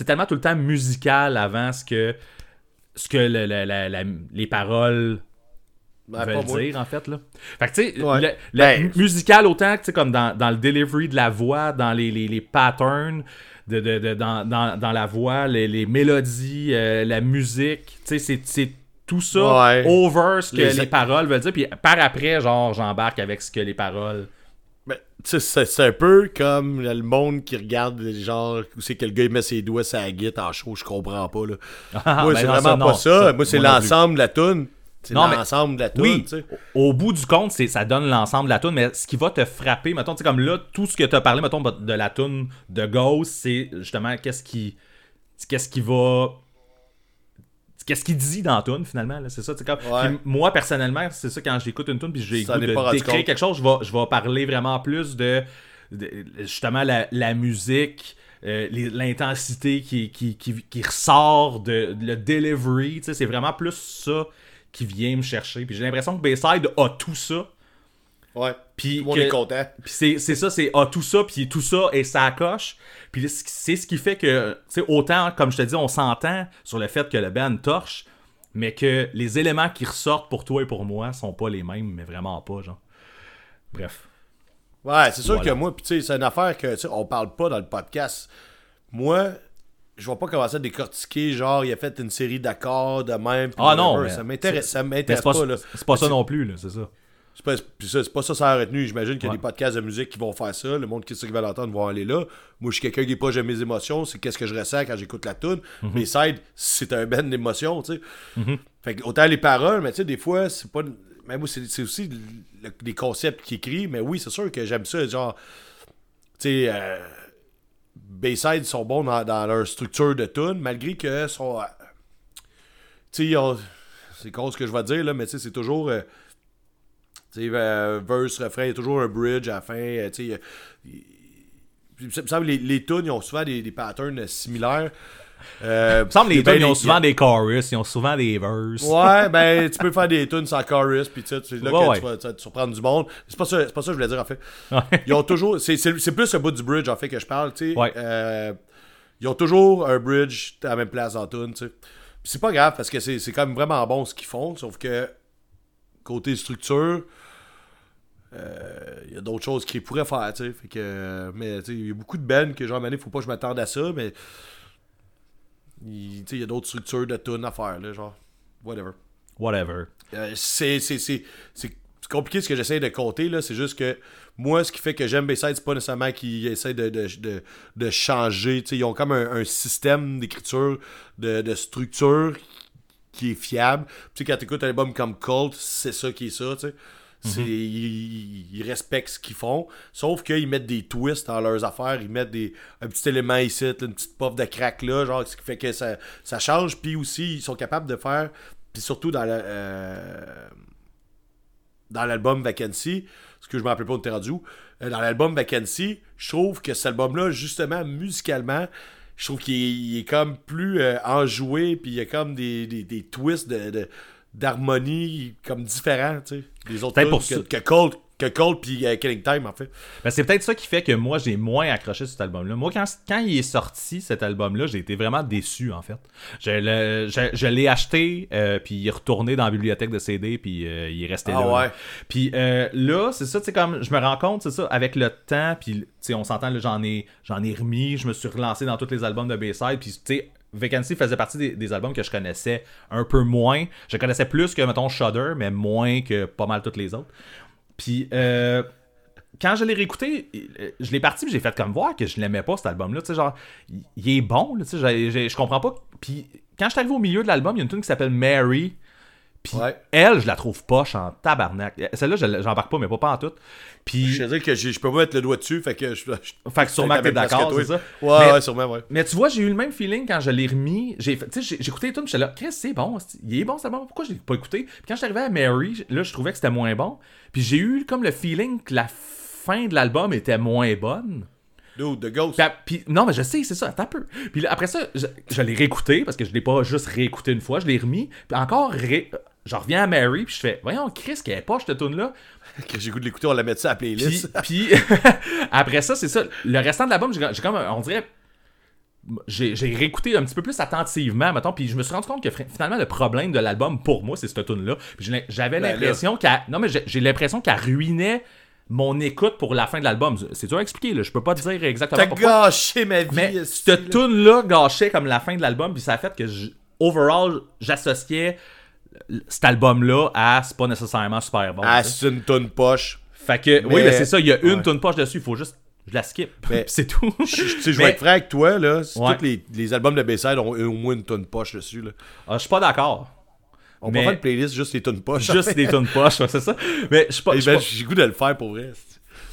tellement tout le temps musical avant ce que, ce que le- le- la- la- les paroles Ben, veulent moi. dire, en fait. Là. Fait que, tu sais, Ouais. le- Ben- musical autant que, tu sais, comme dans, dans le delivery de la voix, dans les, les, les patterns, de, de- de- dans, dans, dans la voix, les, les mélodies, euh, la musique, tu sais, c'est, c'est tout ça Ouais. over ce que Les- les, paroles veulent dire. Puis par après, genre, j'embarque avec ce que les paroles. Ben, tu sais, c'est c'est un peu comme le monde qui regarde, genre, où c'est que le gars il met ses doigts sur la guitare en show, je comprends pas, là. (laughs) Ah, Moi, ben c'est vraiment non, pas ça. Moi, c'est moi plus. l'ensemble de la tune. C'est Non, mais- l'ensemble de la Oui, sais. au bout du compte, c'est, ça donne l'ensemble de la tune, mais ce qui va te frapper, mettons, tu sais, comme là, tout ce que tu as parlé, mettons, de la tune de Ghost, c'est justement qu'est-ce qui. Qu'est-ce qui va. qu'est-ce qu'il dit dans la tune finalement là, c'est ça comme Ouais. moi personnellement c'est ça quand j'écoute une tune puis j'ai goût de d'écrire quelque chose je vais je vais parler vraiment plus de, de- justement la, la musique euh, les- l'intensité qui, qui, qui, qui ressort de, de le delivery c'est vraiment plus ça qui vient me chercher puis j'ai l'impression que Bayside a tout ça Ouais. puis que- est content. puis c'est ça, c'est ah, tout ça, puis tout ça et ça coche. Puis c'est ce qui fait que, tu autant, comme je te dis, on s'entend sur le fait que le band torche, mais que les éléments qui ressortent pour toi et pour moi sont pas les mêmes, mais vraiment pas, genre. Bref. Ouais, c'est sûr Voilà. que moi, puis tu sais, c'est une affaire que, tu sais, on parle pas dans le podcast. Moi, je vais pas commencer à décortiquer, genre, il a fait une série d'accords de même. Ah non, mais ça m'intéresse, ça Mais m'intéresse pas, pas, là. c'est pas ça non plus, là, c'est ça. C'est pas, ça, c'est pas ça, ça a retenu. J'imagine qu'il y a Ouais. des podcasts de musique qui vont faire ça. Le monde qui sait qui va l'entendre vont aller là. Moi, je suis quelqu'un qui est proche de mes émotions. C'est qu'est-ce que je ressens quand j'écoute la tune. Mhm. Mes sides, c'est un band d'émotions, tu sais. Fait que autant les paroles, mais tu sais, des fois, c'est pas. Mais moi, c'est aussi le- les concepts qu'il écrit. Mais oui, c'est sûr que j'aime ça. Genre, tu sais, euh, Bayside sont bons dans, leur structure de tune, malgré que sont. euh, tu sais, c'est con ce que je vais dire, là, mais tu sais, c'est toujours. euh, tu sais, euh, verse, refrain, il y a toujours un bridge à la fin. euh, tu sais, euh, les, les tunes, ils ont souvent des, patterns euh, similaires. Euh, me semble les tunes, ils ont souvent des chorus, ils ont souvent des verses. Ouais, ben, tu peux faire des tunes sans chorus, puis tu sais, c'est là Ouais, que ouais. tu, vas, te surprendre du monde. C'est pas ça, c'est pas ça que je voulais dire, en fait. Ouais. Ils ont toujours. C'est, plus le bout du bridge, en fait, que je parle, tu sais. Euh, ils ont toujours un bridge à la même place la tune, tu sais. C'est pas grave, parce que c'est, c'est quand même vraiment bon ce qu'ils font, sauf que, côté structure, euh, il y a d'autres choses qu'ils pourraient faire, tu sais. Fait que. Mais, tu sais, il y a beaucoup de bands que, genre, il faut pas que je m'attende à ça, mais. Il- y a d'autres structures de tunes à faire, là, genre. Whatever. Whatever. Euh, c'est compliqué ce que j'essaie de compter là c'est juste que moi ce qui fait que j'aime Bayside c'est pas nécessairement qu'ils essaient de, de, de, de changer ils ont comme un, un système d'écriture de, de structure qui est fiable tu sais quand t'écoutes un album comme Cult c'est ça qui est ça tu sais C'est- ils, respectent ce qu'ils font sauf qu'ils mettent des twists dans leurs affaires ils mettent des, un petit élément ici une petite puff de crack là genre ce qui fait que ça, ça change. Puis aussi ils sont capables de faire puis surtout dans euh, dans l'album Vacancy, ce que je me rappelle pas rendu où, euh, dans l'album Vacancy, je trouve que cet album-là, justement, musicalement, je trouve qu'il est, comme plus euh, enjoué, puis il y a comme des, des, twists de- d'harmonie comme différents, tu sais, des autres pour que, Cold, que Cold puis Killing Time, en fait. Ben, c'est peut-être ça qui fait que moi, j'ai moins accroché sur cet album-là. Moi, quand, quand il est sorti, cet album-là, j'ai été vraiment déçu, en fait. Je, le- je, je l'ai acheté, euh, puis il est retourné dans la bibliothèque de CD, puis euh, il est resté Ah là. ouais. là. Puis euh, là, c'est ça, tu sais, comme je me rends compte, c'est ça, avec le temps, puis on s'entend, là, j'en ai, j'en ai remis, je me suis relancé dans tous les albums de Bayside, puis tu sais, Vacancy faisait partie des, albums que je connaissais un peu moins. Je connaissais plus que, mettons, Shudder, mais moins que pas mal toutes les autres. Puis, euh, quand je l'ai réécouté, euh, je l'ai parti, puis j'ai fait comme voir que je l'aimais pas cet album-là. Tu sais, genre, il- est bon, tu sais, je comprends pas. Puis, quand je suis arrivé au milieu de l'album, il y a une tune qui s'appelle Mary. Puis, Ouais. elle, je la trouve poche en tabarnak. Celle-là, je l- j'embarque pas, mais pas, pas en tout. Puis, Je veux dire que je peux pas mettre le doigt dessus, fait que je, je- fait que sûrement que t'es d'accord, c'est ça? Ouais, Mais- ouais, sûrement, ouais. mais tu vois, j'ai eu le même feeling quand je l'ai remis. J'ai écouté les tunes, j'étais là, Chris, c'est bon, c'est- il est bon cet album, pourquoi je l'ai pas écouté? Puis quand je suis arrivé à Mary, là, je trouvais que c'était moins bon. Puis j'ai eu comme le feeling que la fin de l'album était moins bonne. Dude, The Ghost. Puis, à- puis- non, mais je sais, c'est ça, attends un peu. Puis là, après ça, je, je l'ai réécouté, parce que je l'ai pas juste réécouté une fois, je l'ai remis. Puis encore, ré- je reviens à Mary, puis je fais, voyons, Chris, qu'elle est pas, cette tune là (laughs) que j'ai goût de l'écouter, on la met ça à la playlist. (laughs) puis (laughs) après ça, c'est ça. Le restant de l'album, j'ai comme, on dirait, j'ai réécouté un petit peu plus attentivement, mettons, puis je me suis rendu compte que finalement, le problème de l'album, pour moi, c'est cette tune-là. Puis j'ai- J'avais Ben l'impression qu'elle... Non, mais j'ai l'impression qu'elle ruinait mon écoute pour la fin de l'album. C'est dur à expliquer, là. Je peux pas te dire exactement T'as pourquoi. gâché ma vie. Mais cette là. tune-là gâchait comme la fin de l'album, puis ça a fait que, je- overall, j'associais cet album-là à c'est pas nécessairement super bon. Ah, c'est une tonne poche. Fait que, oui, Mais- c'est ça, il y a une Ouais. tune poche dessus, il faut juste. Je la skip. (laughs) C'est tout. Tu sais, je vais être franc avec toi, là. Ouais. Tous les, les albums de Bayside ont au moins une tonne poche dessus, là. Ah, je suis pas d'accord. On Mais- faire une playlist juste les tonnes poches. Juste des tunes poches, ouais, c'est ça. Mais je pas. Eh ben, j'ai goût de le faire pour vrai.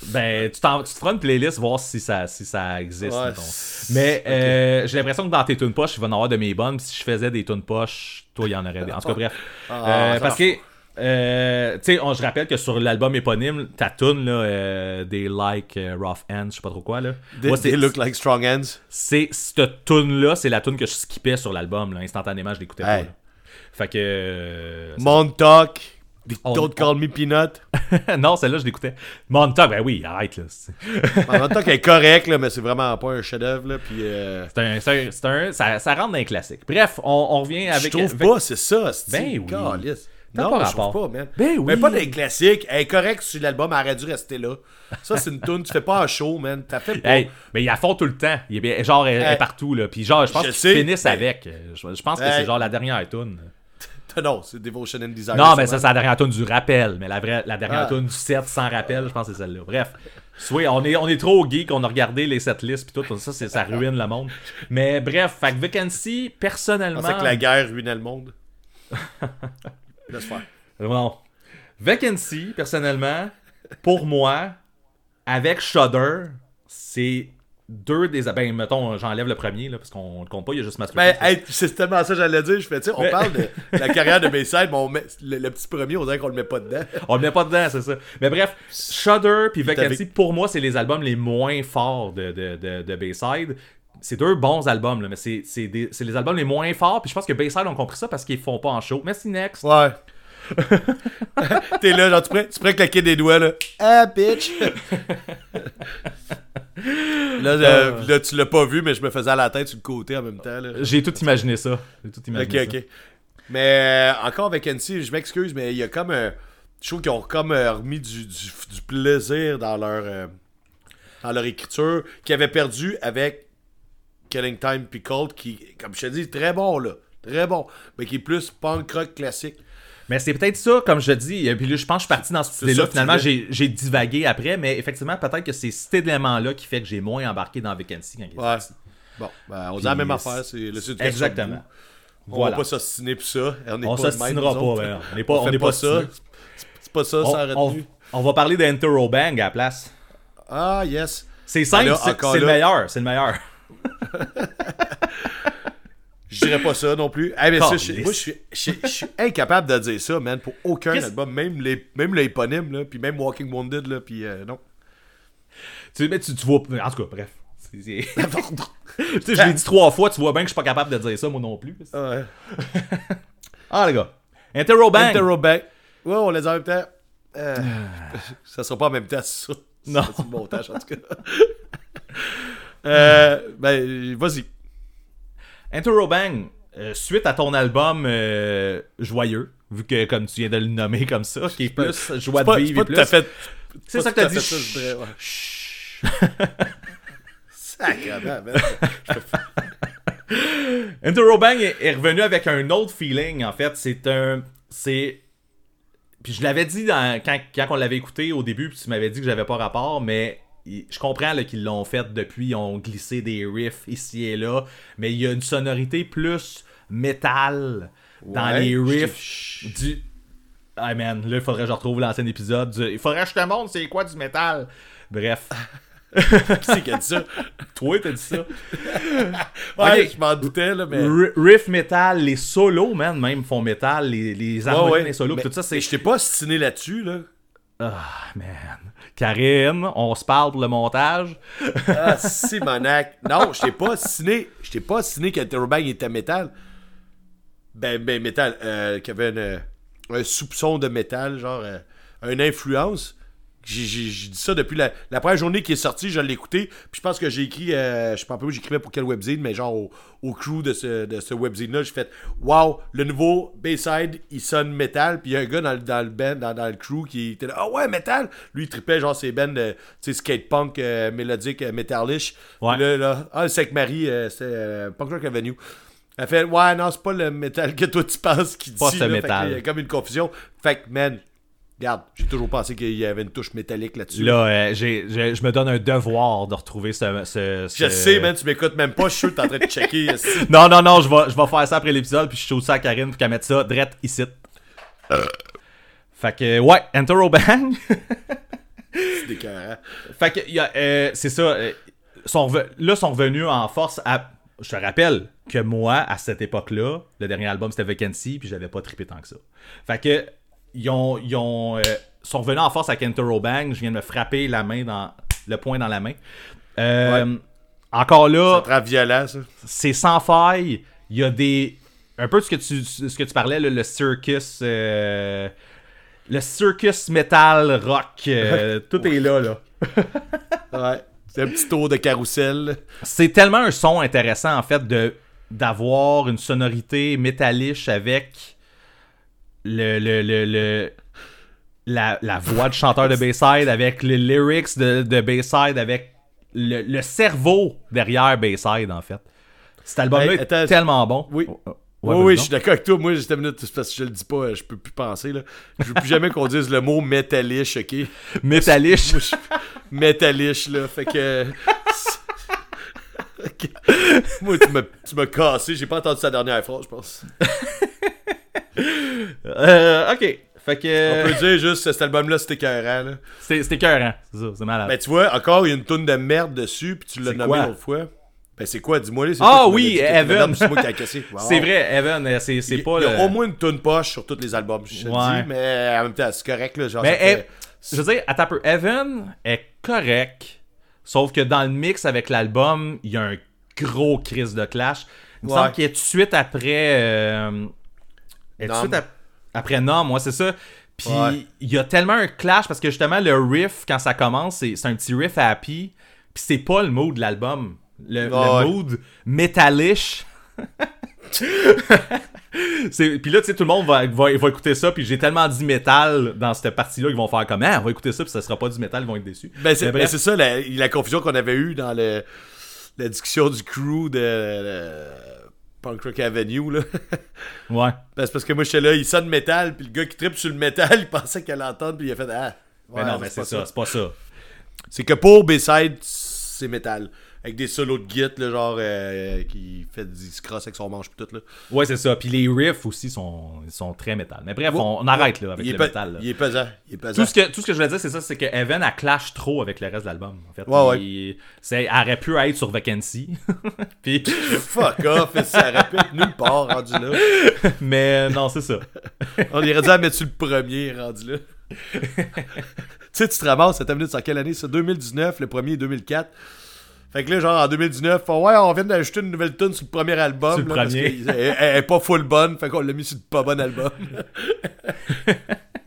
Ben, tu, te feras une playlist, voir si ça, si ça existe. Ouais, Mais euh, j'ai l'impression que dans tes tunes poches, il va y en avoir de mes bonnes. Si je faisais des tunes poches, toi, il y en aurait des. En tout cas, bref. Ah, Euh, parce que, euh, tu sais, on- je rappelle que sur l'album éponyme, ta tune, là, euh, des like euh, Rough Hands, je sais pas trop quoi, là. They, Moi, c'est- they look like strong hands. c'est cette tune là c'est la tune que je skippais sur l'album là. instantanément je l'écoutais Hey. pas là. Fait que euh, Montauk. On- Don't call me peanut. (laughs) non celle-là je l'écoutais Montauk ben oui arrête là (laughs) Montauk est correct, là, mais c'est vraiment pas un chef-d'œuvre. euh, c'est un, c'est un- un- ça, ça rentre dans les classiques bref on, on revient avec je trouve avec- pas, c'est ça. c'est- Ben oui. Non, pas je trouve pas, man. Ben oui. Mais pas des classiques. Elle est correcte sur l'album, elle aurait dû rester là. Ça, c'est une tune, tu fais pas un show, man. T'as fait pas. Hey, mais il y a fond tout le temps. Il est genre, elle, elle est partout, là. Puis genre, je pense qu'ils finissent Hey. avec. Je, je pense que Hey. c'est genre la dernière tune. (laughs) Non, c'est Devotion and Desire. Non, mais ça, c'est la dernière tune du rappel. Mais la, vraie, la dernière Ah. tune du set sans rappel, je pense que c'est celle-là. Bref. Soit on est, on est trop geek, on a regardé les setlists puis tout, ça, c'est- ça ruine le monde. Mais bref, fait que Vacancy, personnellement. pensais que la guerre ruinait le monde. (laughs) Laisse faire. Non. Vacancy, personnellement, pour moi, avec Shudder, c'est deux des. Ben, mettons, j'enlève le premier, là, parce qu'on le compte pas, il y a juste Masterpiece. Ben, hey, c'est tellement ça que j'allais dire. Je fais, tu sais, on Mais- parle de (laughs) la carrière de Bayside, mais on met, le, le petit premier, on dirait qu'on le met pas dedans. (laughs) On le met pas dedans, c'est ça. Mais bref, Shudder puis Vacancy, pour moi, c'est les albums les moins forts de, de, de, de Bayside. C'est deux bons albums, là, mais c'est les albums les moins forts. Puis je pense que Bayside ont compris ça parce qu'ils font pas en show. Merci, next. Ouais. (laughs) T'es là, genre, tu pourrais, tu pourrais claquer des doigts, là. Ah, bitch! là, euh, là, tu l'as pas vu, mais je me faisais à la tête sur le côté en même temps, là. J'ai tout imaginé ça. J'ai tout Ok, imaginé ça. ok. Mais euh, encore avec NC, je m'excuse, mais il y a comme un. Je trouve qu'ils ont comme euh, remis du, du, du plaisir dans leur, euh, dans leur écriture qu'ils avaient perdu avec Killing Time puis Cold, qui, comme je te dis, très bon là. Très bon. Mais qui est plus punk rock classique. Mais c'est peut-être ça, comme je dis. Et puis là, je pense que je suis parti dans cette idée-là. Finalement, j'ai j'ai divagué après. Mais effectivement, peut-être que c'est cet élément-là qui fait que j'ai moins embarqué dans Vacancy quand il est Ouais. Bon, ben, on dit la même affaire. C'est le sud Exactement. On Voilà. va pas s'assiner pour ça. On On s'ostinera pas, ben, on n'est pas, On on pas pas ça. C'est pas ça, On, ça on- retenu. on va parler d'Enter Bang à la place. Ah, yes. C'est simple, là, c'est le meilleur, c'est le meilleur. (laughs) Je dirais pas ça non plus. Hey, mais ça, je- Calisse. moi, je suis, je, je suis incapable de dire ça, man, pour aucun album, même les, même l'éponyme, là, puis même Walking Wounded, là, puis euh, non. Tu, mais tu, tu vois, en tout cas, bref. (laughs) Tu sais, je l'ai dit trois fois, tu vois bien que je suis pas capable de dire ça, moi non plus. Ah ouais. (laughs) Ah, les gars. Interrobang. Interroback. Ouais, on les a en même temps. Euh, ça sera pas en même temps, c'est ça. Non. C'est montage, en tout cas. euh, ben, vas-y. Interrobang, euh, suite à ton album euh, Joyeux, vu que comme tu viens de le nommer comme ça, qui est plus joie de vivre et plus. fait. C'est ça que t'as dit. (laughs) man. (laughs) Interrobang est, est revenu avec un autre feeling, en fait. C'est un. C'est. Puis je l'avais dit dans- quand, quand on l'avait écouté au début, puis tu m'avais dit que j'avais pas rapport, mais je comprends là, qu'ils l'ont fait depuis, ils ont glissé des riffs ici et là, mais il y a une sonorité plus métal dans Ouais, les riffs du. Ah man, là il faudrait que je retrouve l'ancien épisode. du- Il faudrait que je te montre c'est quoi du métal. Bref. (laughs) Qui c'est qui a dit ça? Toi, t'as dit ça? (laughs) Ouais, je m'en doutais, là, mais. R- riff metal, les solos, man, même font métal, les, les harmonies Ouais, ouais. des solos, Mais- tout ça, c'est. Je t'ai pas stiné là-dessus, là. Ah, man. Karine, on se parle pour le montage. Ah, (laughs) Simonac. Non, je t'ai pas ciné. Je t'ai pas ciné qu'Interrobang était métal. Ben, ben, métal. Euh, qu'il y avait une- un soupçon de métal, genre, euh, une influence. J'ai dit ça depuis la, la première journée qui est sortie, je l'ai écouté. Puis je pense que j'ai écrit, euh, je sais pas plus où j'écrivais pour quel webzine, mais genre au, au crew de ce, de ce webzine-là, j'ai fait Wow, le nouveau Bayside, il sonne métal. Puis il y a un gars dans, le- dans le band, dans, dans le crew qui était là, ah ouais, métal. Lui, il tripait genre ses bands tu sais, skate punk euh, mélodique, euh, métallish. Ouais. Puis là, là, ah, c'est avec Marie, euh, euh, Punk Rock Avenue. Elle fait Ouais, non, c'est pas le métal que toi tu penses qui dit. Pas ce là. Fait métal. Il y a comme une confusion. Fait que, man, regarde, j'ai toujours pensé qu'il y avait une touche métallique là-dessus. Là, euh, j'ai- j'ai- je me donne un devoir de retrouver ce. ce- Je sais, man, tu m'écoutes même pas, je suis sûr que t'es en train de checker. (laughs) esti. Non, non, non, je vais, je vais faire ça après l'épisode, puis je show ça à Karine pour qu'elle mette ça direct ici. Fait que, ouais, Enter Bang. C'est. Fait que, y a, euh, c'est ça. euh, sont reve- là, sont revenus en force à. Je te rappelle que moi, à cette époque-là, le dernier album c'était Vacancy, puis j'avais pas trippé tant que ça. Fait que, ils ont. Ils ont euh, sont revenus en force à Kentaro Bang. Je viens de me frapper la main dans. Le poing dans la main. Euh, Encore là, C'est très violent, ça. c'est sans faille. Il y a des. Un peu de ce que tu, ce que tu parlais, là, le circus. euh, le circus metal rock. (laughs) tout est là, là. (laughs) Ouais. C'est un petit tour de carrousel. C'est tellement un son intéressant, en fait, de d'avoir une sonorité métalliche avec le, le, le, le- la, la voix de chanteur de Bayside, avec les lyrics de, de Bayside, avec le, le cerveau derrière Bayside, en fait. Cet album-là Hey, est tellement bon. Oui. Oh, oh. oui, Ouais, oui, vas-y je suis d'accord avec toi. Moi, une minute, parce que je le dis pas, je peux plus penser. Là. Je veux plus jamais qu'on dise le mot métalliche, ok? Je- métalliche, là. Fait que. (laughs) Moi, tu m'as, tu m'as cassé. J'ai pas entendu sa dernière phrase, je pense. (laughs) Euh, ok. Fait que. On peut dire juste que cet album-là, c'était écœurant, là. C'est c'est écœurant, c'est ça, c'est malade. Ben, tu vois, encore, il y a une toune de merde dessus, puis tu l'as C'est nommé l'autre fois. Ben, c'est quoi? Dis-moi, les. Ah oui, Evan. C'est moi qui cassé. (laughs) Wow. C'est vrai, Evan, euh, c'est c'est Il pas il y a le- au moins une toune poche sur tous les albums, je te Ouais. dis, mais en même temps, c'est correct, là. Genre, Mais je veux dire, attends un peu. Evan est correct, sauf que dans le mix avec l'album, il y a un gros crise de clash. Il me Ouais. semble qu'il est tout de suite après. Euh, est tout de Nom. suite ap- après Nom, moi, c'est ça. Puis Ouais. il y a tellement un clash parce que justement, le riff, quand ça commence, c'est c'est un petit riff happy. Puis c'est pas le mood de l'album. Le, le Ouais. mood métalliche. (laughs) C'est- Puis là, tu sais, tout le monde va, va, va écouter ça, puis j'ai tellement dit métal dans cette partie-là qu'ils vont faire comme Ah, on va écouter ça, puis ça sera pas du métal, ils vont être déçus. Ben, c'est ben, c'est ça la, la confusion qu'on avait eue dans le, la discussion du crew de, de Punk Rock Avenue. Là. (laughs) Ouais. C'est parce que moi, j'étais là, il sonne métal, puis le gars qui tripe sur le métal, (laughs) il pensait qu'elle l'entendre, puis il a fait Ah. Mais ouais, non, mais c'est pas ça, c'est pas ça. C'est que pour B-Side, c'est métal. Avec des solos de git, là, genre, euh, qui fait du se crosse avec son manche, pis tout, là. Ouais, c'est ça. Puis les riffs aussi sont, ils sont très métal. Mais bref, on, on arrête là avec il, le métal. là. il est pesant. Il est pesant. Tout ce, que, tout ce que je voulais dire, c'est ça, c'est que Evan a clash trop avec le reste de l'album. En fait, Ouais, ouais. Il- c'est, elle aurait pu être sur Vacancy. (laughs) Puis, (laughs) Fuck off, ça répète nulle part, rendu là. (laughs) mais non, c'est ça. On irait dû la mettre sur le premier, rendu là. tu sais, tu te ramasses, cette minute, c'est en quelle année? Ça 2019, le premier 2004. Fait que là, genre en 2019, oh, ouais, on vient d'ajouter une nouvelle tune sur le premier album. Sur le là, premier. elle, elle est pas full bonne, fait qu'on l'a mis sur le pas bon album. (laughs)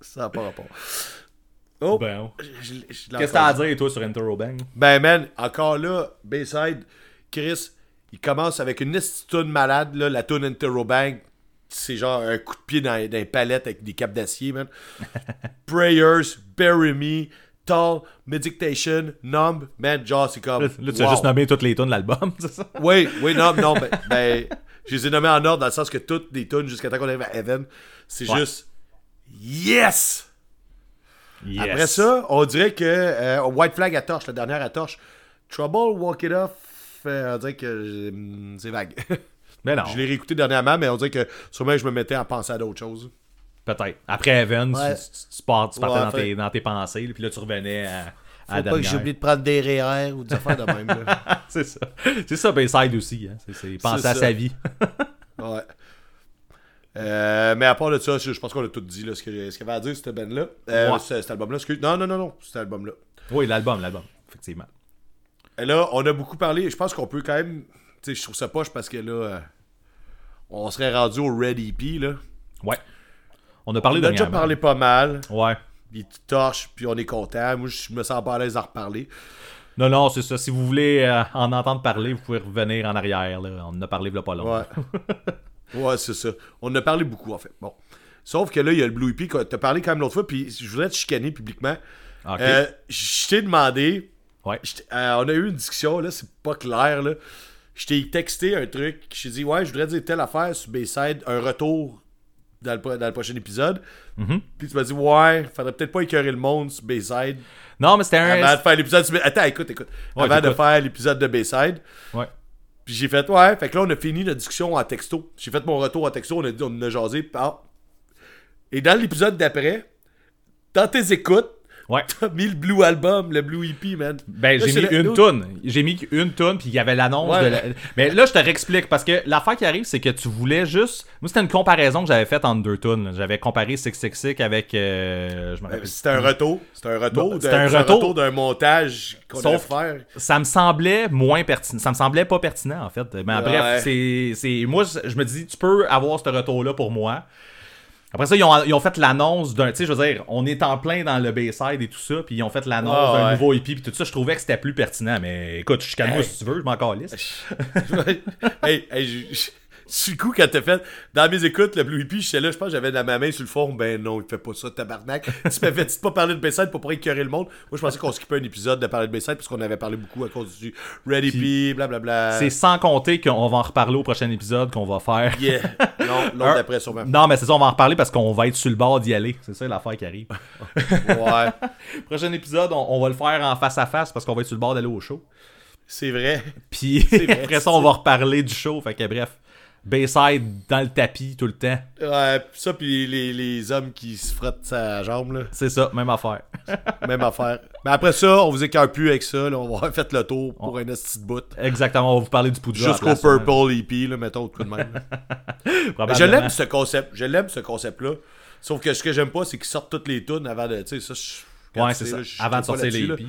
ça n'a pas rapport. Oh, Ben, l'ai qu'est-ce que t'as à dire, toi, sur Enter Bang? Ben, man, encore là, Bayside, Chris, il commence avec une tune malade, là, la tune Interrobang. C'est genre un coup de pied dans, dans les palettes avec des capes d'acier, man. (laughs) Prayers, Bury Me, Tall, Meditation, Numb, man, genre, c'est comme. Là, là, tu as juste nommé toutes les tunes de l'album, (laughs) c'est ça? Oui, oui, non, non, ben, ben, je les ai nommés en ordre dans le sens que toutes les tunes jusqu'à temps qu'on arrive à Heaven, c'est Ouais. juste. Yes! Yes. Après ça, on dirait que euh, White Flag à torche, la dernière à torche. Trouble, Walk It Off, euh, on dirait que euh, c'est vague. Mais non, je l'ai réécouté dernièrement, mais on dirait que sûrement je me mettais à penser à d'autres choses. Peut-être. Après Evan, tu- Ouais. tu, tu pars- tu partais Ouais, dans, tes, dans tes pensées, puis là, tu revenais à, Faut pas que oublié de prendre des REER ou des affaires de même. (laughs) c'est ça. C'est ça, Bayside aussi. Hein. C'est, penser à ça. sa vie. (laughs) Ouais. Euh, mais à part de ça, je pense qu'on a tout dit là, ce que- ce qu'il y avait à dire, c'était Ben là. Euh, Ouais. Cet album-là, excuse. Non, non, non, non, cet album-là. oui, l'album, l'album, effectivement. Et là, on a beaucoup parlé. Je pense qu'on peut quand même. Tu sais, je trouve ça poche parce que là, euh, on serait rendu au Red EP, là. Ouais. On a parlé on a déjà parlé pas mal. Ouais. Puis tu torches, puis on est content. Moi, je me sens pas à l'aise d'en reparler. Non, non, c'est ça. Si vous voulez euh, en entendre parler, vous pouvez revenir en arrière. Là. On en a parlé a pas longtemps. Ouais. ouais, c'est ça. On en a parlé beaucoup, en fait. Bon. Sauf que là, il y a le Blue EP. que T'as parlé quand même l'autre fois, puis je voudrais te chicaner publiquement. Ok. Euh, je t'ai demandé. ouais. euh, on a eu une discussion, là, c'est pas clair, là. Je t'ai texté un truc. Je t'ai dit, ouais, je voudrais dire telle affaire sur Bayside, un retour dans le, pro- dans le prochain épisode. Mhm. Puis tu m'as dit, ouais, faudrait peut-être pas écœurer le monde sur Bayside. Non, mais c'était un. Avant de faire l'épisode. Attends, écoute, écoute. Ouais, Avant de faire l'épisode de Bayside. Ouais. Puis j'ai fait, ouais. Fait que là, on a fini notre discussion en texto. J'ai fait mon retour en texto. On a dit, on a jasé. ah. Et dans l'épisode d'après, dans tes écoutes, Ouais. (laughs) T'as mis le Blue Album, le Blue EP, man. Ben, j'ai mis le- une toune. J'ai mis une toune, puis il y avait l'annonce Ouais. de la- Mais là, je te réexplique, parce que l'affaire qui arrive, c'est que tu voulais juste... Moi, c'était une comparaison que j'avais faite entre deux tunes. J'avais comparé 666 avec... euh, Je me Euh, rappelle. C'était un retour. C'était un retour. Bon, d'un- c'était un c'est retour. d'un montage qu'on Sauf- faire. Ça me semblait moins pertinent. Ça me semblait pas pertinent, en fait. Mais Ouais. bref, c'est... c'est- Moi, je me dis, tu peux avoir ce retour-là pour moi. Après ça, ils ont, ils ont fait l'annonce d'un. Tu sais, je veux dire, on est en plein dans le Bayside et tout ça, puis ils ont fait l'annonce Ah, d'un ouais. nouveau EP, puis tout ça. Je trouvais que c'était plus pertinent, mais écoute, je calme moi Hey. si tu veux, je m'en calisse. (laughs) (laughs) hey, hey, coup, quand t'as fait, dans mes écoutes, le Blue EP, j'étais là, je pense que j'avais dans ma main sur le fond, ben non, il fait pas ça, tabarnak. (laughs) tu m'avais dit pas parler de Bayside pour pas écœurer le monde. Moi, je pensais qu'on skippait un épisode de parler de Bayside, parce qu'on avait parlé beaucoup à cause du Red EP, blablabla. C'est sans compter qu'on va en reparler au prochain épisode qu'on va faire. Yeah. (laughs) Non, l'autre d'après, sûrement. Non, mais c'est ça, on va en reparler parce qu'on va être sur le bord d'y aller. C'est ça l'affaire qui arrive. (laughs) Ouais, prochain épisode, on, on va le faire en face à face parce qu'on va être sur le bord d'aller au show. c'est vrai. Puis vrai, après ça, on va reparler du show. Fait que bref, Bayside dans le tapis tout le temps. Ouais, ça, puis les, les hommes qui se frottent sa jambe, là. C'est ça, même affaire. (laughs) Même affaire. Mais après ça, on vous écœure plus avec ça, là. On va avoir fait le tour pour un esti de bout. Exactement, on va vous parler du poudre. Jusqu'au Purple EP, là, mettons, tout de même. (laughs) Je l'aime ce concept. Je l'aime ce concept-là. Sauf que ce que j'aime pas, c'est qu'ils sortent toutes les tunes avant de. Tu sais, ça, je. Ouais, c'est ça. là, Avant de sortir les EP.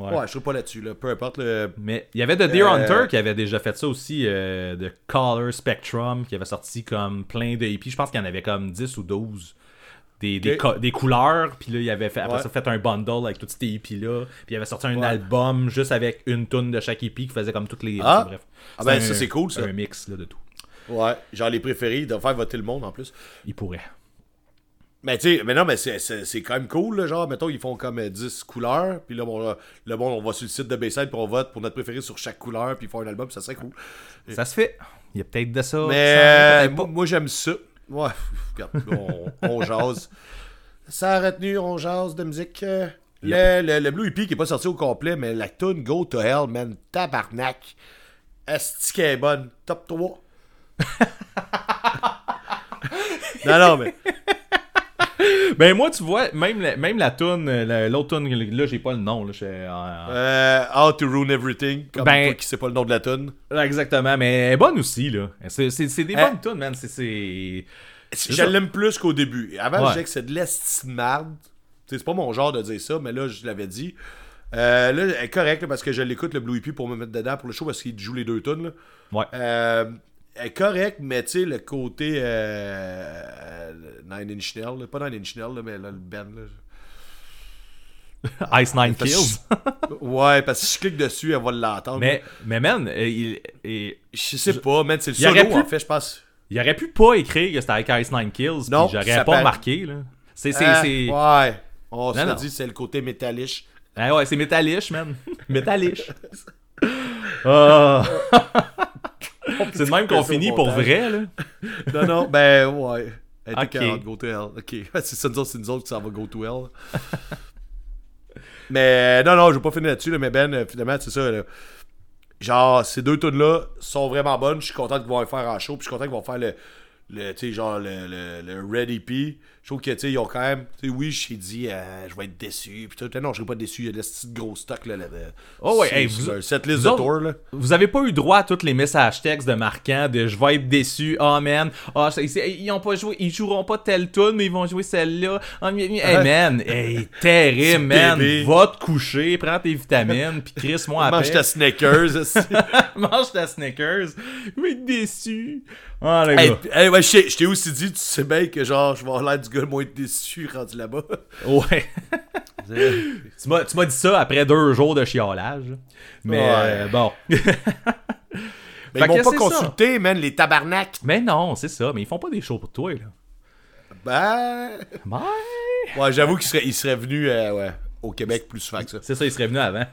Ouais. Ouais, je serais pas là-dessus, là. Peu importe le. Mais il y avait The Deer Euh, Hunter qui avait déjà fait ça aussi, euh, de Color Spectrum, qui avait sorti comme plein de EP. Je pense qu'il y en avait comme 10 ou 12. Des, des, Ok. co- des couleurs, puis là, il avait fait, après Ouais. ça fait un bundle avec tous ces EP-là. Puis il avait sorti un Ouais. album juste avec une tune de chaque EP qui faisait comme toutes les. Ah. bref. Ah ben, ça, c'est cool, ça. Un mix là, de tout. Ouais, genre les préférés, doivent faire voter le monde en plus. Il pourrait. Mais tu sais, mais non, mais c'est- quand même cool, là, genre, mettons, ils font comme euh, 10 couleurs, puis là, bon, là, monde, on va sur le site de Bayside, puis on vote pour notre préféré sur chaque couleur, puis ils font un album, ça serait cool. Ça se fait. Il y a peut-être de ça. Mais ça, euh, moi, j'aime ça. Ouais, (laughs) regarde, on, on jase. Ça a retenu, on jase de musique. euh, le, le, le Blue EP qui est pas sorti au complet, mais la tune Go to Hell, man, tabarnak. Est-ce qu'elle est bonne? Top 3. (laughs) non, non, mais. (laughs) Ben moi, tu vois, même la, même la tune, euh, l'autre tune, là, j'ai pas le nom. Là, euh, Euh, How to Ruin Everything, comme Ben- toi qui sais pas le nom de la tune. Exactement, mais elle est bonne aussi, là. C'est des Euh, bonnes tunes, man. C'est-. Je l'aime plus qu'au début. Avant, Ouais. je disais que c'est de l'esti de marde. Tu sais, C'est pas mon genre de dire ça, mais là, je l'avais dit. Euh, là, elle est correcte parce que je l'écoute, le Blue EP, pour me mettre dedans pour le show parce qu'il joue les deux tunes. Là. Ouais. Euh, est correcte, mais tu sais, le côté euh, Nine Inch Nails, là, pas Nine Inch Nails, là, mais là, le band. Là. Ice Nine Kills. Ouais, parce que si je clique dessus, elle va l'entendre. mais, mais man, euh, il, il, je sais pas, man, c'est le solo pu- en fait, je pense. il aurait pu pas écrire que c'était avec Ice Nine Kills, Non, j'aurais pas paraît- remarqué, là. C'est. c'est c'est- Ouais. On se dit, c'est le côté métalliche. Ah ouais, c'est métalliche, man. (laughs) métalliche. (laughs) Ah. (laughs) c'est de même qu'on ça finit pour vrai, là. (laughs) Non, non, ben ouais. Elle était Ok. 40, go to hell. Ok, (laughs) c'est ça, nous autres, c'est nous autres qui s'en va go to hell. (laughs) mais non, non, je vais pas finir là-dessus, là, mais Ben, euh, finalement, c'est ça. là. Genre, ces deux tunes-là sont vraiment bonnes. Je suis content qu'ils vont les faire en show, puis je suis content qu'ils vont faire le. Le tu sais, genre, le, le, le Red EP. Je trouve que, tu sais, ils ont quand même. Tu sais, oui, je t'ai dit, euh, je vais être déçu. Puis tout. Non, je serai pas déçu. Il y a des petits gros stocks, là. là de- Oh ouais, hey, vous- setlist vous de autres- tour, là. Vous avez pas eu droit à tous les messages textes de marquant de je vais être déçu, oh man, oh, ils ont pas joué, ils joueront pas telle tune, mais ils vont jouer celle-là. Oh, hey Ouais. man, hey, terrible (laughs) man, va te coucher, prends tes vitamines, puis crisse-moi (laughs) après. Mange ta Snickers. (laughs) (laughs) Mange ta Snickers, je vais être déçu. Oh les Hey, gars. p- hey, ouais, je t'ai- aussi dit, tu sais bien que genre, je vais avoir l'air du gars le moins déçu rendu là-bas. (laughs) Ouais. (laughs) tu m'as dit ça après deux jours de chiolage. Mais Ouais. euh, bon. Mais ils m'ont pas consulté, man, les tabarnaks. mais non, c'est ça, mais ils font pas des shows pour toi là. Ben. Ouais. Ouais, j'avoue qu'il serait, il serait venu euh, ouais, au Québec plus souvent que ça. C'est ça, ils seraient venus avant.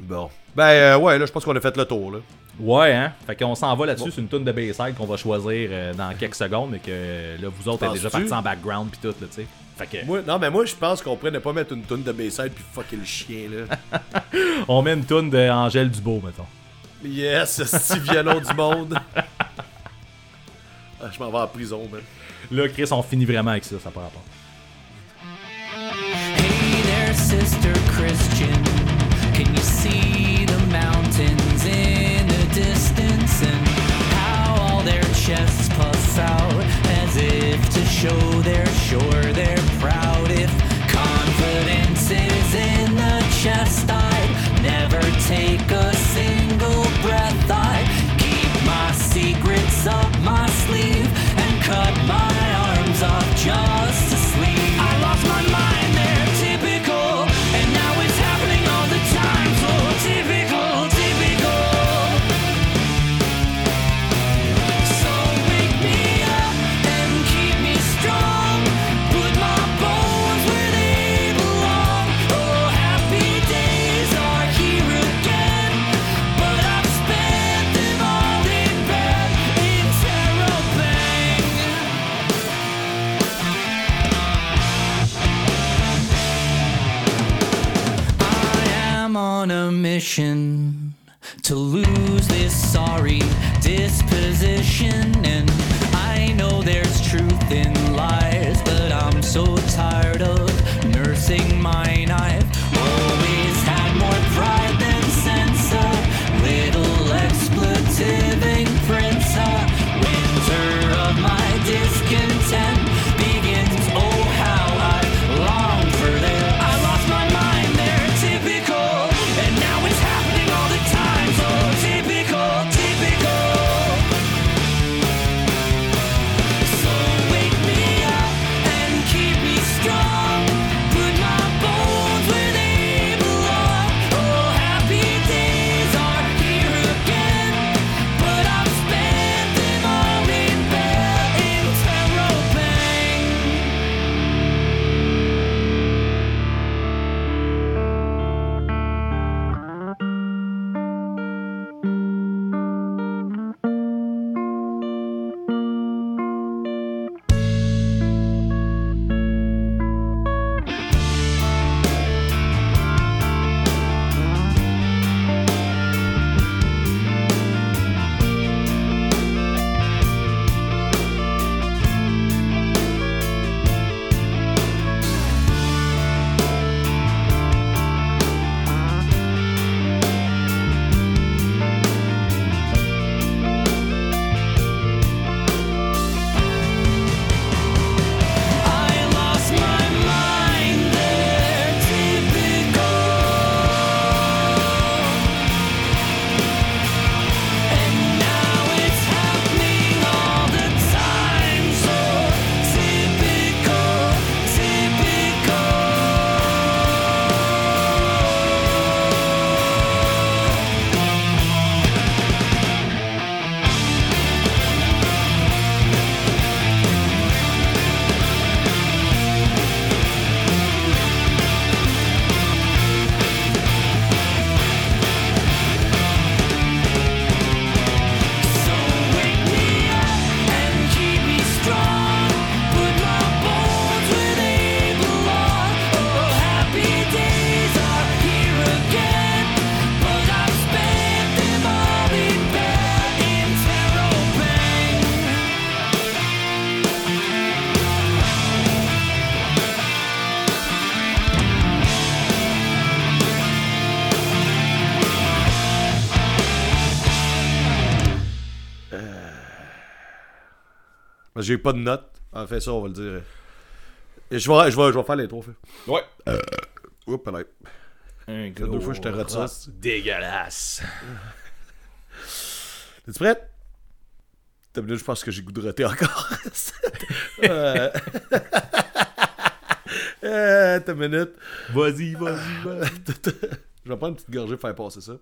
Bon. Ben euh, ouais, là, je pense qu'on a fait le tour. Là. Ouais, hein. Fait qu'on s'en va là-dessus. C'est une tune de Bayside qu'on va choisir euh, dans quelques secondes, mais que là, vous autres êtes déjà partis en background puis tout, là, tu sais. Fait que... non, mais moi, je pense qu'on pourrait ne pas mettre une toune de Bayside puis fucker le chien, là. (laughs) On met une toune d'Angèle Dubo, mettons. Yes, (laughs) si violon du monde? Ah, je m'en vais en prison, man. Là, Chris, on finit vraiment avec ça, ça par rapport. Hey sister Christian. chests puff out as if to show they're sure they're proud. If confidence is in the chest, J'ai pas de notes. En fait, ça, on va le dire. Et je, vais, je, je faire les trois. Ouais. Euh, oups, peut-être. Un deux fois je te retire. Dégueulasse. (laughs) T'es-tu prête? T'as je pense que j'ai goût de encore. (laughs) Euh, (laughs) euh... T'as minute. Vas-y, vas-y, vas-y. je vais prendre une petite gorgée pour faire passer ça.